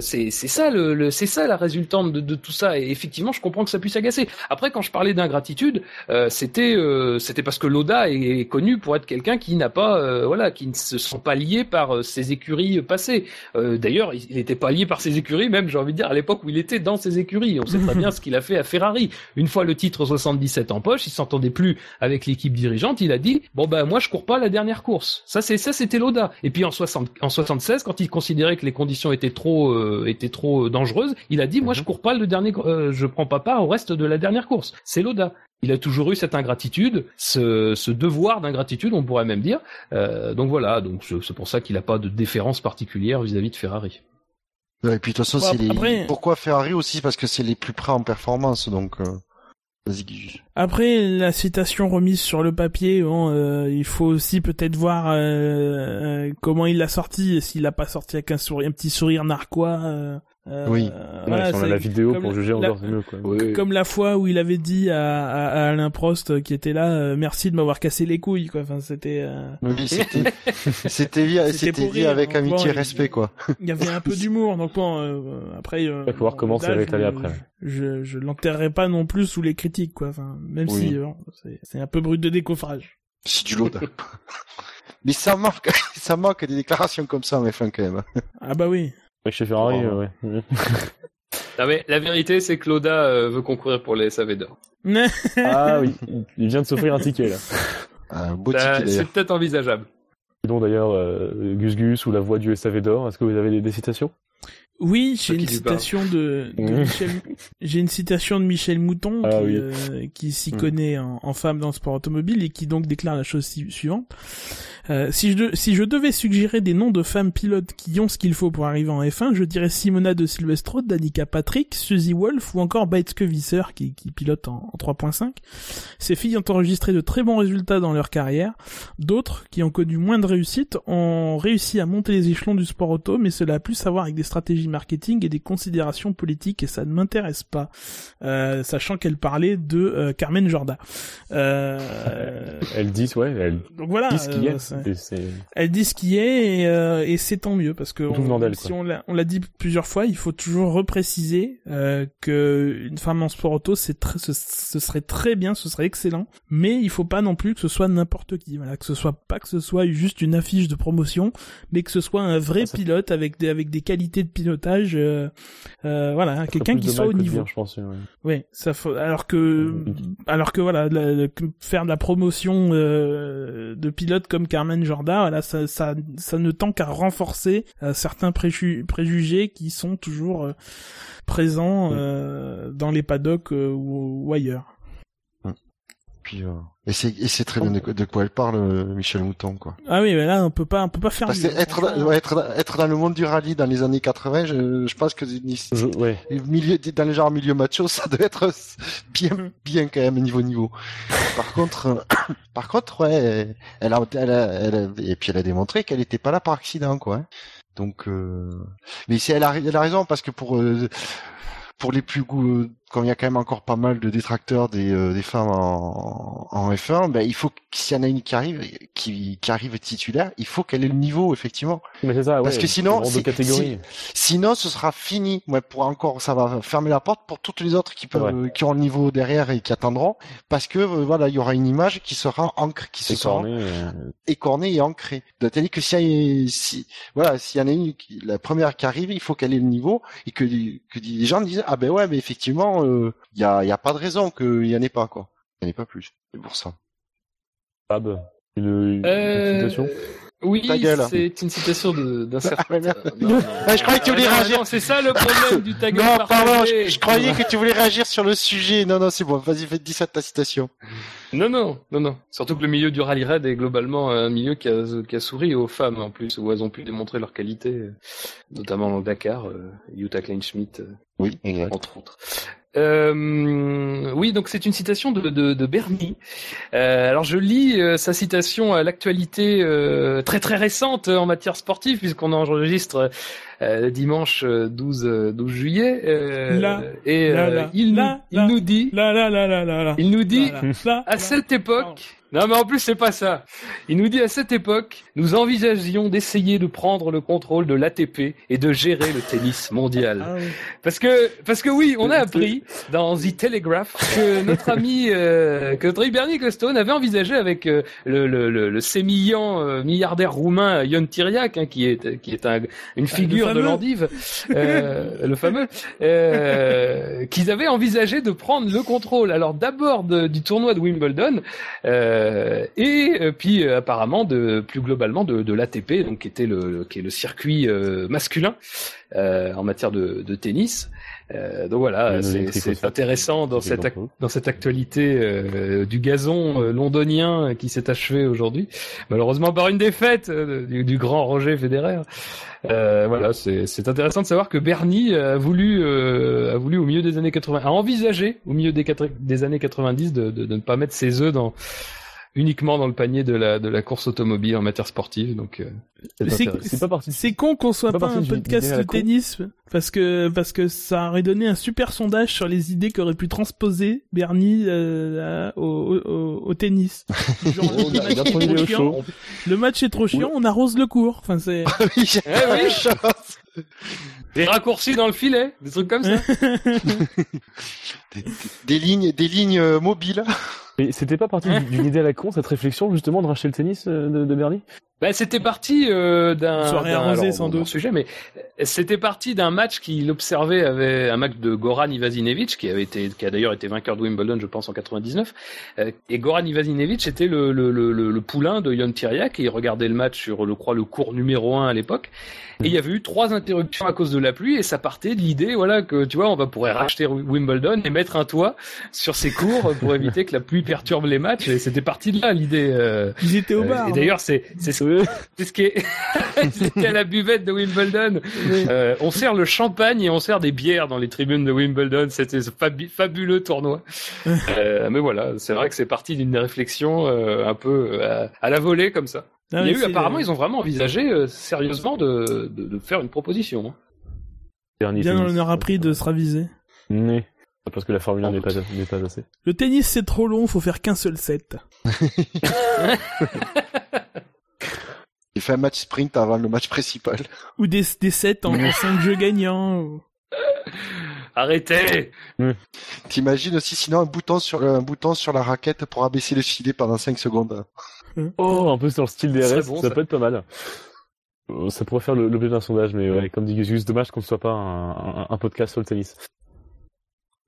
Speaker 3: c'est ça le, c'est ça la résultante de, tout ça. Et effectivement, je comprends que ça puisse agacer. Après, quand je parlais d'ingratitude, euh, c'était euh, c'était parce que Loda est, connu pour être quelqu'un qui n'a pas voilà qui ne se sent pas lié par ses écuries passées. D'ailleurs, il n'était pas lié par ses écuries, même j'ai envie de dire à l'époque où il était dans ses écuries. On sait très bien [laughs] ce qu'il a fait à Ferrari. Une fois le titre 77 en poche, il s'entendait plus avec l'équipe dirigeante. Il a dit bon ben moi je cours pas la dernière course. Ça c'est ça c'était Loda. Et puis en 60 en 76 quand il considérait que les conditions étaient trop euh, étaient trop dangereuses, il a dit moi je mhm. cours pas le dernier euh, je prends pas part au reste de la dernière course. C'est Loda il a toujours eu cette ingratitude, ce, ce devoir d'ingratitude, on pourrait même dire. Euh, donc voilà, donc c'est pour ça qu'il n'a pas de déférence particulière vis-à-vis -vis de Ferrari.
Speaker 2: Et puis de toute façon, c'est les... pourquoi Ferrari aussi? Parce que c'est les plus près en performance, donc. Euh...
Speaker 4: Après la citation remise sur le papier, bon, euh, il faut aussi peut-être voir euh, euh, comment il l'a sorti, s'il l'a pas sorti avec un, sourire, un petit sourire narquois.
Speaker 2: Euh, oui.
Speaker 1: Voilà, on a la vidéo pour juger encore mieux. Quoi.
Speaker 4: Comme la fois où il avait dit à, à, Alain Prost euh, qui était là, euh, merci de m'avoir cassé les couilles. Quoi. Enfin, c'était.
Speaker 2: Oui, c'était. [laughs] c'était c'était dit avec amitié et respect quoi.
Speaker 4: Il y avait un peu d'humour, donc bon. après.
Speaker 1: il va voir comment ça va étaler après.
Speaker 4: Je je l'enterrerai pas non plus sous les critiques quoi. Enfin, même si c'est un peu brut de décoffrage.
Speaker 2: C'est du Loda. [laughs] Mais ça manque, [laughs] ça manque des déclarations comme ça en F1 quand même.
Speaker 4: Ah bah oui.
Speaker 1: Ouais, chez Ferrari,
Speaker 2: Oh.
Speaker 1: ouais.
Speaker 3: Non, mais la vérité, c'est que Loda euh, veut concourir pour les SAV d'or. [laughs]
Speaker 1: ah oui, il vient de s'offrir un ticket là. [laughs]
Speaker 2: Un beau
Speaker 3: Ça,
Speaker 2: ticket
Speaker 3: C'est peut-être envisageable.
Speaker 1: Dis donc d'ailleurs, euh, Gus Gus ou la voix du SAV d'or, est-ce que vous avez des, des citations?
Speaker 4: Oui, j'ai une citation de, de
Speaker 1: Mmh.
Speaker 4: Michel. J'ai une citation de Michel Mouton
Speaker 1: Ah
Speaker 4: qui,
Speaker 1: oui.
Speaker 4: euh, qui s'y
Speaker 1: Mmh.
Speaker 4: connaît en, en femme dans le sport automobile et qui donc déclare la chose suivante Euh, si je de- si je devais suggérer des noms de femmes pilotes qui ont ce qu'il faut pour arriver en F1, je dirais Simona de Silvestro, Danica Patrick, Suzy Wolf ou encore Beitske Visser qui, qui pilote en, en 3.5. Ces filles ont enregistré de très bons résultats dans leur carrière. D'autres, qui ont connu moins de réussite, ont réussi à monter les échelons du sport auto, mais cela a plus à voir avec des stratégies marketing et des considérations politiques, et ça ne m'intéresse pas. Euh, sachant qu'elle parlait de euh, Carmen Jorda. Euh,
Speaker 1: Elle dit, ouais, elle
Speaker 4: donc voilà.
Speaker 1: dit ce qu'il y
Speaker 4: euh, elle dit ce qui est et, euh, et c'est tant mieux parce que on- si on l'a dit plusieurs fois, il faut toujours repréciser euh, que une femme en sport auto, c'est très, ce, ce serait très bien, ce serait excellent, mais il faut pas non plus que ce soit n'importe qui, voilà, que ce soit pas que ce soit juste une affiche de promotion, mais que ce soit un vrai
Speaker 1: Ah, ça-
Speaker 4: pilote avec des avec des qualités de pilotage, euh, euh, voilà, quelqu'un qui soit au niveau.
Speaker 1: bien, je pense. ouais.
Speaker 4: Ouais, ça faut... alors que alors que voilà, la- la- que faire de la promotion euh, de pilotes comme Carmen Jorda, voilà, ça ça ça ne tend qu'à renforcer certains préju- préjugés qui sont toujours présents
Speaker 1: Mm.
Speaker 4: euh, dans les paddocks ou, ou ailleurs.
Speaker 2: Puis, euh, et c'est et c'est très bien de, de quoi elle parle, euh, Michel Mouton, quoi.
Speaker 4: Ah oui, mais là on peut pas on peut pas faire
Speaker 2: Parce que
Speaker 4: mieux,
Speaker 2: être,
Speaker 4: franchement.
Speaker 2: dans- être, être dans le monde du rallye dans les années 80, je, je pense que
Speaker 1: Je- ouais.
Speaker 2: milieu, dans le genre milieu macho, ça doit être bien, bien quand même niveau niveau. Par [laughs] contre, [coughs] par contre, ouais, elle a, elle a, elle a- et puis elle a démontré qu'elle était pas là par accident, quoi. hein. Donc, euh, mais c'est, elle a, elle a raison parce que pour, euh, pour les plus goûts, comme il y a quand même encore pas mal de détracteurs des, euh, des femmes en, en F1, ben il faut que s'il y en a une qui arrive, qui, qui arrive titulaire, il faut qu'elle ait le niveau effectivement.
Speaker 1: Mais c'est ça, ouais.
Speaker 2: Parce que sinon, si-. Sinon, ce sera fini. Ouais, pour encore, ça va fermer la porte pour toutes les autres qui peuvent,
Speaker 1: Ouais.
Speaker 2: qui ont le niveau derrière et qui attendront, parce que euh, voilà, il y aura une image qui sera ancrée, qui se sera
Speaker 1: corné.
Speaker 2: écornée et ancrée. C'est-à-dire que si, si voilà, s'il y en a une, la première qui arrive, il faut qu'elle ait le niveau et que, que les gens disent ah ben ouais, mais effectivement, euh, il y a, y a pas de raison qu'il y en ait pas quoi. Il n'y en ait pas plus. C'est pour ça.
Speaker 1: Fab, une, une
Speaker 3: Euh,
Speaker 1: citation
Speaker 3: Oui, c'est une citation d'un certain. [laughs]
Speaker 2: Ah. Ah, [laughs] je croyais que tu voulais
Speaker 3: Ah,
Speaker 2: réagir.
Speaker 3: C'est ça le problème du ta gueule
Speaker 2: Non, pardon, je, je croyais que tu voulais réagir sur le sujet. Non, non, c'est bon. Vas-y, fais, dis ça de ta citation.
Speaker 3: Non, non, non, non. Surtout que le milieu du rallye raid est globalement un milieu qui a, qui a souri aux femmes en plus, où elles ont pu démontrer leur qualité, euh, notamment dans le Dakar, euh, Jutta Kleinschmidt, euh,
Speaker 2: Oui, exact.
Speaker 3: entre autres. Euh, oui, donc c'est une citation de, de, de Bernie. Euh, alors je lis euh, sa citation à l'actualité euh, très très récente en matière sportive puisqu'on enregistre euh, dimanche euh, 12 euh, 12 juillet. Euh,
Speaker 4: Là,
Speaker 3: et
Speaker 4: là, là,
Speaker 3: il, nous,
Speaker 4: là.
Speaker 3: il nous dit, il nous dit à cette époque, non mais en plus c'est pas ça. Il nous dit à cette époque, nous envisagions d'essayer de prendre le contrôle de l'ATP et de gérer le tennis mondial.
Speaker 4: Ah oui.
Speaker 3: Parce que parce que oui, on a appris dans The Telegraph que notre [laughs] ami euh, que notre ami Bernie Ecclestone avait envisagé avec euh, le, le, le, le sémillant euh, milliardaire roumain Ion Tiriac, hein, qui est qui est un, une figure de l'endive, euh, le fameux, euh, qu'ils avaient envisagé de prendre le contrôle. Alors d'abord du tournoi de Wimbledon euh, et euh, puis apparemment de plus globalement de, l'ATP, donc qui était le qui est le circuit masculin en matière de tennis. Euh, donc voilà, c'est intéressant dans cette dans cette actualité euh, du gazon euh, londonien qui s'est achevé aujourd'hui, malheureusement par une défaite euh, du, du grand Roger Federer. Euh, voilà, c'est c'est intéressant de savoir que Bernie a voulu euh, a voulu au milieu des années 80, a envisagé au milieu des, des années 90 de, de, de ne pas mettre ses œufs dans uniquement dans le panier de la de la course automobile en matière sportive. Donc euh, c'est
Speaker 4: C'est-
Speaker 3: intéressant.
Speaker 1: C'est pas parti.
Speaker 4: C'est con qu'on soit
Speaker 1: Pas
Speaker 4: un podcast de
Speaker 1: con.
Speaker 4: tennis parce que parce que ça aurait donné un super sondage sur les idées qu'aurait pu transposer Bernie euh, au, au, au tennis. [laughs] Genre,
Speaker 1: Oh,
Speaker 4: le, match est
Speaker 1: trop
Speaker 4: chiant, le match est trop chiant, on arrose le cours. Enfin c'est
Speaker 2: oui, j'ai
Speaker 3: Eh. Des raccourcis dans le filet, des trucs comme ça. [laughs] [laughs]
Speaker 2: Des, des lignes, des lignes euh, mobiles.
Speaker 1: Mais c'était pas parti [laughs] d'une idée à la con, cette réflexion, justement, de racheter le tennis de, de Bernie?
Speaker 3: Bah, c'était parti euh, d'un
Speaker 4: soirée arrosée sans doute
Speaker 3: sujet, mais c'était parti d'un match qu'il observait avec un match de Goran Ivasinovic qui avait été, qui a d'ailleurs été vainqueur de Wimbledon, je pense en 99. Euh, et Goran Ivasinovic était le, le, le, le, poulain de Jon Tiriac et il regardait le match sur, je crois, le cours numéro un à l'époque. Et il y avait eu trois interruptions à cause de la pluie et ça partait de l'idée, voilà, que tu vois, on va pourrait racheter Wimbledon et mettre un toit sur ses cours pour éviter que la pluie perturbe les matchs. Et c'était parti de là l'idée. Euh,
Speaker 4: Ils étaient au bar.
Speaker 3: et d'ailleurs, c'est c'est ce c'est ce qui est. [laughs] C'était à la buvette de Wimbledon. Euh, on sert le champagne et on sert des bières dans les tribunes de Wimbledon. C'était ce fabuleux tournoi. [laughs] Euh, mais voilà, c'est vrai que c'est parti d'une réflexion euh, un peu euh, à, la volée comme ça. Il y a eu apparemment, ils ont vraiment envisagé euh, sérieusement de, de, de, faire une proposition.
Speaker 4: Hein. Bien, on leur a pris de se raviser.
Speaker 1: Mais parce que la Formule 1 n'est pas, n'est pas assez.
Speaker 4: Le tennis c'est trop long, faut faire qu'un seul set. [laughs]
Speaker 2: Il fait un match sprint avant le match principal.
Speaker 4: Ou des, des sets en 5 jeux gagnants.
Speaker 3: Arrêtez
Speaker 2: T'imagines aussi sinon un bouton sur un bouton sur la raquette pour abaisser le filet pendant 5 secondes.
Speaker 1: Oh, un peu sur le style des RS, ça, peut être pas mal. Euh, ça pourrait faire l'objet d'un sondage, mais ouais, comme dit Gus, dommage qu'on ne soit pas un, un, podcast sur le tennis.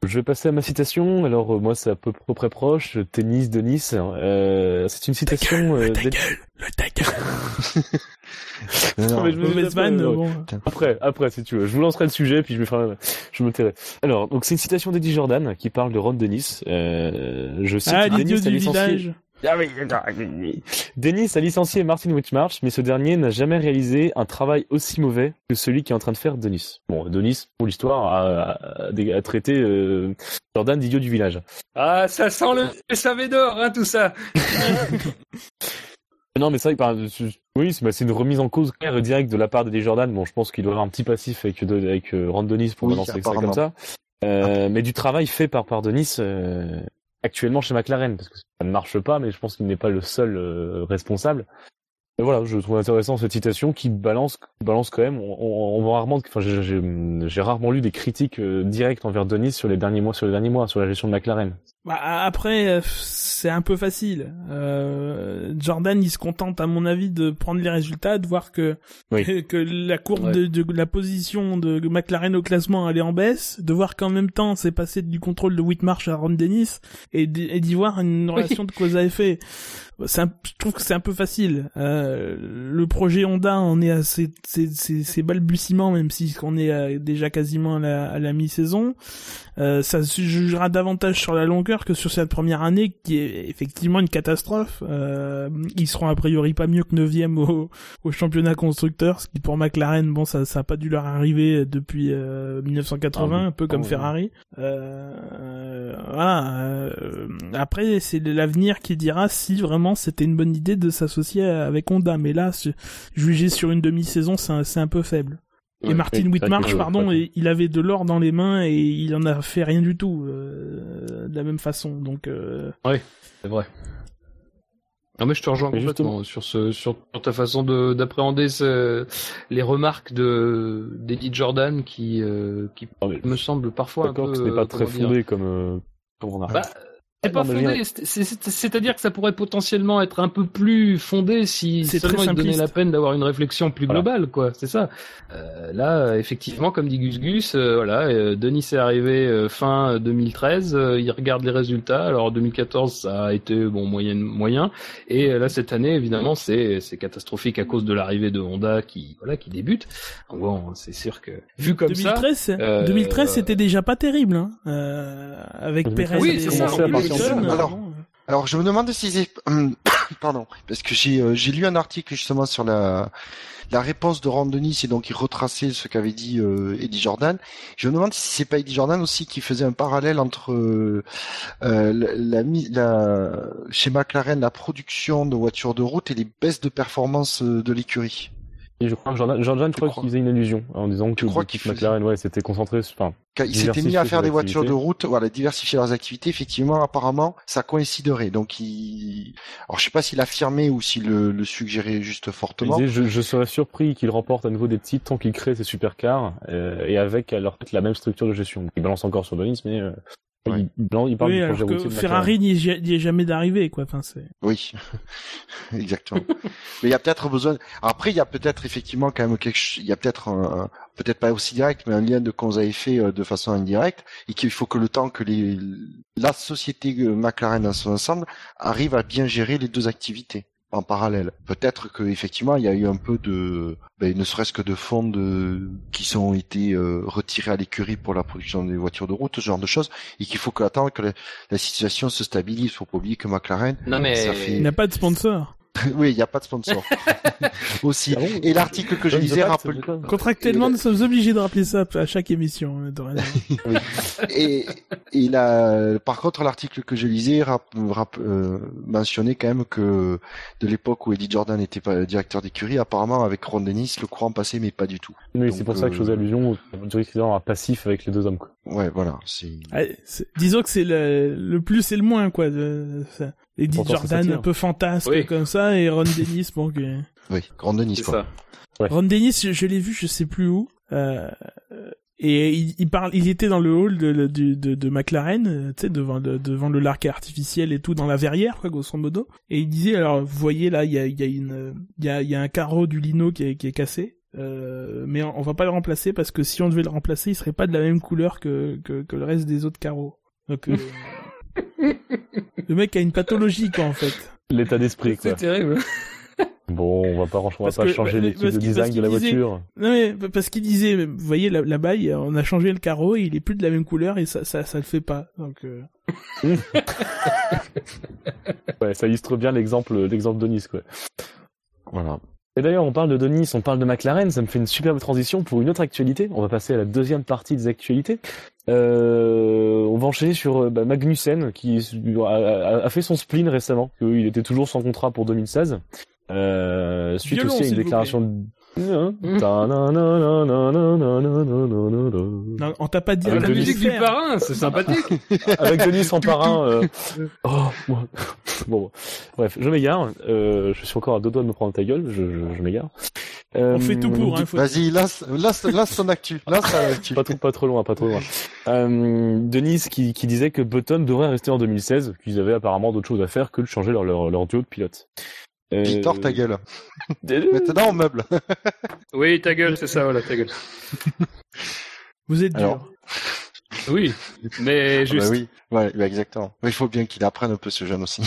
Speaker 1: Je vais passer à ma citation. Alors euh, moi c'est à peu près proche. Tennis de Nice. Euh, c'est une citation.
Speaker 4: Le ta gueule, le ta gueule. [laughs] non, mais je me
Speaker 1: Après, après si tu veux, je vous lancerai le sujet puis je me ferai, je me tairai. Alors donc c'est une citation d'Eddie Jordan qui parle de Ron de Nice. Euh, je cite
Speaker 4: ah, l'idiot du village.
Speaker 1: Denis a licencié Martin Whitmarsh, mais ce dernier n'a jamais réalisé un travail aussi mauvais que celui qui est en train de faire Denis. Bon, Denis, pour l'histoire, a, a, traité euh, Jordan d'idiot du village.
Speaker 3: Ah, ça sent le SAV d'or, hein, tout ça [laughs]
Speaker 1: Non, mais c'est vrai que oui, bah, c'est une remise en cause claire et directe de la part de Jordan. Bon, je pense qu'il doit avoir un petit passif avec, avec euh, Ron Denis pour lancer ça comme ça. Euh, mais du travail fait par, par Denis, euh, actuellement chez McLaren, parce que ça ne marche pas, mais je pense qu'il n'est pas le seul euh, responsable. Mais voilà, je trouve intéressant cette citation qui balance, balance quand même. On, voit rarement, enfin, j'ai rarement lu des critiques euh, directes envers Denis sur les derniers mois, sur les derniers mois, sur la gestion de McLaren.
Speaker 4: Bah, après, euh, c'est un peu facile. Euh, Jordan, il se contente, à mon avis, de prendre les résultats, de voir que [laughs] que, la courbe de, de, la position de McLaren au classement elle est en baisse, de voir qu'en même temps, c'est passé du contrôle de Whitmarsh à Ron Dennis, et d'y voir une relation de cause à effet un, je trouve que c'est un peu facile. Euh, le projet Honda on est à ses, ses, balbutiements, même si on est euh, déjà quasiment à la, à la mi-saison. Euh, ça se jugera davantage sur la longueur que sur cette première année, qui est effectivement une catastrophe. Euh, ils seront a priori pas mieux que 9 au, au championnat constructeur, ce qui pour McLaren, bon, ça, ça a pas dû leur arriver depuis 1980, euh, ah un peu comme ah Ferrari. Euh, voilà. après, c'est l'avenir qui dira si vraiment c'était une bonne idée de s'associer avec Honda, mais là, juger sur une demi-saison, c'est un, peu faible. Et Martin Whitmarsh, pardon, il avait de l'or dans les mains et il en a fait rien du tout euh, de la même façon. Donc. Euh...
Speaker 3: Oui, c'est vrai. Non mais je te rejoins complètement sur ce sur ta façon d'appréhender les remarques de d'Eddie Jordan qui euh, qui me semble parfois un peu.
Speaker 1: que ce n'est pas très fondé comme euh, comme on a.
Speaker 3: Bah, c'est pas fondé, c'est-à-dire que ça pourrait potentiellement être un peu plus fondé si seulement il donnait la peine d'avoir une réflexion plus globale, quoi. C'est ça. Euh, là, effectivement, comme dit Gus Gus, euh, voilà, euh, Denis est arrivé euh, fin 2013, il regarde les résultats. Alors 2014, ça a été bon moyen, moyen, et là cette année, évidemment, c'est c'est catastrophique à cause de l'arrivée de Honda qui voilà qui débute. Bon, c'est sûr que vu comme
Speaker 4: 2013,
Speaker 3: ça,
Speaker 4: 2013, c'était déjà pas terrible, hein, avec Perez.
Speaker 3: Oui, c'est ça.
Speaker 2: Alors, alors, je me demande si c'est... [coughs] Pardon, parce que j'ai euh, j'ai lu un article justement sur la la réponse de Randonis et donc il retraçait ce qu'avait dit euh, Eddie Jordan. Je me demande si c'est pas Eddie Jordan aussi qui faisait un parallèle entre euh, la, la, la, chez McLaren la production de voitures de route et les baisses de performance de l'écurie.
Speaker 1: Et je crois que Jordan, Jordan je crois, qu'il faisait une allusion en disant que crois qu'il McLaren, ouais, s'était concentré sur, enfin,
Speaker 2: ils s'étaient mis à faire des voitures de route, voilà, diversifier leurs activités. Effectivement, apparemment, ça coïnciderait. Donc, il, alors je sais pas s'il affirmait ou s'il le, le, suggérait juste fortement.
Speaker 1: je, je, serais surpris qu'il remporte à nouveau des titres tant qu'il crée ses supercars euh, et avec alors la même structure de gestion. Il balance encore sur Denis, mais euh, Il, il, parle
Speaker 4: oui,
Speaker 1: du
Speaker 4: alors que Ferrari n'y est, jamais d'arriver, quoi. Enfin, c'est.
Speaker 2: Oui, [laughs] exactement. [laughs] mais il y a peut-être besoin. Après, il y a peut-être effectivement quand même quelque. Il y a peut-être un... peut-être pas aussi direct, mais un lien de cause à effet euh, de façon indirecte, et qu'il faut que le temps que les la société euh, McLaren dans son ensemble arrive à bien gérer les deux activités en parallèle. Peut-être que effectivement il y a eu un peu de, ben, ne serait-ce que de fonds de, qui sont été euh, retirés à l'écurie pour la production des voitures de route, ce genre de choses, et qu'il faut que attendre que la, situation se stabilise. Faut pas oublier que McLaren,
Speaker 3: non mais
Speaker 4: il n'a pas de sponsor. [laughs]
Speaker 2: oui, il n'y a pas de sponsor. [laughs] Aussi. Ah et l'article que je lisais rappelle...
Speaker 4: Contractuellement, nous sommes obligés de rappeler ça à chaque émission. Hein, [laughs]
Speaker 2: et, il a, par contre, l'article que je lisais rap, euh, mentionnait quand même que de l'époque où Eddie Jordan était pas directeur d'écurie, apparemment avec Ron Dennis, le courant passait, mais pas du tout.
Speaker 1: Oui, c'est pour ça que je faisais euh, allusion au directeur passif avec les deux hommes. Quoi.
Speaker 2: Ouais, voilà. C'est.
Speaker 4: disons que c'est le, le plus et le moins, quoi. De, ça. Eddie Jordan un peu fantasque comme ça et Ron [laughs] Dennis bon
Speaker 2: oui Ron Dennis quoi.
Speaker 4: Ron Dennis je, l'ai vu je sais plus où euh, et il, il, parle il était dans le hall de de, de, de McLaren euh, tu sais devant le, devant le larc artificiel et tout dans la verrière quoi grosso modo et il disait alors vous voyez là il y a il y a une il y a il y a un carreau du lino qui est, qui est cassé euh, mais on, va pas le remplacer parce que si on devait le remplacer il serait pas de la même couleur que que, que le reste des autres carreaux. Donc euh, [laughs] [laughs] Le mec a une pathologie, quoi, en fait.
Speaker 1: L'état d'esprit, quoi.
Speaker 3: C'est terrible.
Speaker 1: Bon, on va pas, on va pas changer les types de design de la voiture.
Speaker 4: Non mais parce qu'il disait, vous voyez là-bas, on a changé le carreau, et il est plus de la même couleur et ça, ça, ça le fait pas. Donc. Euh... [laughs]
Speaker 1: ouais, ça illustre bien l'exemple, l'exemple de Nice, quoi. Voilà. Et d'ailleurs, on parle de Denis, on parle de McLaren, ça me fait une superbe transition pour une autre actualité. On va passer à la deuxième partie des actualités. Euh, on va enchaîner sur euh, bah, Magnussen qui a, fait son spleen récemment, qu'il était toujours sans contrat pour 2016. Euh, suite aussi à une déclaration
Speaker 4: on t'a pas dit
Speaker 3: la musique du parrain, c'est sympathique. [laughs]
Speaker 1: Avec Denis en parrain. Euh... [laughs] Oh, bon, bref, je m'égare. Euh, je suis encore à deux doigts de me prendre ta gueule. Je, je, je m'égare.
Speaker 4: Euh, On fait tout pour. Hein,
Speaker 2: Vas-y, lance, lance, lance ton actu. Lance actu.
Speaker 1: pas trop, pas trop loin, pas trop loin. Euh, Denis qui, qui disait que Button devrait rester en 2016, qu'ils avaient apparemment d'autres choses à faire que de changer leur, leur, leur duo de pilote.
Speaker 2: Victor, ta gueule. Maintenant, on meuble. [laughs]
Speaker 3: oui, ta gueule, c'est ça, voilà, ta gueule. [laughs]
Speaker 4: Vous êtes dur.
Speaker 3: Oui, mais ah bah juste.
Speaker 2: oui, ouais, bah exactement. Il faut bien qu'il apprenne un peu ce jeune aussi.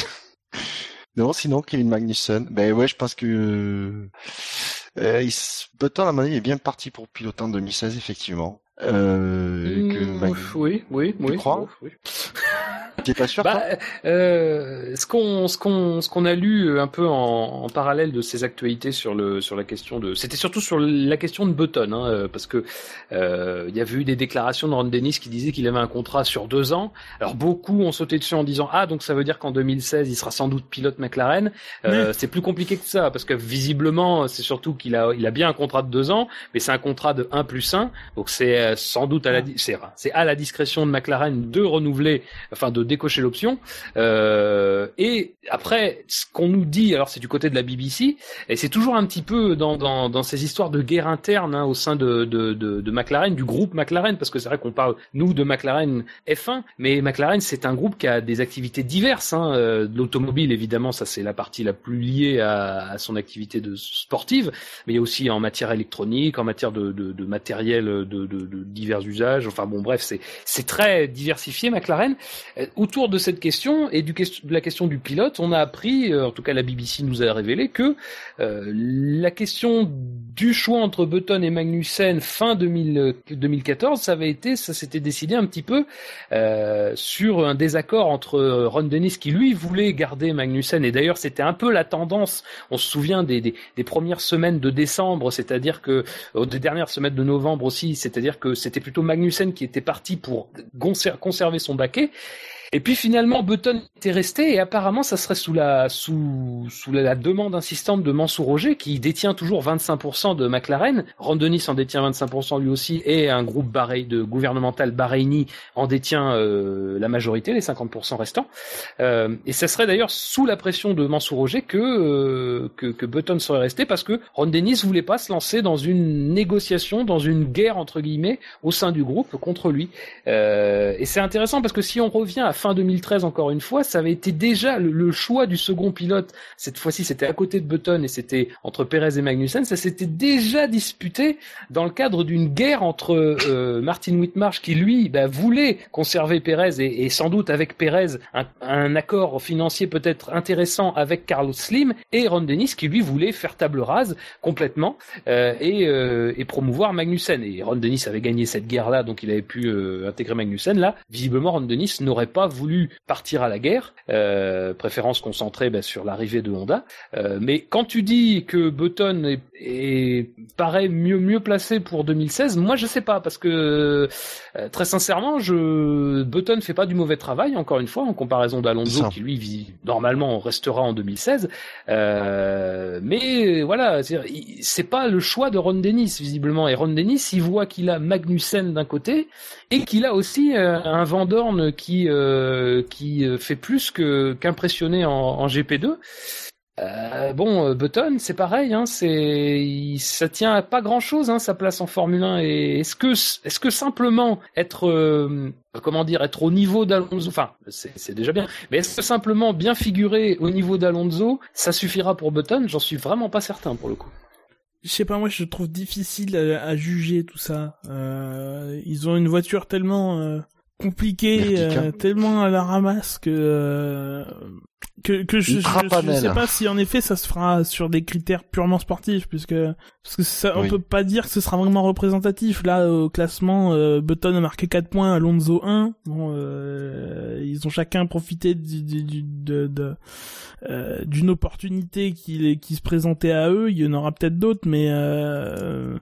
Speaker 2: [laughs] non, sinon, Kevin Magnussen, ben ouais, je pense que euh, il... Button, à mon avis, est bien parti pour piloter en 2016, effectivement. Euh,
Speaker 3: que, mmh, oui, oui, oui.
Speaker 2: Tu crois
Speaker 3: oui. [laughs]
Speaker 2: T'es pas sûr
Speaker 3: bah, euh, Ce qu'on ce qu'on ce qu'on a lu euh, un peu en, en, parallèle de ces actualités sur le sur la question de, c'était surtout sur la question de Button, hein, euh, parce que euh, il y avait eu des déclarations de Ron Dennis qui disait qu'il avait un contrat sur deux ans. Alors beaucoup ont sauté dessus en disant ah donc ça veut dire qu'en 2016 il sera sans doute pilote McLaren. Euh, C'est plus compliqué que ça parce que visiblement c'est surtout qu'il a il a bien un contrat de deux ans, mais c'est un contrat de 1 plus 1, donc c'est euh, sans doute à la c'est c'est à la discrétion de McLaren de renouveler, enfin de décocher l'option. Euh, et après, ce qu'on nous dit, alors c'est du côté de la BBC, et c'est toujours un petit peu dans, dans, dans ces histoires de guerre interne hein, au sein de, de, de, de, McLaren, du groupe McLaren, parce que c'est vrai qu'on parle, nous, de McLaren F1, mais McLaren, c'est un groupe qui a des activités diverses. Hein, euh, l'automobile, évidemment, ça c'est la partie la plus liée à, à, son activité de sportive, mais il y a aussi en matière électronique, en matière de, de, de matériel de, de, divers usages. Enfin bon, bref, c'est très diversifié McLaren. Euh, autour de cette question et du de la question du pilote, on a appris, euh, en tout cas la BBC nous a révélé que euh, la question du choix entre Button et Magnussen fin 2000, 2014, ça avait été, ça s'était décidé un petit peu sur un désaccord entre Ron Dennis qui lui voulait garder Magnussen et d'ailleurs c'était un peu la tendance. On se souvient des, des premières semaines de décembre, c'est-à-dire que des dernières semaines de novembre aussi, c'est-à-dire que c'était plutôt Magnussen qui était parti pour conserver son baquet Et puis finalement, Button était resté et apparemment, ça serait sous la sous sous la, demande insistante de Mansour Roger, qui détient toujours 25% de McLaren. Ron Dennis en détient 25% lui aussi, et un groupe de gouvernemental Bahreïni en détient euh, la majorité, les 50% restants. Euh, et ça serait d'ailleurs sous la pression de Mansour Roger que, euh, que que Button serait resté parce que Ron Dennis voulait pas se lancer dans une négociation, dans une guerre entre guillemets au sein du groupe contre lui. et c'est intéressant parce que si on revient à fin 2013 encore une fois, ça avait été déjà le, choix du second pilote. Cette fois-ci, c'était à côté de Button et c'était entre Perez et Magnussen. Ça s'était déjà disputé dans le cadre d'une guerre entre euh, Martin Whitmarsh qui lui bah, voulait conserver Perez et, sans doute avec Perez un, un accord financier peut-être intéressant avec Carlos Slim et Ron Dennis qui lui voulait faire table rase complètement euh, et, euh, et, promouvoir Magnussen. Et Ron Dennis avait gagné cette guerre-là, donc il avait pu intégrer Magnussen. Là, visiblement, Ron Dennis n'aurait pas voulu partir à la guerre, euh, préférence concentrée bah, sur l'arrivée de Honda. Euh, mais quand tu dis que Button est, est, paraît mieux mieux placé pour 2016, moi je sais pas parce que euh, très sincèrement, je Button fait pas du mauvais travail encore une fois en comparaison d'Alonso qui lui vit, normalement restera en 2016. Euh, mais voilà, c'est pas le choix de Ron Dennis visiblement et Ron Dennis il voit qu'il a Magnussen d'un côté et qu'il a aussi un Vandorn qui euh, qui euh, fait plus que qu'impressionner en, en, GP2. Euh, bon, Button, c'est pareil, hein, c'est ça tient à pas grand chose, hein, sa place en Formule 1. Et est-ce que simplement être comment dire être au niveau d'Alonso, enfin c'est déjà bien, mais est-ce que simplement bien figurer au niveau d'Alonso, ça suffira pour Button? J'en suis vraiment pas certain pour le coup
Speaker 4: je sais pas moi je trouve difficile à, juger tout ça euh, ils ont une voiture tellement euh, compliquée euh, tellement à la ramasse que euh, que, que je, je, sais pas si en effet ça se fera sur des critères purement sportifs puisque parce que ça on peut pas dire que ce sera vraiment représentatif. Là au classement euh, Button a marqué 4 points Alonso 1 bon euh, ils ont chacun profité du, du, de, de euh, d'une opportunité qui qui se présentait à eux. Il y en aura peut-être d'autres mais euh,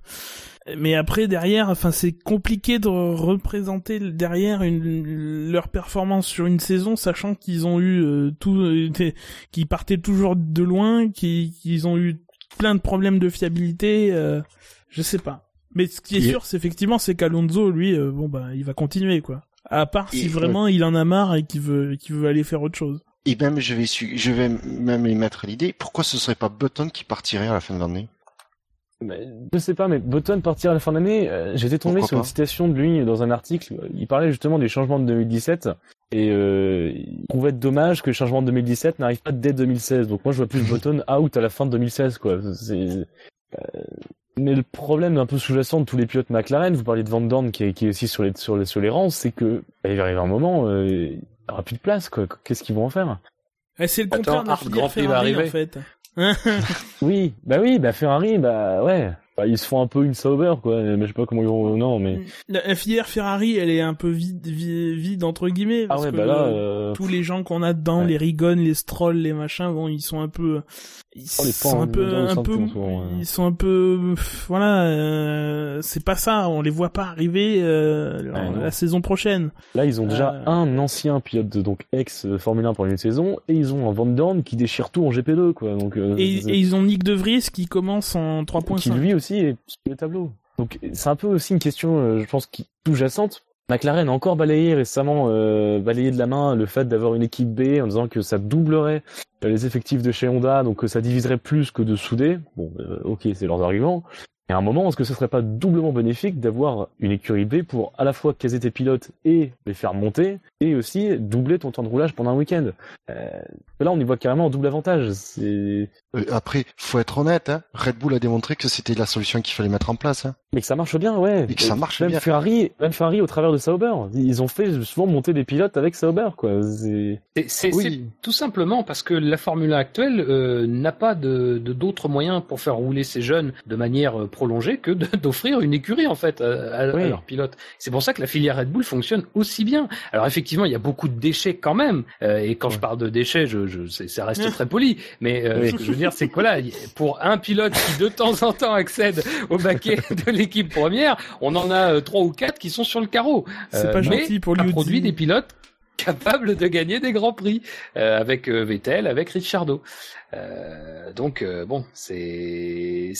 Speaker 4: mais après derrière enfin c'est compliqué de représenter derrière une, leur performance sur une saison sachant qu'ils ont eu euh, tout euh, [laughs] qui partaient toujours de loin qui qu'ils ont eu plein de problèmes de fiabilité euh, je sais pas. Mais ce qui est sûr c'est effectivement c'est qu'Alonso lui bon bah il va continuer quoi. À part si vraiment il en a marre et qu'il veut qu'il veut aller faire autre chose.
Speaker 2: Et même je vais je vais même y mettre l'idée pourquoi ce serait pas Button qui partirait à la fin de l'année?
Speaker 1: Je sais pas, mais Button partir à la fin d'année, euh, j'étais tombé sur une citation de lui dans un article. Il parlait justement des changements de 2017 et euh, il trouvait dommage que le changement de 2017 n'arrive pas dès 2016. Donc moi je vois plus Button [laughs] out à la fin de 2016 quoi. Euh, mais le problème un peu sous-jacent de tous les pilotes McLaren, vous parliez de Van Dorn qui est, qui est aussi sur les sur les sur les rangs, c'est que bah, il va arriver un moment, euh, il n'y aura plus de place quoi. Qu'est-ce qu'ils vont en faire?
Speaker 4: Eh, C'est le contraire de la filière Ferrari en fait.
Speaker 1: Oui, bah oui, bah Ferrari, bah ouais. Bah, ils se font un peu une sauber quoi mais je sais pas comment ils vont non mais
Speaker 4: la filière Ferrari elle est un peu vide vide, entre guillemets ah parce ah ouais, que bah là, euh, tous les gens qu'on a dedans les Rigon les Stroll les machins bon ils sont un peu ils oh, sont un peu un peu ils sont un peu voilà euh, c'est pas ça on les voit pas arriver euh, la saison prochaine.
Speaker 1: Là ils ont déjà euh. un ancien pilote de, donc ex Formule 1 pour une saison et ils ont un Van Dorn qui déchire tout en GP2 quoi donc
Speaker 4: et, ils ont Nick De Vries qui commence en 3.5
Speaker 1: qui lui aussi est sur le tableau. Donc c'est un peu aussi une question je pense qui sous-jacente McLaren a encore balayé récemment, euh, balayé de la main le fait d'avoir une équipe B en disant que ça doublerait les effectifs de chez Honda, donc que ça diviserait plus que de souder. Bon, euh, ok, c'est leurs arguments. Et à un moment, est-ce que ce serait pas doublement bénéfique d'avoir une écurie B pour à la fois caser tes pilotes et les faire monter, et aussi doubler ton temps de roulage pendant un week-end? Euh, Là, on y voit carrément un double avantage.
Speaker 2: Euh, après, faut être honnête, hein, Red Bull a démontré que c'était la solution qu'il fallait mettre en place. Hein.
Speaker 1: Mais que ça marche bien, ouais.
Speaker 2: Et que ça marche
Speaker 1: même
Speaker 2: bien.
Speaker 1: Ferrari, même Ferrari au travers de Sauber, ils ont fait souvent monter des pilotes avec Sauber, quoi.
Speaker 3: C'est oui. tout simplement parce que la Formule 1 actuelle euh, n'a pas de d'autres moyens pour faire rouler ces jeunes de manière euh, prolongée que [laughs] d'offrir une écurie en fait à, leurs pilotes. C'est pour ça que la filière Red Bull fonctionne aussi bien. Alors effectivement, il y a beaucoup de déchets quand même. Euh, et quand je parle de déchets, je, je ça reste très poli. Mais ce que je veux dire, c'est que voilà, pour un pilote qui de temps en temps accède au baquet [laughs] de l'équipe première, on en a euh, trois ou quatre qui sont sur le carreau.
Speaker 4: C'est pas euh, gentil pour lui.
Speaker 3: produit des pilotes capable de gagner des grands prix euh, avec euh, Vettel, avec Ricciardo. Euh, donc euh, bon, c'est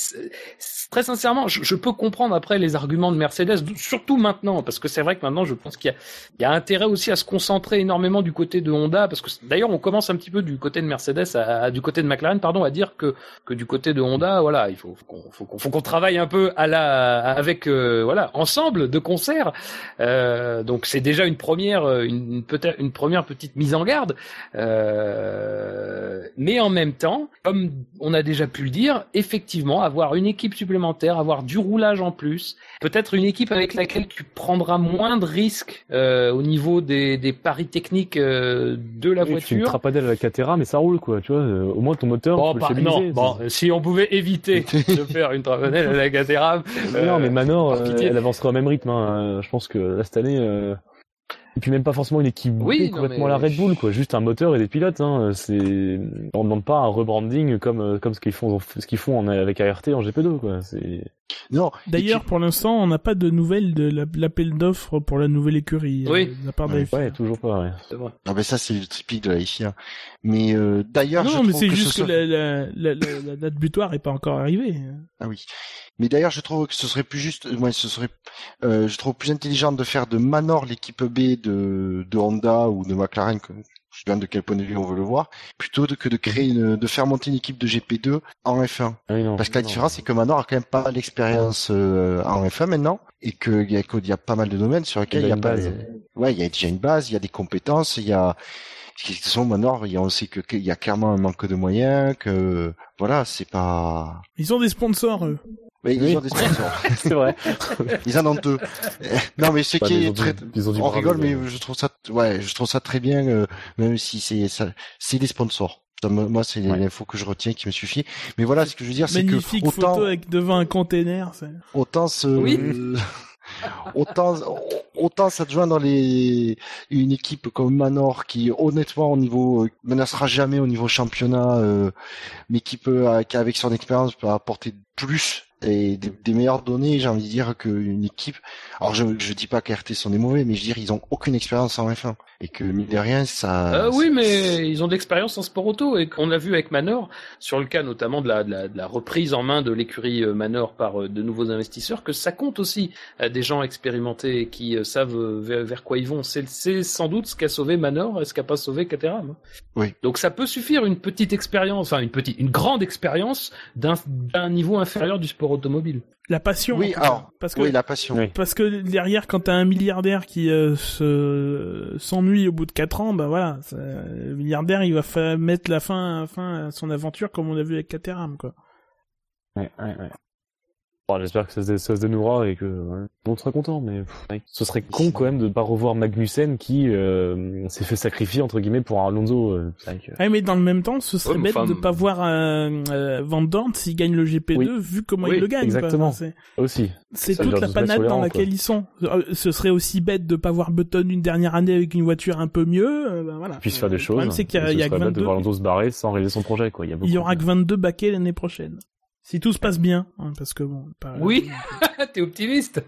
Speaker 3: très sincèrement, je, je, peux comprendre après les arguments de Mercedes, surtout maintenant, parce que c'est vrai que maintenant, je pense qu'il y, y, a intérêt aussi à se concentrer énormément du côté de Honda, parce que d'ailleurs, on commence un petit peu du côté de Mercedes, du côté de McLaren, pardon, à dire que que du côté de Honda, voilà, il faut, qu'on faut qu'on qu travaille un peu à la avec euh, voilà ensemble de concert. Euh, donc c'est déjà une première, une peut-être une première petite mise en garde, mais en même temps comme on a déjà pu le dire, effectivement, avoir une équipe supplémentaire, avoir du roulage en plus, peut-être une équipe avec laquelle tu prendras moins de risques euh, au niveau des, des paris techniques euh, de la
Speaker 1: oui,
Speaker 3: voiture.
Speaker 1: Tu ne trapadelles à la Catera, mais ça roule quoi, tu vois. Euh, au moins ton moteur.
Speaker 3: Bon,
Speaker 1: tu
Speaker 3: bah,
Speaker 1: peux
Speaker 3: non, bon, si on pouvait éviter [laughs] de faire une trapadelle à la Catera.
Speaker 1: non, mais Manor, elle avancera au même rythme. Hein. Je pense que là, cette année. Et puis même pas forcément une équipe
Speaker 3: Oui,
Speaker 1: B
Speaker 3: non,
Speaker 1: complètement
Speaker 3: mais-
Speaker 1: la Red Bull, quoi. Juste un moteur et des pilotes. Hein. C'est, on demande pas un rebranding comme euh, comme ce qu'ils font ce qu'ils font en, avec ART en GP2, quoi. C'est.
Speaker 2: Non.
Speaker 4: D'ailleurs, pour l'instant, on n'a pas de nouvelles de la- l'appel d'offres pour la nouvelle écurie.
Speaker 3: Oui.
Speaker 4: euh, de la part de
Speaker 2: Ouais,
Speaker 4: la FIA.
Speaker 1: Ouais, toujours pas. Ouais.
Speaker 3: C'est vrai.
Speaker 2: Ah ben ça c'est le typique de la FIA. Mais euh, d'ailleurs, je
Speaker 4: Non, mais
Speaker 2: trouve
Speaker 4: c'est
Speaker 2: que
Speaker 4: juste
Speaker 2: ce
Speaker 4: que
Speaker 2: serait-
Speaker 4: la, la, la, la- la date butoir est pas encore arrivée.
Speaker 2: Ah oui. Mais d'ailleurs, je trouve que ce serait plus juste, ouais, ce serait, euh, je trouve plus intelligent de faire de Manor l'équipe B de, de Honda ou de McLaren, que je sais bien de quel point de vue on veut le voir, plutôt que de créer une, de faire monter une équipe de GP2 en F1.
Speaker 1: Ah oui, non.
Speaker 2: Parce que la
Speaker 1: Non.
Speaker 2: différence, c'est que Manor a quand même pas l'expérience euh, en F1 maintenant, et qu'il y, a- qu'il y a pas mal de domaines sur lesquels
Speaker 1: Il
Speaker 2: il
Speaker 1: y a
Speaker 2: pas,
Speaker 1: base.
Speaker 2: ouais, il y a déjà une base, il y a des compétences, il y a, de toute façon, Manor, il y a, on sait que qu'il y a clairement un manque de moyens, que voilà, c'est pas.
Speaker 4: Ils ont des sponsors, eux.
Speaker 2: Mais
Speaker 1: Oui.
Speaker 2: ils ont des sponsors. [laughs]
Speaker 1: c'est vrai.
Speaker 2: Ils en ont deux. non, mais ce qui est très,
Speaker 1: ils ont du
Speaker 2: on rigole,
Speaker 1: mais-
Speaker 2: je trouve ça, ouais, je trouve ça très bien, euh, même si c'est, ça, c'est des sponsors. Moi, c'est
Speaker 1: Ouais.
Speaker 2: l'info que je retiens qui me suffit. Mais voilà, ce que je veux dire, c'est que
Speaker 4: Magnifique
Speaker 2: autant,
Speaker 4: photo avec devant un container. c'est-
Speaker 2: autant ce,
Speaker 3: Oui. [laughs]
Speaker 2: autant, autant ça te joint dans les, une équipe comme Manor qui, honnêtement, au niveau, euh, menacera jamais au niveau championnat, euh, mais qui peut, qui avec son expérience peut apporter plus et des, des meilleures données, j'ai envie de dire, qu'une équipe. Alors je, je dis pas qu'RT sont des mauvais, mais je veux dire, ils ont aucune expérience en F1 et que mine de rien, ça.
Speaker 3: Euh, oui, mais ils ont de l'expérience en sport auto et qu'on a vu avec Manor sur le cas notamment de la, de la, de la reprise en main de l'écurie euh, Manor par euh, de nouveaux investisseurs que ça compte aussi à des gens expérimentés qui savent vers, vers quoi ils vont. C'est sans doute ce qu'a sauvé Manor et ce qu'a pas sauvé Caterham. hein.
Speaker 2: Oui.
Speaker 3: Donc ça peut suffire une petite expérience, enfin une petite, une grande expérience d'un d'un niveau inférieur du sport automobile.
Speaker 4: La passion.
Speaker 2: Oui, alors,
Speaker 4: Parce que
Speaker 2: Oui, la passion.
Speaker 1: Oui.
Speaker 4: Parce que derrière, quand t'as un milliardaire qui euh, se s'ennuie au bout de 4 ans, bah voilà, ça- le milliardaire il va fa- mettre la fin, fin à son aventure comme on a vu avec Caterham, quoi.
Speaker 1: Ouais, ouais, ouais. Bon, J'espère que ça se, ça se dénouera et que ouais, on sera content, mais pff, ce serait con quand même de pas revoir Magnussen qui euh, s'est fait sacrifier entre guillemets pour un Alonso. euh, que-
Speaker 4: Ouais, mais dans le même temps, ce serait
Speaker 3: Ouais,
Speaker 4: bête
Speaker 3: enfin,
Speaker 4: de pas voir euh, euh, Van Dorn s'il gagne le GP2
Speaker 1: Oui.
Speaker 4: vu comment
Speaker 3: Oui,
Speaker 4: il le gagne. quoi.
Speaker 1: exactement.
Speaker 4: Enfin,
Speaker 1: Aussi.
Speaker 4: C'est toute la panade dans laquelle
Speaker 1: quoi.
Speaker 4: ils sont. Ce serait aussi bête de pas voir Button une dernière année avec une voiture un peu mieux. euh, ben voilà.
Speaker 1: Puisse faire des
Speaker 4: Le
Speaker 1: choses.
Speaker 4: problème, c'est qu'il y a,
Speaker 1: et
Speaker 4: il y
Speaker 1: ce
Speaker 4: a que
Speaker 1: serait bête de
Speaker 4: 22
Speaker 1: voir Alonso se barrer sans réaliser son projet, quoi. Il y, a
Speaker 4: il
Speaker 1: beaucoup
Speaker 4: y aura que 22 baquets l'année prochaine. Si tout se passe bien, hein, parce que bon. pas-
Speaker 3: Oui. [laughs] T'es optimiste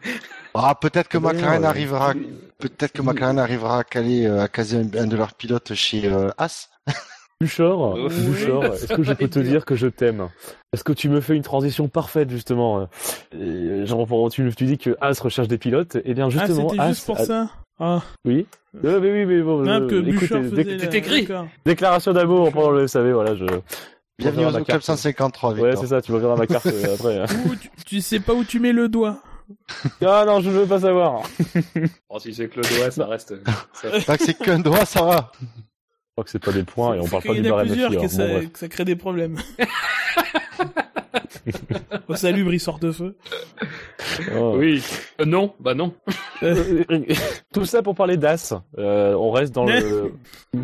Speaker 2: Ah, peut-être que
Speaker 1: Ah,
Speaker 2: McLaren
Speaker 1: euh,
Speaker 2: arrivera, peut-être que McLaren arrivera à caler, euh, à caser un, un de leurs pilotes chez euh, As. [laughs]
Speaker 1: Bouchard,
Speaker 3: Oui.
Speaker 1: Bouchard, est-ce que je peux te dire que je t'aime? Est-ce que tu me fais une transition parfaite justement? Genre, tu, tu dis que As recherche des pilotes, et bien
Speaker 4: Ah,
Speaker 1: justement,
Speaker 4: c'était
Speaker 1: As
Speaker 4: juste pour
Speaker 1: a-
Speaker 4: ça? Ah,
Speaker 1: Oui. Euh, mais oui, mais bon.
Speaker 4: non, que
Speaker 1: écoutez, dé-
Speaker 4: la-
Speaker 1: déclaration d'amour pendant le SAV, voilà, je.
Speaker 2: Bienvenue au
Speaker 1: ma
Speaker 2: Club
Speaker 1: carte.
Speaker 2: 153, Victor.
Speaker 1: Ouais, c'est ça, tu m'enverras ma carte euh, après. hein.
Speaker 4: Tu, tu sais pas où tu mets le doigt. [laughs]
Speaker 1: Ah non, je veux pas savoir. Je [laughs]
Speaker 3: Oh, si c'est que le doigt, ça reste. ça-
Speaker 2: Tant que c'est qu'un doigt, ça va.
Speaker 1: crois que c'est pas des points et on parle pas
Speaker 4: y
Speaker 1: du
Speaker 4: en a
Speaker 1: barème
Speaker 4: plusieurs que,
Speaker 1: hein.
Speaker 4: ça,
Speaker 1: Bon, bref.
Speaker 4: que ça crée des problèmes. [laughs] oh, salut, brisseur de feu.
Speaker 1: Oh.
Speaker 3: Oui. Euh, non, bah non. [laughs]
Speaker 1: Tout ça pour parler d'As. Euh, on reste dans le. [laughs]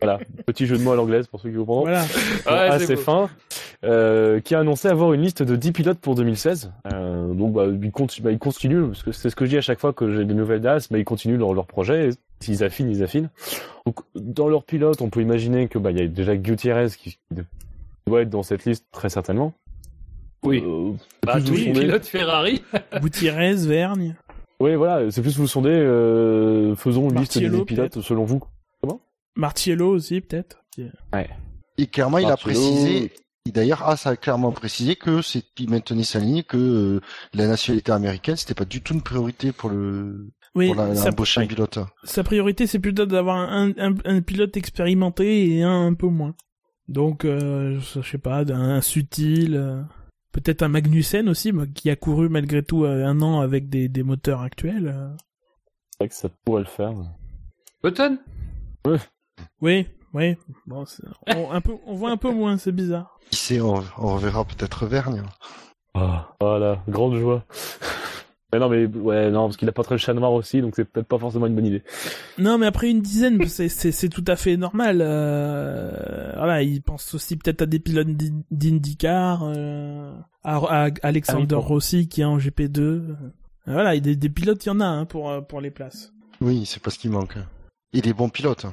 Speaker 1: voilà, petit jeu de mots à l'anglaise pour ceux qui vous comprennent.
Speaker 4: Voilà.
Speaker 1: Bon,
Speaker 3: Ouais,
Speaker 1: As
Speaker 3: c'est
Speaker 1: fin, euh, qui a annoncé avoir une liste de 10 pilotes pour 2016. Euh, donc bah, ils, continu- bah, ils continuent, parce que c'est ce que je dis à chaque fois que j'ai des nouvelles d'As, bah, ils continuent leur, leur projet. et S'ils affinent, ils affinent. Donc dans leurs pilotes, on peut imaginer que bah il y a déjà Gutiérrez qui doit être dans cette liste très certainement.
Speaker 3: Oui.
Speaker 1: Euh,
Speaker 3: Bah, tous les
Speaker 1: sondez-
Speaker 3: pilotes Ferrari. [laughs]
Speaker 4: Gutiérrez, Vergne.
Speaker 1: Oui, voilà, c'est plus vous sondez, euh, faisons une liste des
Speaker 4: Martiello,
Speaker 1: 10 pilotes selon vous.
Speaker 4: Martiello aussi, peut-être.
Speaker 1: Ouais.
Speaker 2: Et clairement, il a précisé, d'ailleurs, As a clairement précisé que c'est, il maintenait sa ligne, que euh, la nationalité américaine, c'était pas du tout une priorité pour le,
Speaker 4: Oui,
Speaker 2: pour la,
Speaker 4: sa,
Speaker 2: l'embauche d'un pilote.
Speaker 4: sa priorité, c'est plutôt d'avoir un, un, un pilote expérimenté et un un peu moins. Donc, euh, je sais pas, un Sutil, euh, peut-être un Magnussen aussi, qui a couru malgré tout euh, un an avec des, des moteurs actuels. euh.
Speaker 1: C'est vrai que ça pourrait le faire.
Speaker 3: Button
Speaker 4: Oui, oui. Bon, on, un peu, on voit un peu moins, c'est bizarre.
Speaker 2: Qui sait, on, on reverra peut-être Vergne.
Speaker 1: Ah, voilà, grande joie. Mais non, mais ouais, non, parce qu'il a pas très le chat noir aussi, donc c'est peut-être pas forcément une bonne idée.
Speaker 4: Non, mais après une dizaine, [laughs] c'est tout à fait normal. Euh, voilà, il pense aussi peut-être à des pilotes d'In- d'IndyCar, euh, à, à Alexander
Speaker 1: Ah oui,
Speaker 4: Rossi qui est en GP2. Euh, Voilà, des, des pilotes, il y en a hein, pour pour les places.
Speaker 2: Oui, c'est pas ce qui manque. Et des bons pilotes.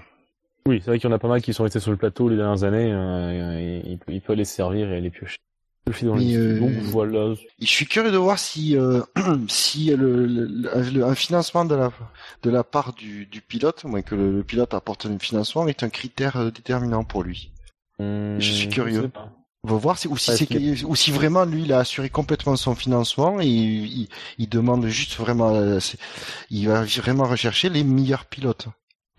Speaker 1: Oui, c'est vrai qu'il y en a pas mal qui sont restés sur le plateau les dernières années. euh, il, peut, il peut aller servir et aller piocher. Piocher dans
Speaker 2: Mais,
Speaker 1: les
Speaker 2: euh,
Speaker 1: Donc voilà.
Speaker 2: Et je suis curieux de voir si euh, [clears throat] si le, le- le- un financement de la de la part du, du pilote, moins que le, le pilote apporte un financement, est un critère euh, déterminant pour lui.
Speaker 1: Hum,
Speaker 2: je suis
Speaker 1: je
Speaker 2: curieux.
Speaker 1: sais pas.
Speaker 2: On va voir si, ou si
Speaker 1: Ouais,
Speaker 2: c'est ou si vraiment lui il a assuré complètement son financement et il, il demande juste vraiment il va vraiment rechercher les meilleurs pilotes.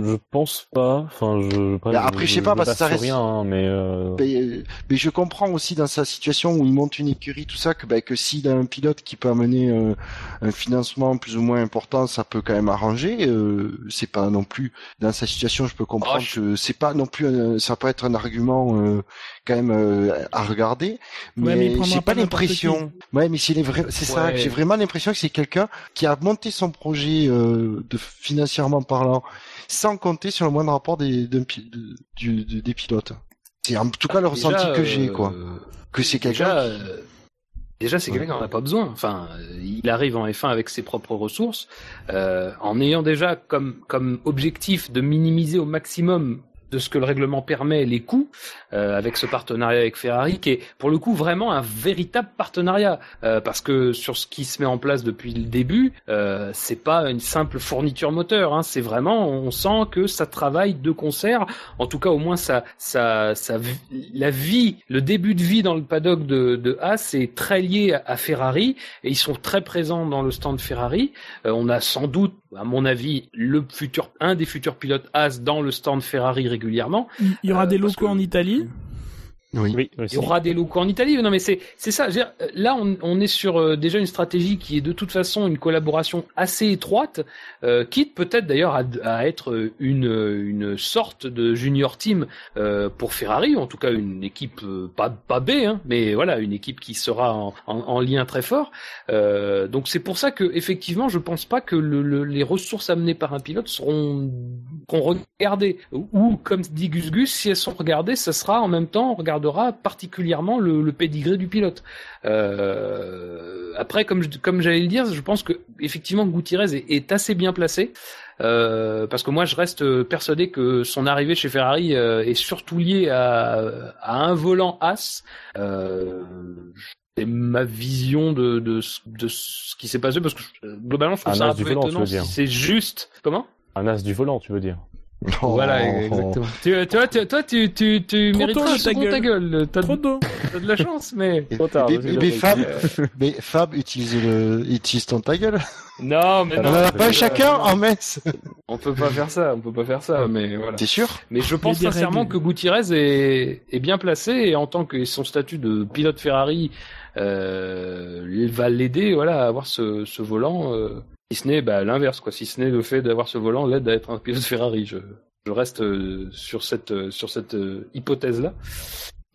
Speaker 1: Je pense pas. Enfin, je.
Speaker 2: Bah, après, je sais pas, parce que ça
Speaker 1: passe
Speaker 2: reste-
Speaker 1: rien, hein, mais. Euh...
Speaker 2: Mais, euh, mais je comprends aussi dans sa situation où il monte une écurie, tout ça, que, bah, que s'il a un pilote qui peut amener euh, un financement plus ou moins important, ça peut quand même arranger. Euh, c'est pas non plus dans sa situation, je peux comprendre
Speaker 3: Oh, je-
Speaker 2: que c'est pas non plus, un- ça peut être un argument euh, quand même euh, à regarder.
Speaker 4: Ouais, mais
Speaker 2: j'ai
Speaker 4: pas
Speaker 2: l'impression. Ouais, mais c'est vrai, c'est ça. J'ai vraiment l'impression que c'est quelqu'un qui a monté son projet euh, de financièrement parlant, sans compter sur le moindre rapport des de- des pilotes. C'est en tout cas le
Speaker 3: Déjà,
Speaker 2: ressenti que j'ai,
Speaker 3: euh,
Speaker 2: quoi. Que c'est quelqu'un.
Speaker 3: Déjà,
Speaker 2: qui-
Speaker 3: euh, déjà c'est quelqu'un qui n'en a pas besoin. Enfin, euh, il arrive en F1 avec ses propres ressources, euh, en ayant déjà comme comme objectif de minimiser au maximum de ce que le règlement permet les coûts euh, avec ce partenariat avec Ferrari qui est pour le coup vraiment un véritable partenariat. Euh, parce que sur ce qui se met en place depuis le début euh, c'est pas une simple fourniture moteur hein, c'est vraiment on sent que ça travaille de concert. En tout cas au moins ça ça ça la vie le début de vie dans le paddock de de Haas est très lié à, à Ferrari et ils sont très présents dans le stand Ferrari. Euh, on a sans doute à mon avis le futur un des futurs pilotes Haas dans le stand Ferrari régulièrement
Speaker 4: Il y aura
Speaker 3: Euh,
Speaker 4: des locaux
Speaker 3: que-
Speaker 4: en Italie.
Speaker 2: Oui.
Speaker 1: Oui,
Speaker 3: il y aura des locaux en Italie. Non, mais c'est c'est ça. Je veux dire, là, on, on est sur euh, déjà une stratégie qui est de toute façon une collaboration assez étroite, euh, quitte peut-être d'ailleurs à, à être une une sorte de junior team euh, pour Ferrari, ou en tout cas une équipe euh, pas pas B, hein, mais voilà une équipe qui sera en, en, en lien très fort. Euh, donc c'est pour ça que effectivement, je pense pas que le, le- les ressources amenées par un pilote seront seront regardées ou, comme dit Gus Gus, si elles sont regardées, ça sera en même temps on regardera particulièrement le, le pédigré du pilote. Euh, après, comme je- comme j'allais le dire, je pense que effectivement Gutiérrez est, est assez bien placé. Euh, parce que moi je reste persuadé que son arrivée chez Ferrari euh, est surtout liée à, à un volant As. C'est ma vision de, de, ce- de ce qui s'est passé parce que globalement je trouve
Speaker 1: Un
Speaker 3: ça un peu étonnant si c'est juste comment?
Speaker 1: Un as du volant, tu veux dire.
Speaker 3: voilà exactement tu, toi, tu, toi tu, tu, tu un
Speaker 4: ta
Speaker 3: second
Speaker 4: gueule.
Speaker 3: ta gueule t'as
Speaker 4: Trop tôt.
Speaker 3: t'as de la chance mais [laughs]
Speaker 1: Trop tard,
Speaker 2: mais, mais- mais. Fab, [laughs] mais Fab utilise le, utilise ton ta gueule.
Speaker 3: non mais
Speaker 1: Ah
Speaker 2: On
Speaker 3: non,
Speaker 2: en a pas chacun en messe. [laughs]
Speaker 3: on peut pas faire ça on peut pas faire ça mais voilà
Speaker 2: T'es sûr?
Speaker 3: Mais je pense sincèrement
Speaker 4: règles.
Speaker 3: que Gutiérrez est, est bien placé et en tant que son statut de pilote Ferrari euh, il va l'aider voilà à avoir ce, ce volant. Euh, si ce n'est bah, l'inverse quoi, si ce n'est le fait d'avoir ce volant l'aide à être un pilote Ferrari. Je, je reste euh, sur cette euh, sur cette hypothèse là.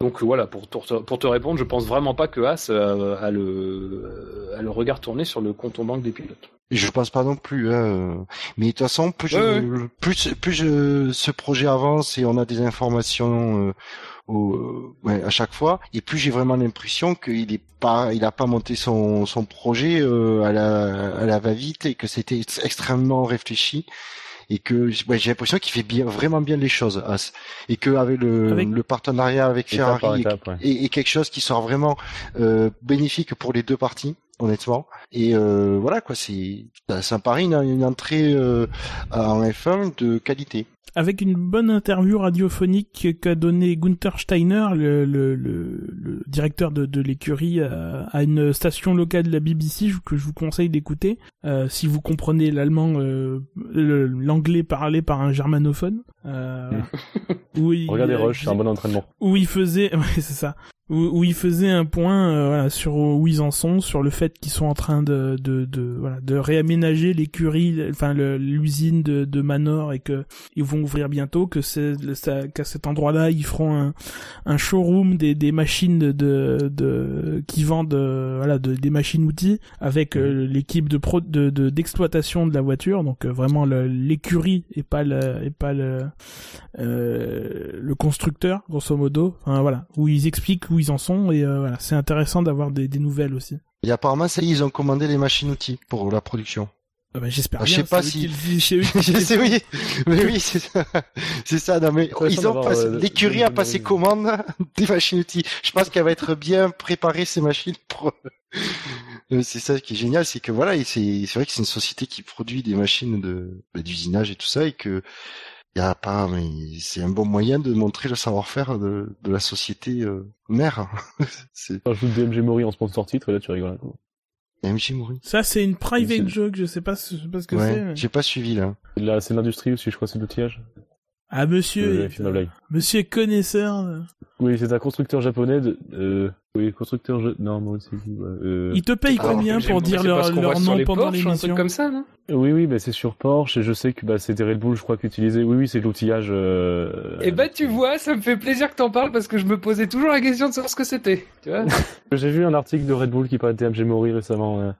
Speaker 3: Donc voilà pour te, pour te répondre, je pense vraiment pas que Haas euh, a le a le regard tourné sur le compte en banque des pilotes.
Speaker 2: Je pense pas non plus. Hein. Mais de toute façon, plus,
Speaker 3: Ouais,
Speaker 2: je, plus, plus je, ce projet avance et on a des informations euh, au, ouais, à chaque fois, et plus j'ai vraiment l'impression qu'il est pas, il a pas monté son, son projet euh, à la, à la va-vite et que c'était extrêmement réfléchi et que ouais, j'ai l'impression qu'il fait bien, vraiment bien les choses, As. et que avec le,
Speaker 4: Avec-
Speaker 2: le partenariat avec
Speaker 1: Étape
Speaker 2: Ferrari
Speaker 1: étape, ouais.
Speaker 2: et, et quelque chose qui sera vraiment euh, bénéfique pour les deux parties. Honnêtement. Et euh, voilà quoi, c'est ça paraît une, une entrée euh, en F1 de qualité
Speaker 4: avec une bonne interview radiophonique qu'a donné Gunther Steiner, le, le, le, directeur de, de l'écurie, à, à, une station locale de la BBC que je vous conseille d'écouter euh, si vous comprenez l'allemand, euh, l'anglais parlé par un germanophone. Euh, [laughs]
Speaker 1: oui, Regardez Rush, c'est un bon entraînement.
Speaker 4: Où il faisait, [laughs] ouais, c'est ça où, il faisait un point euh, voilà, sur où ils en sont, sur le fait qu'ils sont en train de de, de, voilà, de réaménager l'écurie, enfin l'usine de, de Manor et que ils vont ouvrir bientôt, que c'est qu'à cet endroit-là ils feront un, un showroom des, des machines de, de, de qui vendent euh, voilà de, des machines outils avec euh, l'équipe de pro de d'exploitation de, la voiture, donc vraiment l'écurie et pas le et pas le le constructeur grosso modo, enfin, voilà. Où ils expliquent où ils en sont et euh, voilà, c'est intéressant d'avoir des, des, nouvelles aussi.
Speaker 2: Et apparemment, ça ils ont commandé les machines outils pour la production.
Speaker 4: Ah bah, j'espère
Speaker 2: ah. Je sais pas si. [laughs] je sais oui, mais oui, c'est ça. C'est ça. Non mais ils ont passé... Euh, l'écurie a passé commande [laughs] des machines outils. Je pense qu'elle va être bien préparée ces machines pour. [laughs] Euh, c'est ça qui est génial, c'est que voilà, c'est c'est vrai que c'est une société qui produit des machines de bah, d'usinage et tout ça et que y a pas, mais c'est un bon moyen de montrer le savoir-faire de, de la société euh, mère. [laughs]
Speaker 1: c'est... Je joue DMG Mori en sponsor titre, et là tu rigoles.
Speaker 2: DMG Mori.
Speaker 4: Ça c'est une private joke, je sais pas, je sais pas ce que
Speaker 2: ouais,
Speaker 4: c'est.
Speaker 2: J'ai pas suivi là.
Speaker 1: Là c'est l'industrie aussi, je crois, c'est l'outillage.
Speaker 4: Ah monsieur, euh, monsieur connaisseur.
Speaker 1: Oui, c'est un constructeur japonais de, euh, oui, constructeur, je... non, moi aussi,
Speaker 4: euh... Ils te payent combien pour dire leur, leur nom pendant l'émission?
Speaker 3: comme ça, non?
Speaker 1: Oui, oui, bah, c'est sur Porsche, et je sais que, bah, c'était Red Bull, je crois, qu'utilisait. Oui, oui, c'est l'outillage, euh...
Speaker 3: Et eh bah, tu vois, ça me fait plaisir que t'en parles parce que je me posais toujours la question de savoir ce que c'était, tu vois. [laughs]
Speaker 1: J'ai vu un article de Red Bull qui parlait de TMG Mori récemment.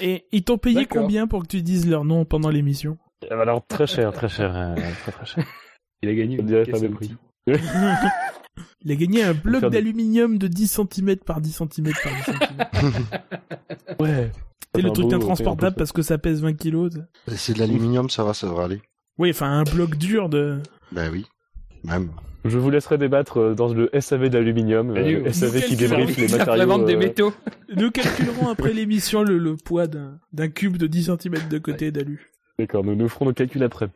Speaker 4: Et ils t'ont payé combien pour que tu dises leur nom pendant l'émission?
Speaker 1: Alors, très cher, très cher, euh, très très cher.
Speaker 3: Il a gagné
Speaker 1: une pas prix. [laughs]
Speaker 4: Il a gagné un bloc d'aluminium de 10 cm par 10 cm par 10 cm. [laughs]
Speaker 1: ouais.
Speaker 4: C'est le truc intransportable parce que ça pèse 20 kilos.
Speaker 2: C'est de l'aluminium, ça va, ça devrait aller.
Speaker 4: Oui, enfin un bloc dur de.
Speaker 2: Bah oui, même.
Speaker 1: Je vous laisserai débattre euh, dans le SAV d'aluminium, le euh, SAV qui débriefe les matériaux.
Speaker 3: des euh, métaux.
Speaker 4: Nous calculerons après l'émission le, le, poids d'un cube de 10 cm de côté d'alu.
Speaker 1: D'accord, nous nous ferons nos calculs après.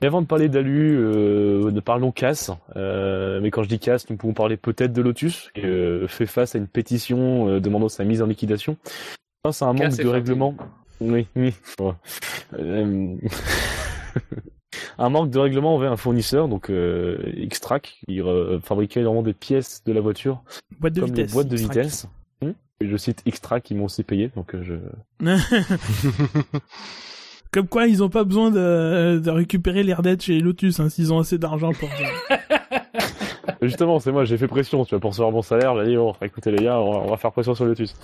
Speaker 1: Et avant de parler d'Alu, euh, ne parlons casse. Euh, mais quand je dis casse, nous pouvons parler peut-être de Lotus, qui euh, fait face à une pétition euh, demandant sa mise en liquidation. C'est un manque de règlement. Oui, oui. Euh, [laughs] un manque de règlement envers un fournisseur, donc euh, Xtrack, qui fabriquait vraiment des pièces de la voiture,
Speaker 4: boîte de
Speaker 1: comme
Speaker 4: vitesse,
Speaker 1: boîtes de vitesse. Hum et je cite Xtrack, qui m'ont aussi payé, donc je. [laughs] [laughs]
Speaker 4: Comme quoi, ils ont pas besoin de, récupérer l'air d'être chez Lotus, hein, s'ils ont assez d'argent pour. [laughs]
Speaker 1: Justement, c'est moi, j'ai fait pression, tu vois, pour recevoir mon salaire, j'ai dit, bon, écoutez les gars, on va, faire pression sur Lotus.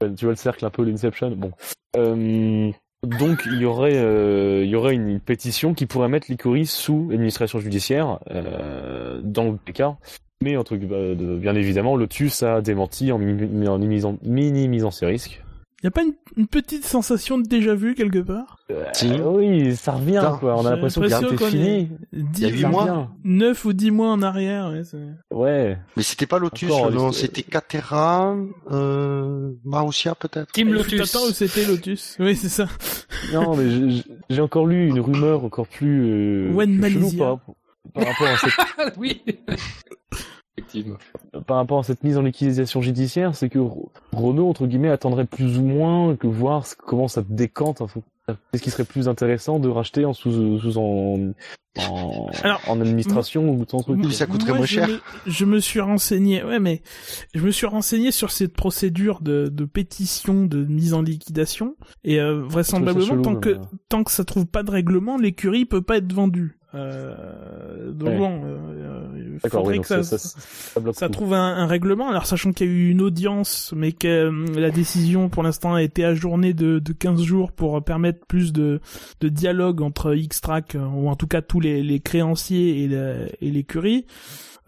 Speaker 1: Tu vois le cercle un peu, l'Inception, bon. Euh, donc, il y aurait, euh, il y aurait une, pétition qui pourrait mettre l'Icoris sous administration judiciaire, euh, dans le cas. Mais, entre, euh, bien évidemment, Lotus a démenti en, en minimisant ses risques.
Speaker 4: Y a pas une, petite sensation de déjà vu quelque part?
Speaker 1: Euh, Oui, ça revient quoi. On a l'impression qu'il a fini.
Speaker 2: Il y a 8 mois,
Speaker 4: 9 ou 10 mois en arrière. Ouais.
Speaker 1: ouais.
Speaker 2: Mais c'était pas Lotus, non, c'était Catera, euh, Marussia peut-être.
Speaker 4: Team Lotus. Attends, c'était Lotus? Oui, c'est ça.
Speaker 1: non, mais j'ai encore lu une rumeur encore plus. Euh,
Speaker 4: One Malaysia.
Speaker 1: Par, par rapport à cette. [laughs]
Speaker 3: oui.
Speaker 1: Par rapport à cette mise en liquidation judiciaire, c'est que Renault, entre guillemets, attendrait plus ou moins que voir comment ça décante. Qu'est-ce qui serait plus intéressant de racheter en sous, sous en, en, en administration ou tant truc
Speaker 2: Ça coûterait moins cher.
Speaker 4: je me suis renseigné, ouais, mais je me suis renseigné sur cette procédure de, de pétition de mise en liquidation et euh, vraisemblablement tant que tant que ça trouve pas de règlement, l'écurie peut pas être vendue. Euh, donc bon, euh, faudrait que ça, ça, trouve un, un, règlement. Alors sachant qu'il y a eu une audience, mais que euh, la décision pour l'instant a été ajournée de, de 15 jours pour permettre plus de, de dialogue entre X-Track, ou en tout cas tous les, les créanciers et l'écurie.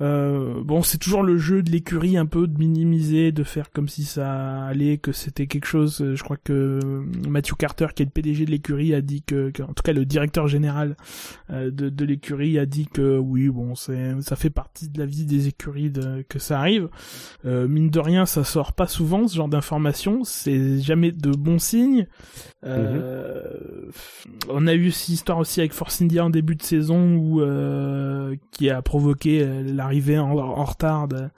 Speaker 4: Euh, bon, c'est toujours le jeu de l'écurie un peu de minimiser, de faire comme si ça allait, que c'était quelque chose. Euh, je crois que Matthew Carter, qui est le PDG de l'écurie, a dit que, que, en tout cas le directeur général euh, de, de l'écurie a dit que oui, bon, c'est ça fait partie de la vie des écuries de, que ça arrive. Euh, mine de rien, ça sort pas souvent ce genre d'informations. C'est jamais de bons signes. Euh, On a eu cette histoire aussi avec Force India en début de saison où euh, qui a provoqué euh, l'arrivée en, en, retard de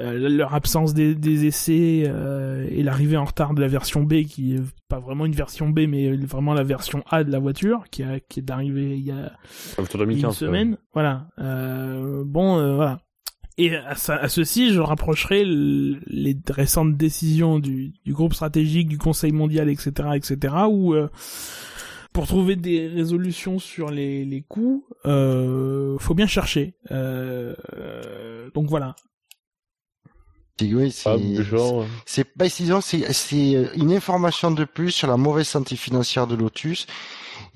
Speaker 4: euh, leur absence des, des essais euh, et l'arrivée en retard de la version B qui est pas vraiment une version B mais vraiment la version A de la voiture qui a qui est arrivée il y a 2015, une semaine. Voilà. bon voilà. Et à, à, ceci, je rapprocherai les récentes décisions du, du, groupe stratégique, du Conseil mondial, etc., etc., où euh, pour trouver des résolutions sur les, les coûts, euh, faut bien chercher. Euh, donc voilà.
Speaker 2: Oui, c'est c'est c'est une information de plus sur la mauvaise santé financière de Lotus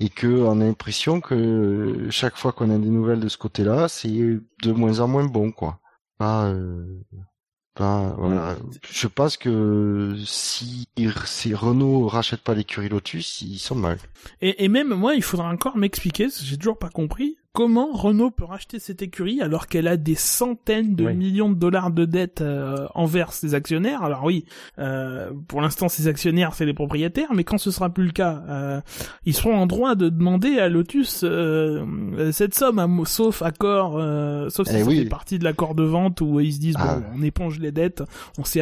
Speaker 2: et que on a l'impression que chaque fois qu'on a des nouvelles de ce côté-là, c'est de moins en moins bon quoi pas, euh, pas voilà. Je pense que si, si Renault rachète pas l'écurie Lotus, ils sont mal.
Speaker 4: Et, et même moi, il faudra encore m'expliquer, j'ai toujours pas compris comment Renault peut racheter cette écurie alors qu'elle a des centaines de millions de dollars de dettes euh, envers ses actionnaires? Alors oui, euh, pour l'instant ses actionnaires c'est les propriétaires, mais quand ce sera plus le cas, euh, ils seront en droit de demander à Lotus euh, cette somme, sauf accord, sauf si eh c'est partie de l'accord de vente où ils se disent ah. bon, on éponge les dettes, on s'est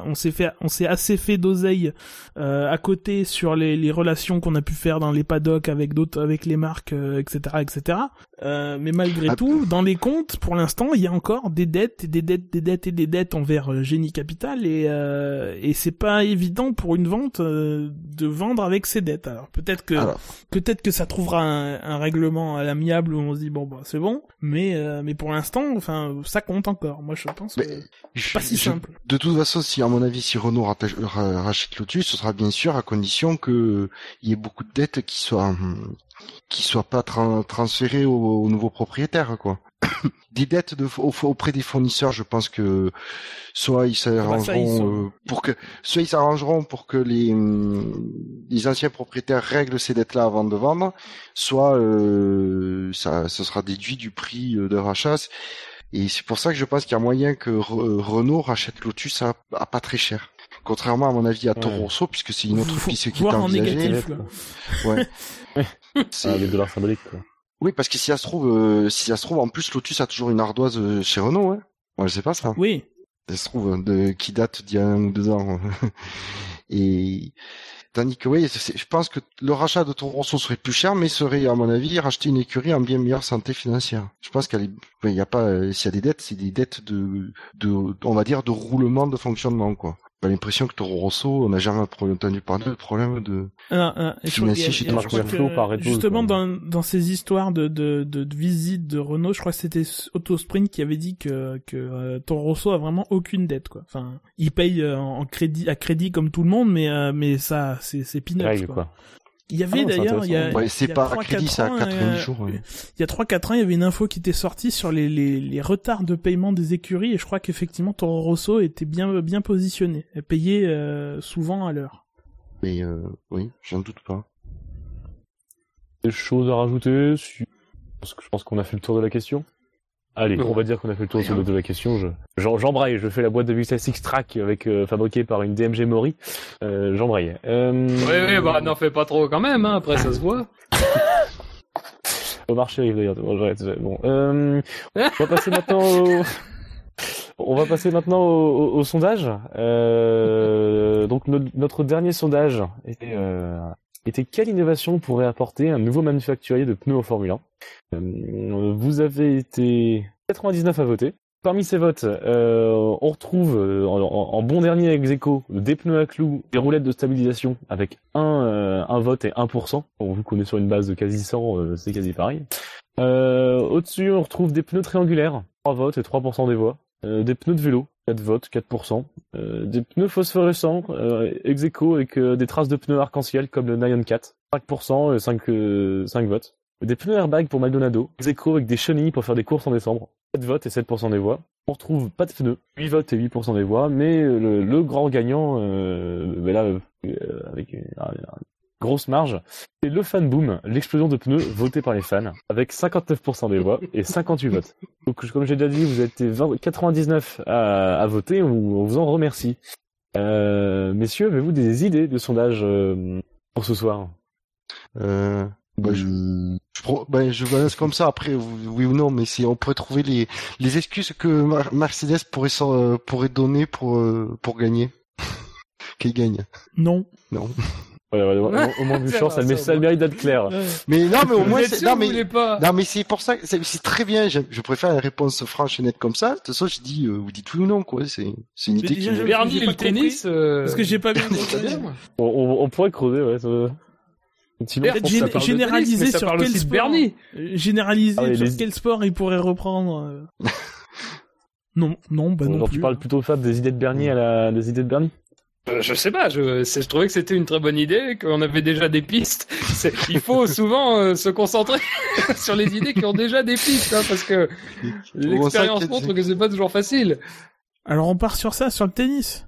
Speaker 4: on s'est fait on s'est assez fait d'oseille à côté sur les, les relations qu'on a pu faire dans les paddocks avec d'autres avec les marques, etc., etc. Euh, mais malgré ah. tout, dans les comptes, pour l'instant, il y a encore des dettes, et des dettes, des dettes et des dettes envers euh, Génie Capital, et euh, et c'est pas évident pour une vente euh, de vendre avec ces dettes. Alors peut-être que peut-être que ça trouvera un, un, règlement à l'amiable où on se dit bon bah c'est bon, mais mais pour l'instant, enfin ça compte encore. Moi je pense que c'est pas si simple.
Speaker 2: De toute façon, si à mon avis, si Renault rachète Lotus, ce sera bien sûr à condition que il y ait beaucoup de dettes qui soient qui soient pas transférés aux, nouveaux propriétaires, quoi. [coughs] des dettes de, auprès des fournisseurs, je pense que soit ils ah bah s'arrangeront euh, pour que, soit ils s'arrangeront pour que les, hum, les anciens propriétaires règlent ces dettes-là avant de vendre, soit euh, ça, ce sera déduit du prix euh, de rachat. Et c'est pour ça que je pense qu'il y a moyen que Renault rachète Lotus à, pas très cher. Contrairement à mon avis à Toro Rosso, puisque c'est une autre piste qui est envisagée. [laughs] Ouais. [laughs]
Speaker 1: C'est ah, des dollars symboliques, quoi.
Speaker 2: Oui, parce que si ça se trouve, euh, si ça se trouve, en plus, Lotus a toujours une ardoise euh, chez Renault, hein. Moi, je sais pas ça.
Speaker 4: Oui.
Speaker 2: Ça se trouve, euh, de, qui date d'il y a un ou deux ans. [laughs] Et, tandis que oui, je pense que le rachat de Toro Rosso serait plus cher, mais serait, à mon avis, racheter une écurie en bien meilleure santé financière. Je pense qu'il y a pas, s'il y a des dettes, c'est des dettes de, de, on va dire, de roulement de fonctionnement, quoi pas l'impression que Toro Rosso, on n'a jamais entendu parler de problème de
Speaker 4: financier chez Toro Rosso. Justement, dans, dans ces histoires de, de, de, de visite de Renault, je crois que c'était Autosprint qui avait dit que, que euh, Toro Rosso a vraiment aucune dette, quoi. Enfin, il paye euh, en crédit, à crédit comme tout le monde, mais, euh, mais ça, c'est, c'est peanuts, quoi. quoi. Il y avait ah, d'ailleurs, il y a,
Speaker 2: ouais, c'est pas crédit, ça a 90 jours. Ouais.
Speaker 4: Il y a 3-4 ans, il y avait une info qui était sortie sur les, les, les retards de paiement des écuries et je crois qu'effectivement Toro Rosso était bien bien positionné, elle payait euh, souvent à l'heure.
Speaker 2: Mais euh, oui, j'en doute pas.
Speaker 1: Des choses à rajouter Je pense qu'on a fait le tour de la question. Allez, on va dire qu'on a fait le tour de la question. Je, j'embraye, je fais la boîte de Vista Six Track avec euh, fabriquée par une DMG Mori. Euh, j'embraye. Euh...
Speaker 3: Oui, oui, bah n'en fais pas trop quand même. Hein, après, ça se voit. [laughs]
Speaker 1: Au marché arrive d'ailleurs. Bon, euh, on va passer maintenant. Au... [laughs] On va passer maintenant au, au, sondage. Euh, donc notre dernier sondage était euh, était quelle innovation pourrait apporter un nouveau manufacturier de pneus en Formule 1 euh, Vous avez été 99 à voter. Parmi ces votes, euh, on retrouve euh, en, bon dernier ex des pneus à clous, des roulettes de stabilisation avec un, un vote et 1%. Bon, vu qu'on est sur une base de quasi 100, c'est quasi pareil. Au-dessus, on retrouve des pneus triangulaires, 3 votes et 3% des voix. des pneus de vélo, 4 votes, 4%. Euh, des pneus phosphorescents, euh, ex aequo avec euh, des traces de pneus arc-en-ciel comme le Nyan 4. 5% et 5, 5 votes. Des pneus airbag pour Maldonado, ex aequo avec des chenilles pour faire des courses en décembre. 7 votes et 7% des voix. On retrouve pas de pneus, 8 votes et 8% des voix, mais le, le grand gagnant, euh, ben là, euh, avec grosse marge, c'est le fan boom, l'explosion de pneus voté par les fans, avec 59% des voix et 58 votes. Donc, comme j'ai déjà dit, vous êtes 20, 99 à, à voter, on, on vous en remercie. Euh, messieurs, avez-vous des idées de sondage euh, pour ce soir?
Speaker 2: Euh, bah, je, je, bah, je balance comme ça après, oui ou non, mais si on pourrait trouver les, les excuses que Mercedes pourrait, euh, pourrait donner pour, euh, pour gagner. [laughs] Qu'il gagne?
Speaker 4: Non.
Speaker 2: Non. [laughs]
Speaker 1: Ouais, ouais, ouais, au moins [laughs] du chance, ça, ça, le mérite d'être clair.
Speaker 2: Mais non, mais au moins, c'est, non, mais, pas. non, mais c'est pour ça, c'est, c'est très bien. Je, je, préfère une réponse franche et nette comme ça. De toute façon, je dis, euh, vous dites oui ou non, quoi. C'est, c'est une idée qui.
Speaker 3: Bernie, le tennis, euh...
Speaker 4: parce que j'ai pas bien
Speaker 1: on, on, on, pourrait creuser, ouais. Ça...
Speaker 4: Sinon, généraliser tennis, sur quel sport, Bernie. Généraliser ah, sur les... quel sport il pourrait reprendre. Euh. [laughs] non, non, bah non.
Speaker 1: Tu parles plutôt Fab des idées de Bernie à la, des idées de Bernie.
Speaker 3: Euh, je sais pas, je, je trouvais que c'était une très bonne idée, qu'on avait déjà des pistes. Il faut [laughs] souvent euh, se concentrer [laughs] sur les idées qui ont déjà des pistes, hein, parce que l'expérience montre que c'est pas toujours facile.
Speaker 4: Alors on part sur ça, sur le tennis.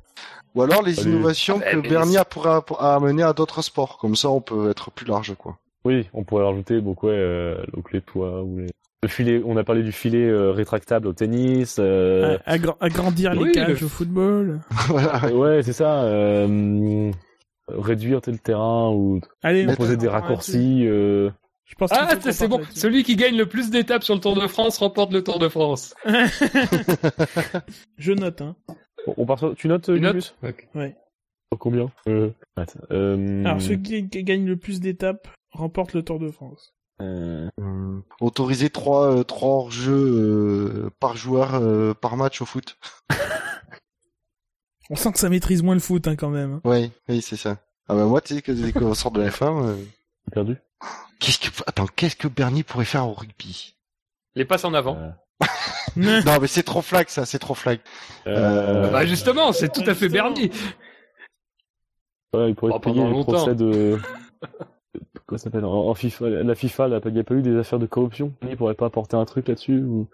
Speaker 2: Ou alors les innovations ah, que Bernie pourra amener à d'autres sports, comme ça on peut être plus large, quoi.
Speaker 1: Oui, on pourrait rajouter beaucoup, ouais, euh, donc les toits ou les le filet, on a parlé du filet euh, rétractable au tennis. Euh...
Speaker 4: Agr agrandir oui, les cages le... au football. [laughs]
Speaker 1: ouais, c'est ça. Euh... Réduire tel terrain ou
Speaker 4: Allez,
Speaker 1: proposer des raccourcis. Euh...
Speaker 3: Je pense ah, c'est bon. Celui qui gagne le plus d'étapes sur le Tour de France remporte le Tour de France. [laughs]
Speaker 4: Je note. Hein.
Speaker 1: Bon, on part sur... Tu notes, tu
Speaker 4: notes okay. Ouais.
Speaker 1: Combien? Euh...
Speaker 4: Alors, celui qui gagne le plus d'étapes remporte le Tour de France.
Speaker 2: Euh... Euh, autoriser trois euh, trois hors jeux euh, par joueur euh, par match au foot.
Speaker 4: On sent que ça maîtrise moins le foot hein, quand même. Hein.
Speaker 2: Oui, oui, c'est ça. Ah bah moi tu sais que dès qu'on sort de la [laughs] F1
Speaker 1: perdu.
Speaker 2: Qu'est-ce que attends, qu'est-ce que Bernie pourrait faire au rugby?
Speaker 3: Les passes en avant. [laughs]
Speaker 2: non mais c'est trop flag ça, c'est trop flag.
Speaker 3: Bah justement, c'est tout à fait Bernie.
Speaker 1: Ouais, il pourrait oh, payer le procès de [laughs] quoi ça s'appelle en, FIFA, la FIFA, il n'y a pas eu des affaires de corruption? Il pourrait pas apporter un truc là-dessus ou...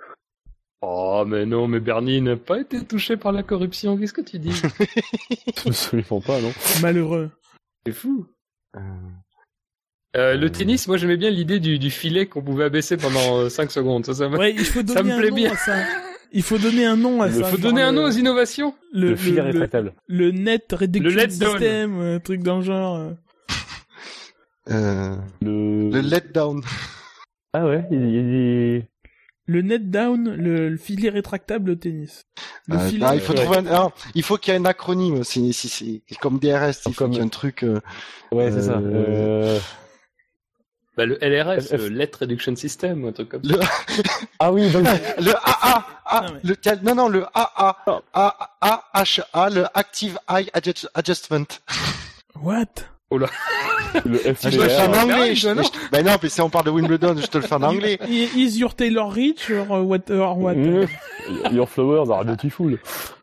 Speaker 3: Oh, mais non, mais Bernie n'a pas été touché par la corruption, qu'est-ce que tu dis? [laughs]
Speaker 1: Absolument pas, non?
Speaker 4: Malheureux.
Speaker 3: C'est fou. Euh... Euh, le tennis, moi j'aimais bien l'idée du, du, filet qu'on pouvait abaisser pendant 5 euh, secondes. Ça, ça,
Speaker 4: ouais, il faut donner ça me plaît un nom bien. À ça. Il faut donner un nom à
Speaker 3: il
Speaker 4: ça.
Speaker 3: Il faut donner un nom aux innovations.
Speaker 1: Le, le filet rétractable.
Speaker 4: Le, le, net reduction le system, un truc dans le genre.
Speaker 2: Euh, le... le let down. [laughs]
Speaker 1: Ah ouais, il, il...
Speaker 4: Le net down, le, le, filet rétractable au tennis.
Speaker 2: Le euh, filet... ah, il faut trouver un... non, il faut qu'il y ait un acronyme. C'est, c'est, c'est comme DRS. Il faut comme... qu'il y ait un truc. Euh...
Speaker 1: Ouais, c'est ça. Euh...
Speaker 3: Bah, le LRS, le Let Reduction System, un truc comme
Speaker 2: le...
Speaker 3: ça. [laughs]
Speaker 2: ah oui, donc... [laughs] le AA, ah, non, mais... le... non, non, le AA, oh. Le Active Eye Adjustment.
Speaker 4: What?
Speaker 3: Oh là.
Speaker 1: Le
Speaker 2: FTR. [laughs] Je te le fais en anglais. Je, non. Je, ben non, mais si on parle de Wimbledon, je te le fais en anglais.
Speaker 4: Is your Taylor rich or what? Or what?
Speaker 1: your flowers are beautiful.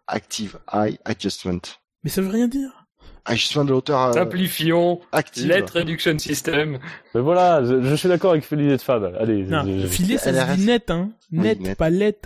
Speaker 2: Active Eye Adjustment.
Speaker 4: Mais ça veut rien dire.
Speaker 2: Ajustement de hauteur. Euh,
Speaker 3: Simplifions. Active. Let Reduction System.
Speaker 1: Mais voilà, je, je suis d'accord avec Félinet de Fab. Allez.
Speaker 4: Non, je, filet, ça se dit net, hein. Net, oui, net. pas let.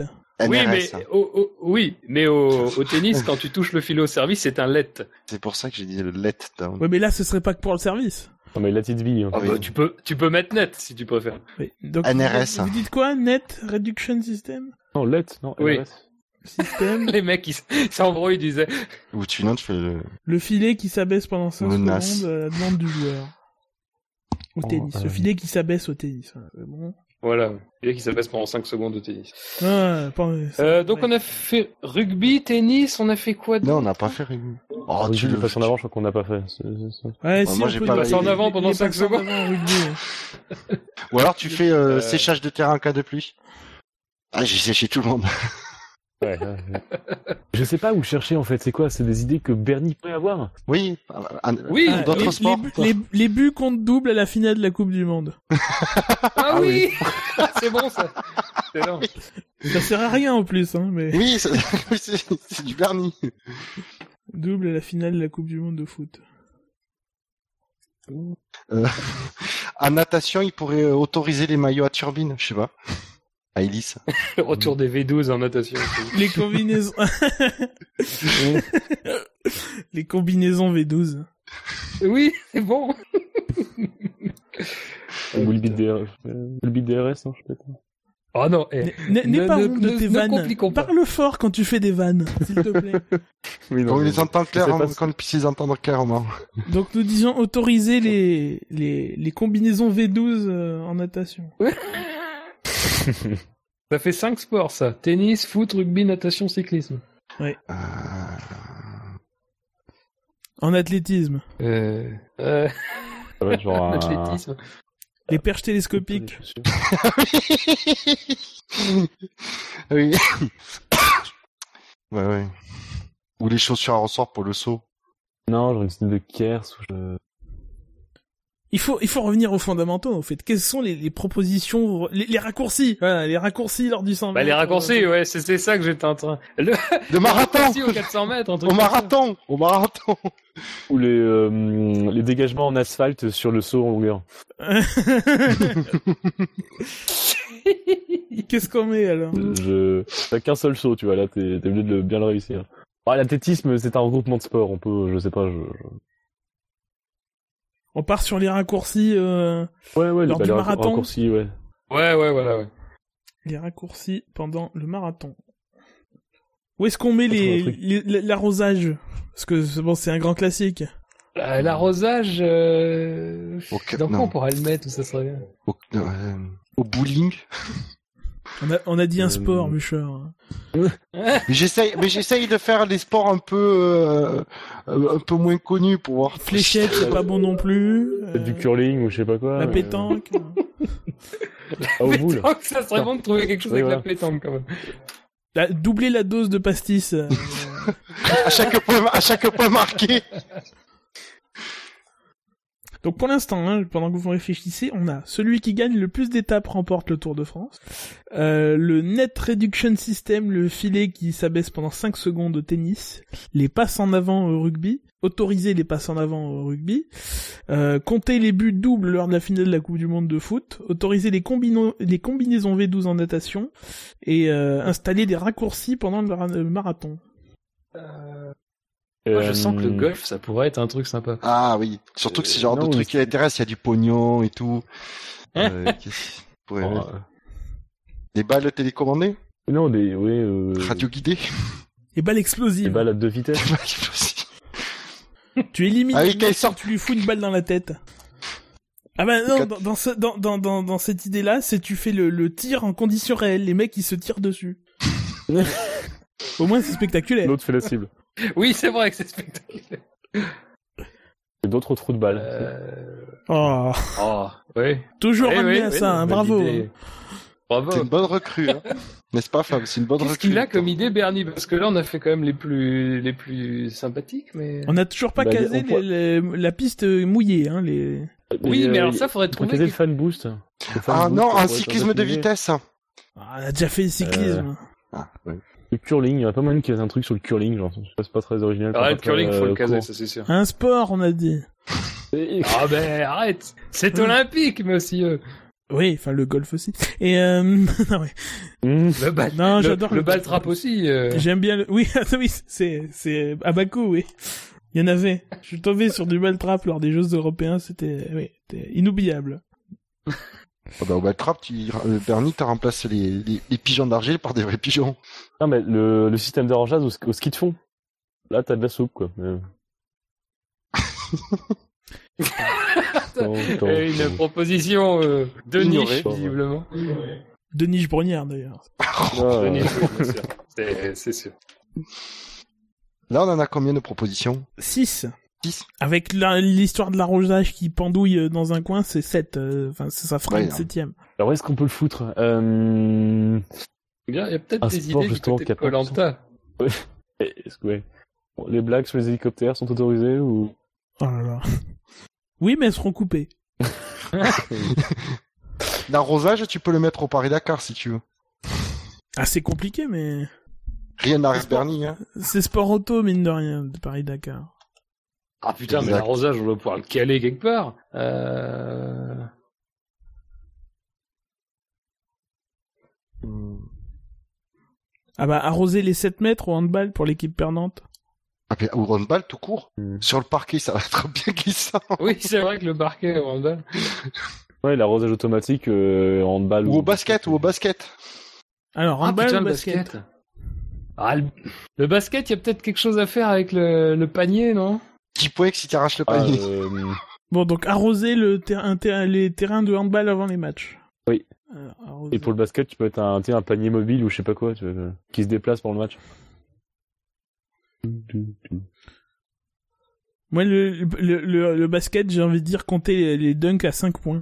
Speaker 3: Oui, mais au, au, oui, mais au, au tennis, quand tu touches le filet au service, c'est un let.
Speaker 2: C'est pour ça que j'ai dit le let down.
Speaker 4: Oui, mais là, ce serait pas que pour le service.
Speaker 1: Non, mais let it be. Hein.
Speaker 3: Ah, bah, tu peux, tu peux mettre net si tu préfères.
Speaker 4: Oui. Donc,
Speaker 2: NRS.
Speaker 4: Vous, vous, dites quoi, net reduction system?
Speaker 1: Non, let, non.
Speaker 3: Oui.
Speaker 1: NRS.
Speaker 4: Système. [laughs]
Speaker 3: Les mecs, ils s'embrouillent, ils disaient.
Speaker 2: Ou tu non, tu fais le.
Speaker 4: Le filet qui s'abaisse pendant 5 secondes à la demande du joueur. Au oh, tennis. Euh... Le filet qui s'abaisse au tennis. Bon.
Speaker 3: Voilà, il qui s'abaisse pendant 5 secondes de tennis.
Speaker 4: Ah, pas...
Speaker 3: euh, donc on a fait rugby, tennis, on a fait quoi
Speaker 2: Non, on n'a pas fait rugby.
Speaker 1: Oh, tu le passes en avant, je crois qu'on n'a pas fait. C est, c est...
Speaker 4: Ouais, si,
Speaker 2: moi
Speaker 4: j'ai
Speaker 3: pas passé en avant pendant 5 secondes.
Speaker 2: Ou alors tu fais euh, euh... séchage de terrain en cas de pluie. Ah, j'ai séché tout le monde.
Speaker 1: Ouais, ouais, ouais. je sais pas où chercher en fait. C'est quoi? C'est des idées que Bernie peut avoir?
Speaker 2: Oui,
Speaker 3: un, oui.
Speaker 2: D'autres
Speaker 4: les,
Speaker 2: sports.
Speaker 4: Les, les, les, buts comptent double à la finale de la Coupe du Monde. [laughs]
Speaker 3: ah oui, [laughs] c'est bon ça.
Speaker 4: Ça sert à rien en plus, hein. Mais.
Speaker 2: Oui, [laughs] c'est du Bernie.
Speaker 4: Double à la finale de la Coupe du Monde de foot.
Speaker 2: Euh, en natation, il pourrait autoriser les maillots à turbine, je sais pas.
Speaker 3: Le [laughs] retour des V12 en natation. [laughs]
Speaker 4: Les combinaisons. [laughs] Les combinaisons V12.
Speaker 3: Oui, c'est bon.
Speaker 1: Ou le bit DRS, le DRS, non, je sais pas.
Speaker 3: Oh non, eh.
Speaker 4: N'aie
Speaker 3: Ne-
Speaker 4: pas honte de tes
Speaker 3: ne
Speaker 4: vannes. Parle fort quand tu fais des vannes, s'il te plaît.
Speaker 1: Oui,
Speaker 2: Quand on
Speaker 1: mais-
Speaker 2: les entend
Speaker 1: je sais
Speaker 2: clairement,
Speaker 1: pas
Speaker 2: quand on puisse les entendre clairement.
Speaker 4: Donc nous disons autoriser les, les, les combinaisons V12 euh, en natation. [laughs]
Speaker 3: Ça fait 5 sports, ça. Tennis, foot, rugby, natation, cyclisme.
Speaker 2: Euh,
Speaker 4: En athlétisme.
Speaker 3: Euh... euh...
Speaker 1: Ça va être genre [laughs] un...
Speaker 3: Athlétisme.
Speaker 4: Les perches télescopiques. [laughs]
Speaker 2: oui. ouais, ouais. Ou les chaussures à ressort pour le saut.
Speaker 1: Non, genre une de Kers ou je...
Speaker 4: Il faut, il faut revenir aux fondamentaux, en fait. Quelles sont les, les propositions, les, les raccourcis, voilà, les raccourcis lors du 100
Speaker 3: Bah, les raccourcis, ouais, c'est c'est ça que j'étais en train. Le
Speaker 2: De [laughs] marathon
Speaker 3: raccourci au 400 mètres, truc
Speaker 2: Au marathon Au marathon
Speaker 1: Ou les, euh, les dégagements en asphalte sur le saut en longueur. [laughs]
Speaker 4: Qu'est-ce qu'on met, alors?
Speaker 1: Je... T'as qu'un seul saut, tu vois, là, t'es t'es obligé de le- bien le réussir. Ah, l'athlétisme, c'est un regroupement de sports, on peut, je sais pas, je...
Speaker 4: On part sur les raccourcis, euh,
Speaker 1: Ouais, ouais,
Speaker 4: Lors
Speaker 1: les,
Speaker 4: du
Speaker 1: les
Speaker 4: marathon
Speaker 1: raccourcis, ouais.
Speaker 3: Ouais, ouais, voilà, ouais.
Speaker 4: les raccourcis pendant le marathon. Où est-ce qu'on met les, l'arrosage? Parce que, c'est- bon, c'est un grand classique.
Speaker 3: Euh, L'arrosage, euh...
Speaker 2: Ok,
Speaker 3: dans quoi on pourrait le mettre, ça serait bien?
Speaker 2: Au, euh, au bowling. [laughs]
Speaker 4: On a, on a dit un
Speaker 1: Euh,
Speaker 4: sport. [laughs]
Speaker 2: Mais j'essaye, mais j'essaye de faire des sports un peu, euh, un peu moins connus pour voir.
Speaker 4: Fléchette, c'est pas bon non plus.
Speaker 1: Du
Speaker 4: Euh,
Speaker 1: curling ou je sais pas quoi.
Speaker 4: La pétanque.
Speaker 1: Ah, au boule.
Speaker 3: Pétanque, ça serait bon de trouver quelque chose avec
Speaker 1: voilà.
Speaker 3: la pétanque, quand même.
Speaker 4: La- doubler la dose de pastis. euh, [laughs]
Speaker 2: À chaque point, à chaque point marqué.
Speaker 4: Donc pour l'instant, hein, pendant que vous réfléchissez, on a celui qui gagne le plus d'étapes remporte le Tour de France. Euh, le Net Reduction System, le filet qui s'abaisse pendant 5 secondes au tennis. Les passes en avant au rugby. Autoriser les passes en avant au rugby. Euh, compter les buts doubles lors de la finale de la Coupe du Monde de foot. Autoriser les, les combinaisons V12 en natation. Et euh, installer des raccourcis pendant le, mara- le marathon.
Speaker 3: Moi, je sens que le
Speaker 1: Euh,
Speaker 3: golf, ça pourrait être un truc sympa.
Speaker 2: Ah oui. Surtout que c'est genre
Speaker 1: non,
Speaker 2: de truc qui
Speaker 1: c'est-
Speaker 2: intéresse, il y a du pognon et tout. Euh, [laughs] pourrait mettre
Speaker 1: euh,
Speaker 2: Des balles télécommandées?
Speaker 1: Non, des, oui, euh,
Speaker 2: Radio guidées?
Speaker 4: Et balles
Speaker 1: des
Speaker 4: explosives.
Speaker 1: balles à deux vitesses.
Speaker 4: Tu élimines
Speaker 2: Ah oui,
Speaker 4: mec
Speaker 2: sort-
Speaker 4: tu lui fous une balle dans la tête. Ah bah non, dans, dans, ce, dans, dans, dans, dans cette idée-là, c'est tu fais le, le tir en conditions réelles. Les mecs, ils se tirent dessus. [laughs] Au moins, c'est spectaculaire.
Speaker 1: L'autre fait la cible. [laughs]
Speaker 3: Oui, c'est vrai que c'est spectaculaire.
Speaker 1: Et d'autres trous de balles.
Speaker 3: Euh...
Speaker 4: Oh,
Speaker 3: Oh, oui.
Speaker 4: toujours
Speaker 3: Oui,
Speaker 4: ramené
Speaker 3: oui,
Speaker 4: à
Speaker 3: oui,
Speaker 4: ça, hein, bravo.
Speaker 3: Bravo.
Speaker 2: C'est une bonne recrue, hein. [laughs] N'est-ce pas, Fab? C'est une bonne
Speaker 3: Qu'est-ce
Speaker 2: recrue.
Speaker 3: qu'il a comme idée, Bernie? Parce que là, on a fait quand même les plus, les plus sympathiques, mais...
Speaker 4: On n'a toujours pas
Speaker 1: Bah,
Speaker 4: casé
Speaker 1: on pourrait-
Speaker 4: les- les- la piste mouillée. Hein, les...
Speaker 3: Oui, mais
Speaker 1: euh,
Speaker 3: alors ça, faudrait trouver...
Speaker 1: caser le fan boost. Le fan
Speaker 2: Ah
Speaker 1: boost,
Speaker 2: non, un cyclisme de vitesse.
Speaker 4: Ah, on a déjà fait le cyclisme.
Speaker 2: Ah, ouais.
Speaker 1: Le curling, il y aurait pas moyen de caser un truc sur le curling, genre, c'est pas très original.
Speaker 3: Arrête,
Speaker 1: pas très,
Speaker 3: curling, faut
Speaker 1: euh,
Speaker 3: le caser,
Speaker 1: court.
Speaker 3: ça c'est sûr.
Speaker 4: Un sport, on a dit.
Speaker 3: Ah ben, arrête C'est olympique, monsieur
Speaker 4: Oui, enfin le golf aussi. Et euh... [laughs] non, ouais.
Speaker 1: Mmh.
Speaker 3: Le bal,
Speaker 4: non
Speaker 3: le,
Speaker 4: j'adore
Speaker 3: le ball trap aussi. euh.
Speaker 4: J'aime bien le... Oui, [laughs] ah, oui, c'est c'est à Bakou, oui. Il y en avait. Je suis tombé sur du ball trap lors des Jeux européens, c'était oui, c'était inoubliable.
Speaker 2: Ah bah, au Baltrap, tu... le Bernie, t'as remplacé les, les, les pigeons d'argile par des vrais pigeons.
Speaker 1: Non, mais le, le système d'arrosage au, au ski de fond. Là, t'as de la soupe, quoi. [laughs] Mais-
Speaker 3: Et une proposition euh, de
Speaker 2: Ignorée.
Speaker 3: niche, visiblement.
Speaker 4: D'ailleurs.
Speaker 1: Ah,
Speaker 3: De niche, bien sûr. C'est- C'est sûr.
Speaker 2: Là, on en a combien de propositions?
Speaker 4: 6.
Speaker 2: 6
Speaker 4: Avec l'histoire de l'arrosage qui pendouille euh, dans un coin, c'est 7. Enfin, ça, ça fera
Speaker 2: Ouais,
Speaker 4: une
Speaker 2: hein.
Speaker 4: septième.
Speaker 1: Alors, où est-ce qu'on peut le foutre? Euh...
Speaker 3: Il y a peut-être
Speaker 1: Un
Speaker 3: des
Speaker 1: sport,
Speaker 3: idées du côté de [laughs]
Speaker 1: est-ce que, ouais. Bon, Les blagues sur les hélicoptères sont autorisées ou...
Speaker 4: Oh là là. [laughs] Oui, mais elles seront coupées. [laughs]
Speaker 2: L'arrosage, tu peux le mettre au Paris-Dakar si tu veux.
Speaker 4: Ah, c'est compliqué, mais
Speaker 2: Rien n'arrive Bernie, hein.
Speaker 4: c'est sport auto, mine de rien, de Paris-Dakar.
Speaker 3: Ah putain, mais l'arrosage, on doit pouvoir le caler quelque part. Euh...
Speaker 4: Ah bah, arroser les 7 mètres au handball pour l'équipe perdante.
Speaker 2: Ah, mais au handball, tout court.
Speaker 1: Hmm.
Speaker 2: Sur le parquet, ça va être bien glissant. [laughs]
Speaker 3: Oui, c'est vrai que le parquet au handball. [laughs]
Speaker 1: Ouais, l'arrosage automatique euh, handball.
Speaker 2: Ou au basket, ou au basket.
Speaker 4: Alors,
Speaker 3: Ah
Speaker 4: handball
Speaker 3: putain,
Speaker 4: ou
Speaker 3: le
Speaker 4: basket,
Speaker 3: basket. Ah, le... le basket, il y a peut-être quelque chose à faire avec le, le panier, non?
Speaker 2: 10 points que si tu arraches le panier?
Speaker 1: euh,
Speaker 4: Bon, donc arroser le terrain, terrain- les terrains de handball avant les matchs.
Speaker 1: Oui.
Speaker 4: Alors.
Speaker 1: Et pour le basket, tu peux être un, panier mobile ou je sais pas quoi, tu vois, qui se déplace pour le match.
Speaker 4: Moi, le, le, le, le basket, j'ai envie de dire compter les, les dunks à 5 points.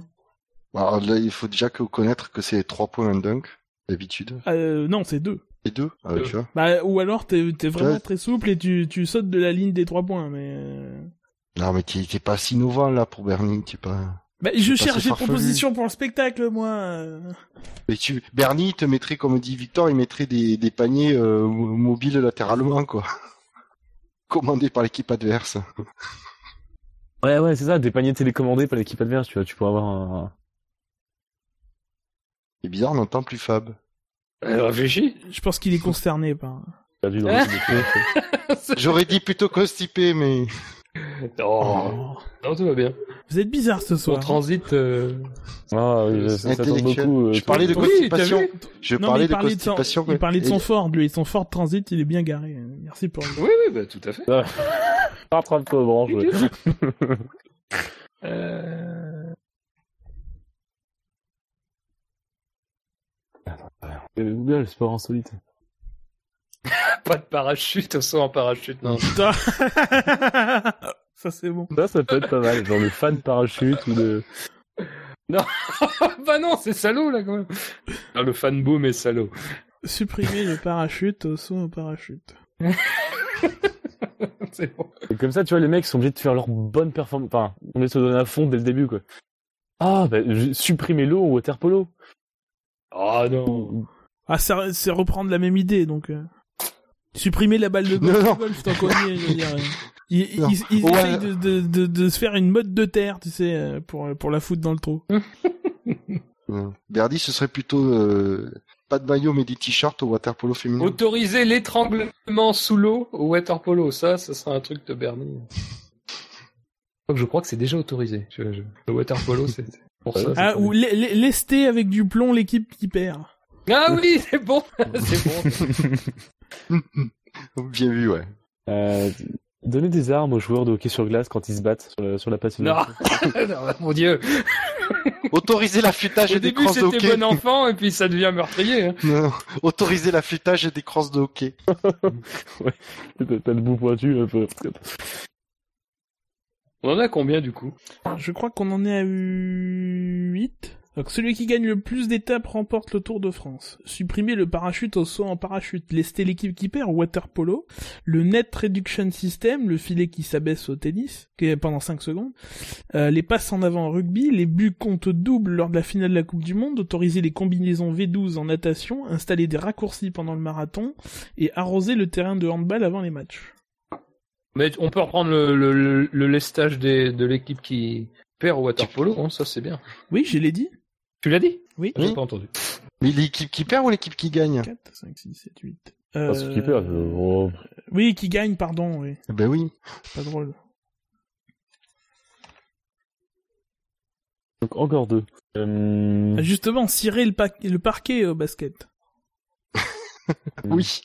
Speaker 2: Alors là, il faut déjà que connaître que c'est 3 points un dunk, d'habitude.
Speaker 4: Euh, non, c'est 2.
Speaker 2: Et 2, ah,
Speaker 3: Deux.
Speaker 2: tu vois.
Speaker 4: Bah, ou alors t'es t'es vraiment
Speaker 2: Ouais.
Speaker 4: très souple et tu, tu sautes de la ligne des 3 points, mais... euh,
Speaker 2: Non, mais t'es pas si innovant, là, pour Bernie, t'es pas...
Speaker 4: Bah, je cherche des propositions pour le spectacle, moi. euh.
Speaker 2: Mais tu, Bernie te mettrait, comme dit Victor, il mettrait des, des paniers euh, mo- mobiles latéralement, quoi. [laughs] Commandés par l'équipe adverse.
Speaker 1: Ouais, ouais, c'est ça, des paniers télécommandés par l'équipe adverse, tu vois, tu pourrais avoir un...
Speaker 2: C'est bizarre, on n'entend plus Fab.
Speaker 3: Euh, Réfléchis.
Speaker 4: Je pense qu'il est consterné par...
Speaker 1: de
Speaker 2: J'aurais dit plutôt constipé, mais...
Speaker 3: Oh. Non, tout va bien.
Speaker 4: Vous êtes bizarre ce
Speaker 3: On
Speaker 4: soir.
Speaker 3: transite. euh,
Speaker 1: Ah oui, ça, ça beaucoup. euh,
Speaker 2: Je parlais de
Speaker 3: Oui,
Speaker 2: constipation.
Speaker 3: vu
Speaker 2: Je
Speaker 4: Non, mais
Speaker 2: parlais
Speaker 4: il
Speaker 2: de
Speaker 4: parlait de son,
Speaker 2: constipation.
Speaker 4: il parlait de son Ford, lui. Son Ford Transit, il est bien garé. Merci pour lui.
Speaker 3: Oui, oui, bah, tout à fait.
Speaker 1: Rattrape-toi, branche. ouais.
Speaker 3: Euh...
Speaker 1: Euh, bien le sport insolite. [laughs]
Speaker 3: Pas de parachute au saut en parachute, non.
Speaker 4: Putain. [laughs] Ça, c'est bon.
Speaker 1: Ça, ça peut être pas mal, genre le fan parachute ou de... [laughs]
Speaker 3: bah non, c'est salaud là quand même. Le fan boom est salaud.
Speaker 4: Supprimer le parachute au saut en parachute.
Speaker 3: c'est bon.
Speaker 1: Et comme ça, tu vois, les mecs sont obligés de faire leur bonne performance. Enfin, on est se donner à fond dès le début, quoi. Ah, bah, je- supprimez-le au water polo.
Speaker 3: Oh non.
Speaker 4: Ah, ça- c'est reprendre la même idée, donc... euh. Supprimer la balle de [laughs] golf,
Speaker 2: Non, non.
Speaker 4: golf tant qu'on y est, je veux dire. [laughs] Ils,
Speaker 2: Non.
Speaker 4: ils, ils
Speaker 2: Ouais.
Speaker 4: essayent de, de, de, de se faire une mode de terre, tu sais, euh, pour, pour la foutre dans le trou. [laughs]
Speaker 2: Bernie, ce serait plutôt euh, pas de maillot mais des t-shirts au water polo féminin.
Speaker 3: Autoriser l'étranglement sous l'eau au water polo, ça, ça sera un truc de Bernie. Donc je crois que c'est déjà autorisé. Je- je- Le water polo, c'est c'est pour ça.
Speaker 4: Ah, ou le- le- lester avec du plomb l'équipe qui perd.
Speaker 3: Ah oui, [laughs] c'est bon, [laughs] c'est bon. [laughs]
Speaker 2: Bien vu, ouais.
Speaker 1: Euh, donner des armes aux joueurs de hockey sur glace quand ils se battent sur, le- sur la patinoire.
Speaker 3: Non, mon dieu.
Speaker 2: Autoriser l'affûtage
Speaker 3: Au
Speaker 2: des
Speaker 3: début,
Speaker 2: crosses de
Speaker 3: c'était
Speaker 2: hockey.
Speaker 3: bon enfant, et puis ça devient meurtrier. hein.
Speaker 2: Non. Autoriser l'affûtage des crosses de hockey.
Speaker 1: T'as t'as le bout pointu, un peu.
Speaker 3: On en a combien du coup?
Speaker 4: Je crois qu'on en est à 8. Donc celui qui gagne le plus d'étapes remporte le Tour de France. Supprimer le parachute au saut en parachute, lester l'équipe qui perd au water polo, le net reduction system, le filet qui s'abaisse au tennis, pendant 5 secondes, euh, les passes en avant en rugby, les buts comptent double lors de la finale de la Coupe du Monde, autoriser les combinaisons V12 en natation, installer des raccourcis pendant le marathon. Et arroser le terrain de handball avant les matchs.
Speaker 3: Mais on peut reprendre le, le, le, le lestage des, de l'équipe qui perd au water polo, hein, ça c'est bien.
Speaker 4: Oui, je l'ai dit.
Speaker 3: Tu l'as dit?
Speaker 4: Oui.
Speaker 3: J'ai
Speaker 2: Oui.
Speaker 3: pas entendu.
Speaker 2: Mais l'équipe qui perd ou l'équipe qui gagne?
Speaker 4: 4, 5, 6, 7, 8.
Speaker 1: Parce qu'il perd. euh, oh.
Speaker 4: Oui, qui gagne, pardon, oui.
Speaker 2: Ben oui.
Speaker 4: Pas drôle.
Speaker 1: Donc encore deux. Euh,
Speaker 4: Ah, Justement, cirer le, pa- le parquet au basket. [laughs]
Speaker 2: Oui.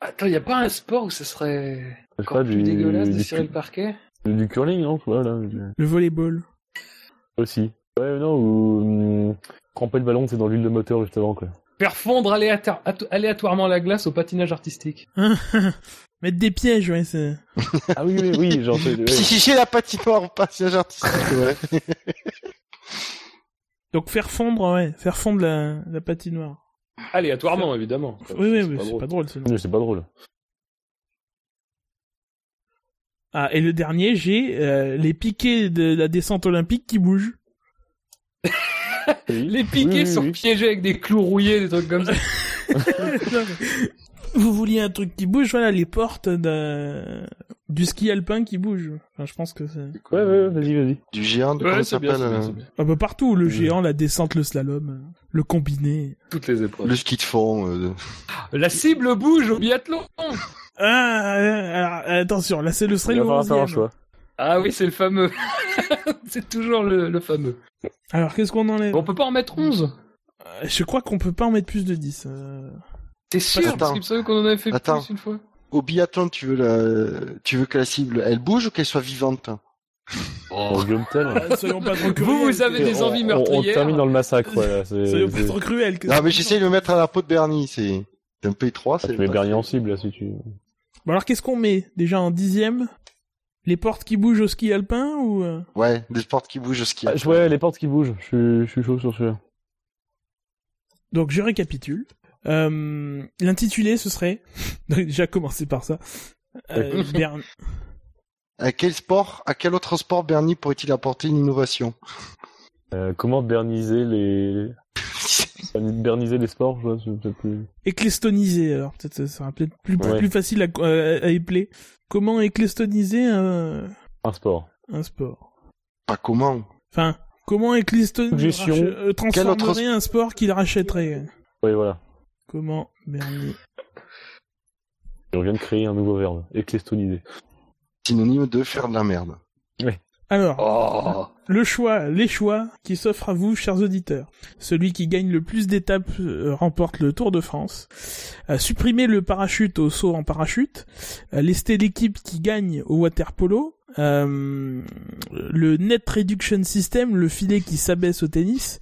Speaker 3: Attends, y a pas un sport où ce serait encore
Speaker 1: pas,
Speaker 3: plus
Speaker 1: du,
Speaker 3: dégueulasse de
Speaker 1: du,
Speaker 3: cirer le parquet?
Speaker 1: du curling, non Voilà, je-
Speaker 4: Le volleyball.
Speaker 1: aussi. Ouais, non, ou hum, tremper le ballon, c'est dans l'huile de moteur juste avant, quoi.
Speaker 3: Faire fondre aléato- ato- aléatoirement la glace au patinage artistique. [laughs]
Speaker 4: Mettre des pièges, ouais, c'est...
Speaker 1: Ah oui, oui, oui, genre... c'est- [laughs] ouais.
Speaker 2: Piger la patinoire au passage artistique, ouais.
Speaker 4: Donc faire fondre, ouais, faire fondre la, la patinoire.
Speaker 3: Aléatoirement, évidemment.
Speaker 4: Oui, oui,
Speaker 3: C'est
Speaker 4: mais
Speaker 3: pas
Speaker 4: c'est
Speaker 3: drôle.
Speaker 4: pas drôle, sinon.
Speaker 1: Mais C'est pas drôle.
Speaker 4: Ah, et le dernier, j'ai euh, les piquets de la descente olympique qui bougent.
Speaker 3: Les piquets
Speaker 1: Oui, oui,
Speaker 3: sont
Speaker 1: oui.
Speaker 3: piégés avec des clous rouillés, des trucs comme ça. [laughs]
Speaker 4: Vous vouliez un truc qui bouge, voilà, les portes d'un... Du ski alpin qui bouge. Enfin, je pense que c'est.
Speaker 1: Ouais, ouais, vas-y, vas-y.
Speaker 2: Du géant, de
Speaker 3: Ouais,
Speaker 2: ça
Speaker 3: bien,
Speaker 2: s'appelle
Speaker 3: c'est bien,
Speaker 2: euh,
Speaker 3: c'est bien.
Speaker 4: Ah bah partout, le géant, la descente, le slalom, le combiné.
Speaker 3: Toutes les épreuves.
Speaker 2: Le ski de fond. euh,
Speaker 3: La cible bouge au biathlon
Speaker 4: Ah, euh, alors, attention, là c'est le
Speaker 1: Il
Speaker 4: serait
Speaker 1: va faire un
Speaker 4: 11e.
Speaker 1: choix.
Speaker 3: Ah oui, c'est le fameux. [laughs] c'est toujours le, le fameux.
Speaker 4: Alors qu'est-ce qu'on enlève
Speaker 3: On peut pas en mettre 11
Speaker 4: Euh, Je crois qu'on peut pas en mettre plus de 10. euh.
Speaker 3: T'es sûr
Speaker 2: Attends.
Speaker 3: Parce qu'il me semble qu'on en avait fait
Speaker 2: Attends.
Speaker 3: plus une fois.
Speaker 2: Au biathlon, tu veux la, tu veux que la cible, elle bouge ou qu'elle soit vivante?
Speaker 1: Pour Guillaume Tell.
Speaker 4: Soyons pas trop cruels.
Speaker 3: Vous, vous avez des
Speaker 1: On-
Speaker 3: envies
Speaker 1: on-
Speaker 3: meurtrières.
Speaker 1: On termine dans le massacre, ouais, là, c'est-
Speaker 4: Soyons pas
Speaker 1: c'est-
Speaker 4: trop cruels. que
Speaker 2: Non, mais j'essaye de le mettre à la peau de Bernie. C'est c'est un peu étroit.
Speaker 1: Ah,
Speaker 2: c'est
Speaker 1: tu mets Bernier en cible, là, si tu...
Speaker 4: Bon alors qu'est-ce qu'on met Déjà en dixième? Les portes qui bougent au ski alpin ou euh?
Speaker 2: Ouais, des sports qui bougent au ski.
Speaker 1: Ah, ouais, les portes qui bougent. Je suis, je suis chaud sur celui-là.
Speaker 4: Donc je récapitule. Euh, L'intitulé ce serait [laughs] déjà commencer par ça. Euh, [laughs] Bern-
Speaker 2: À quel sport, à quel autre sport Bernie pourrait-il apporter une innovation?
Speaker 1: Euh, comment berniser les... [laughs] berniser les sports, je vois, peut-être plus...
Speaker 4: Éclestoniser, alors peut-être ça sera peut-être plus,
Speaker 1: Ouais.
Speaker 4: plus facile à, à, à épeler. Comment éclestoniser un,
Speaker 1: Un sport.
Speaker 4: un sport?
Speaker 2: Pas comment
Speaker 4: Enfin, comment éclestoniser euh, transformerait
Speaker 2: Quel autre-
Speaker 4: un sport qu'il rachèterait?
Speaker 1: Oui, voilà.
Speaker 4: Comment Bernier
Speaker 1: Et on vient de créer un nouveau verbe. Éclestoniser.
Speaker 2: Synonyme de faire de la merde.
Speaker 4: Alors,
Speaker 3: Oh
Speaker 4: le choix, les choix qui s'offrent à vous, chers auditeurs. Celui qui gagne le plus d'étapes euh, remporte le Tour de France. Euh, supprimer le parachute au saut en parachute. Euh, lester l'équipe qui gagne au water polo. Euh, le net reduction system, le filet qui s'abaisse au tennis.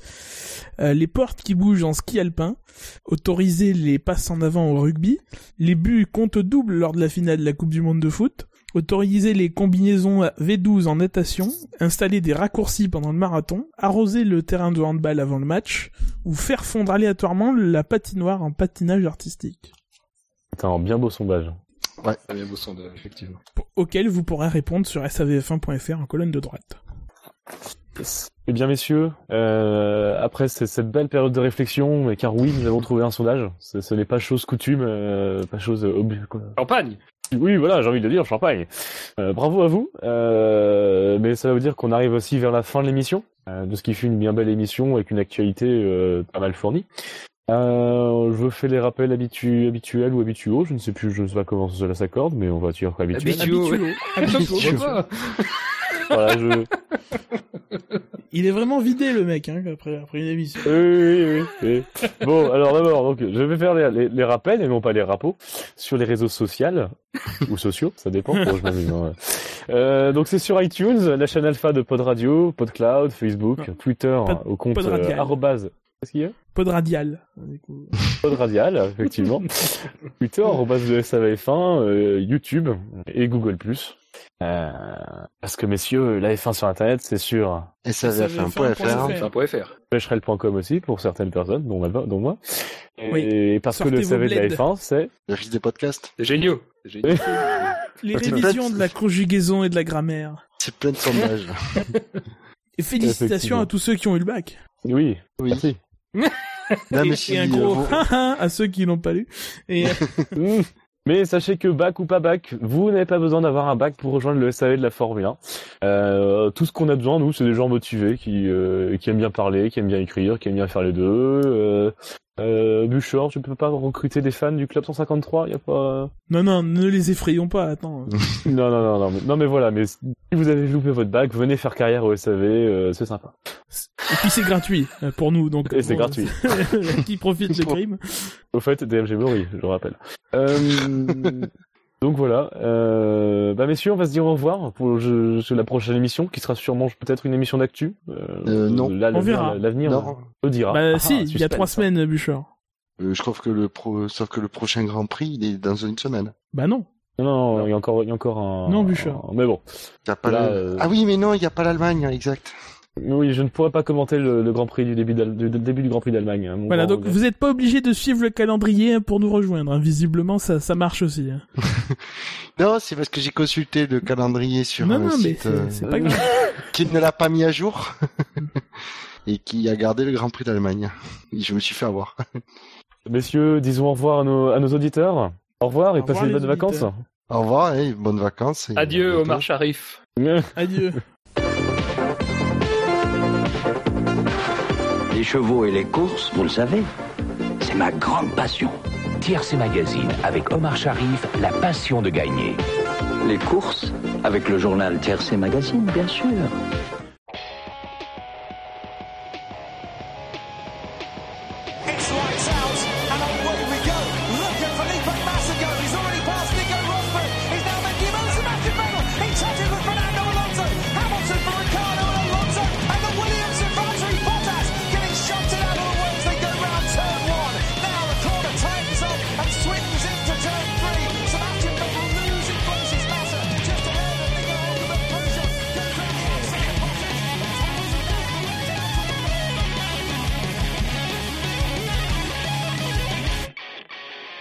Speaker 4: Euh, les portes qui bougent en ski alpin. Autoriser les passes en avant au rugby. Les buts comptent double lors de la finale de la Coupe du Monde de foot autoriser les combinaisons V12 en natation, installer des raccourcis pendant le marathon, arroser le terrain de handball avant le match, ou faire fondre aléatoirement la patinoire en patinage artistique,
Speaker 1: C'est un bien beau sondage.
Speaker 3: Très bien beau sondage, effectivement.
Speaker 4: auquel vous pourrez répondre sur savf1.fr en colonne de droite.
Speaker 1: Eh bien, messieurs, euh, après cette belle période de réflexion, et car oui, nous avons trouvé un sondage. Ce, ce n'est pas chose coutume, euh, pas chose obli- quoi.
Speaker 3: Campagne
Speaker 1: Oui, voilà, j'ai envie de le dire, champagne. Euh, bravo à vous. Euh, mais ça veut dire qu'on arrive aussi vers la fin de l'émission, euh, de ce qui fut une bien belle émission avec une actualité euh, pas mal fournie. Euh, je fais les rappels habitu habituels ou habituaux, je ne sais plus, je ne sais pas comment cela s'accorde, mais on va dire habituels.
Speaker 3: Habituaux, ouais.
Speaker 4: Habituaux.
Speaker 1: Voilà, je...
Speaker 4: Il est vraiment vidé le mec hein, après, après une émission.
Speaker 1: Oui, oui, oui, oui. Bon, alors d'abord, donc, je vais faire les, les, les rappels et non pas les rapos sur les réseaux sociaux [laughs] ou sociaux, ça dépend. Bon, je hein, ouais. Euh, donc c'est sur iTunes, la chaîne alpha de Pod Radio, PodCloud, Facebook,
Speaker 4: Non.
Speaker 1: Twitter
Speaker 4: Pod-
Speaker 1: au compte
Speaker 4: Pod
Speaker 1: euh,
Speaker 4: Radial.
Speaker 1: arrobase. Qu'est-ce qu'il y a?
Speaker 4: Pod radial.
Speaker 1: Pod Radial, effectivement. [laughs] Twitter arrobase de SAVF1, euh, YouTube et Google+. Euh, parce que messieurs, la F1 sur Internet, c'est sur
Speaker 2: savf1.fr.
Speaker 4: SAVF1.fr.
Speaker 3: Enfin.fr.
Speaker 1: pêcherel.com aussi pour certaines personnes, dont, ma- dont moi. Et
Speaker 4: Oui.
Speaker 1: parce
Speaker 4: Sortez
Speaker 1: que le
Speaker 4: vos
Speaker 1: SAV de la
Speaker 4: bleds.
Speaker 1: F1, c'est
Speaker 2: Le risque des podcasts.
Speaker 3: C'est géniaux.
Speaker 4: Les révisions de la conjugaison et de la grammaire.
Speaker 2: C'est plein de sondages.
Speaker 4: Et félicitations à tous ceux qui ont eu le bac.
Speaker 1: oui,
Speaker 2: Oui.
Speaker 1: merci. [laughs]
Speaker 2: Non, mais
Speaker 4: et
Speaker 2: si,
Speaker 4: un
Speaker 2: euh,
Speaker 4: gros [laughs] à ceux qui l'ont pas lu. Et. [laughs]
Speaker 1: Mais sachez que bac ou pas bac, vous n'avez pas besoin d'avoir un bac pour rejoindre le SAV de la Formule 1. Euh, tout ce qu'on a besoin, nous, c'est des gens motivés qui, euh, qui aiment bien parler, qui aiment bien écrire, qui aiment bien faire les deux. Euh, euh, Bouchard, tu peux pas recruter des fans du club 153 y a pas.
Speaker 4: non non, ne les effrayons pas. Attends. [laughs]
Speaker 1: Non, non, non, non, mais, non, mais voilà. Mais si vous avez loupé votre bac, venez faire carrière au SAV, euh, c'est sympa.
Speaker 4: Et puis c'est gratuit euh, pour nous, donc.
Speaker 1: Et c'est gratuit. [laughs]
Speaker 4: qui profite le crime.
Speaker 1: Au fait, DMG Mori, je le rappelle. Euh, [laughs] donc voilà. Euh, bah messieurs, on va se dire au revoir pour je, je- la prochaine émission, qui sera sûrement peut-être une émission d'actu.
Speaker 2: Euh, non.
Speaker 1: là,
Speaker 4: On
Speaker 1: l'avenir-
Speaker 4: verra.
Speaker 1: L'avenir le dira.
Speaker 4: Bah
Speaker 1: Ah,
Speaker 4: si, il y a trois semaines, Bûcheur.
Speaker 2: Euh, je trouve que le pro... sauf que le prochain Grand Prix, il est dans une semaine.
Speaker 4: Bah non.
Speaker 1: Non, non, il y a encore, il y a encore un.
Speaker 4: Non, Bûcheur.
Speaker 1: un- Mais bon.
Speaker 2: Il y a pas
Speaker 1: Là,
Speaker 2: le-
Speaker 1: euh,
Speaker 2: Ah oui, mais non, il n'y a pas l'Allemagne, exact.
Speaker 1: Oui, je ne pourrais pas commenter le, le Grand Prix du début, du, début du Grand Prix d'Allemagne. hein,
Speaker 4: Voilà,
Speaker 1: grand
Speaker 4: donc
Speaker 1: regret.
Speaker 4: vous n'êtes pas obligé de suivre le calendrier pour nous rejoindre. hein. Visiblement, ça, ça marche aussi. hein. [laughs]
Speaker 2: Non, c'est parce que j'ai consulté le calendrier sur
Speaker 4: Non,
Speaker 2: un
Speaker 4: non, mais
Speaker 2: site
Speaker 4: c'est
Speaker 2: euh,
Speaker 4: c'est pas grave. [laughs]
Speaker 2: qui ne l'a pas mis à jour [laughs] et qui a gardé le Grand Prix d'Allemagne. Et je me suis fait avoir.
Speaker 1: Messieurs, disons au revoir à nos, à nos auditeurs. Au revoir et
Speaker 4: Au
Speaker 1: passez de bonnes vacances.
Speaker 2: Au revoir et bonnes vacances. Et
Speaker 3: Adieu Omar Sharif. [laughs]
Speaker 4: Adieu.
Speaker 5: Les chevaux et les courses, vous le savez, c'est ma grande passion.
Speaker 6: Tiercé Magazine avec Omar Sharif, la passion de gagner.
Speaker 5: Les courses, avec le journal Tiercé Magazine, bien sûr.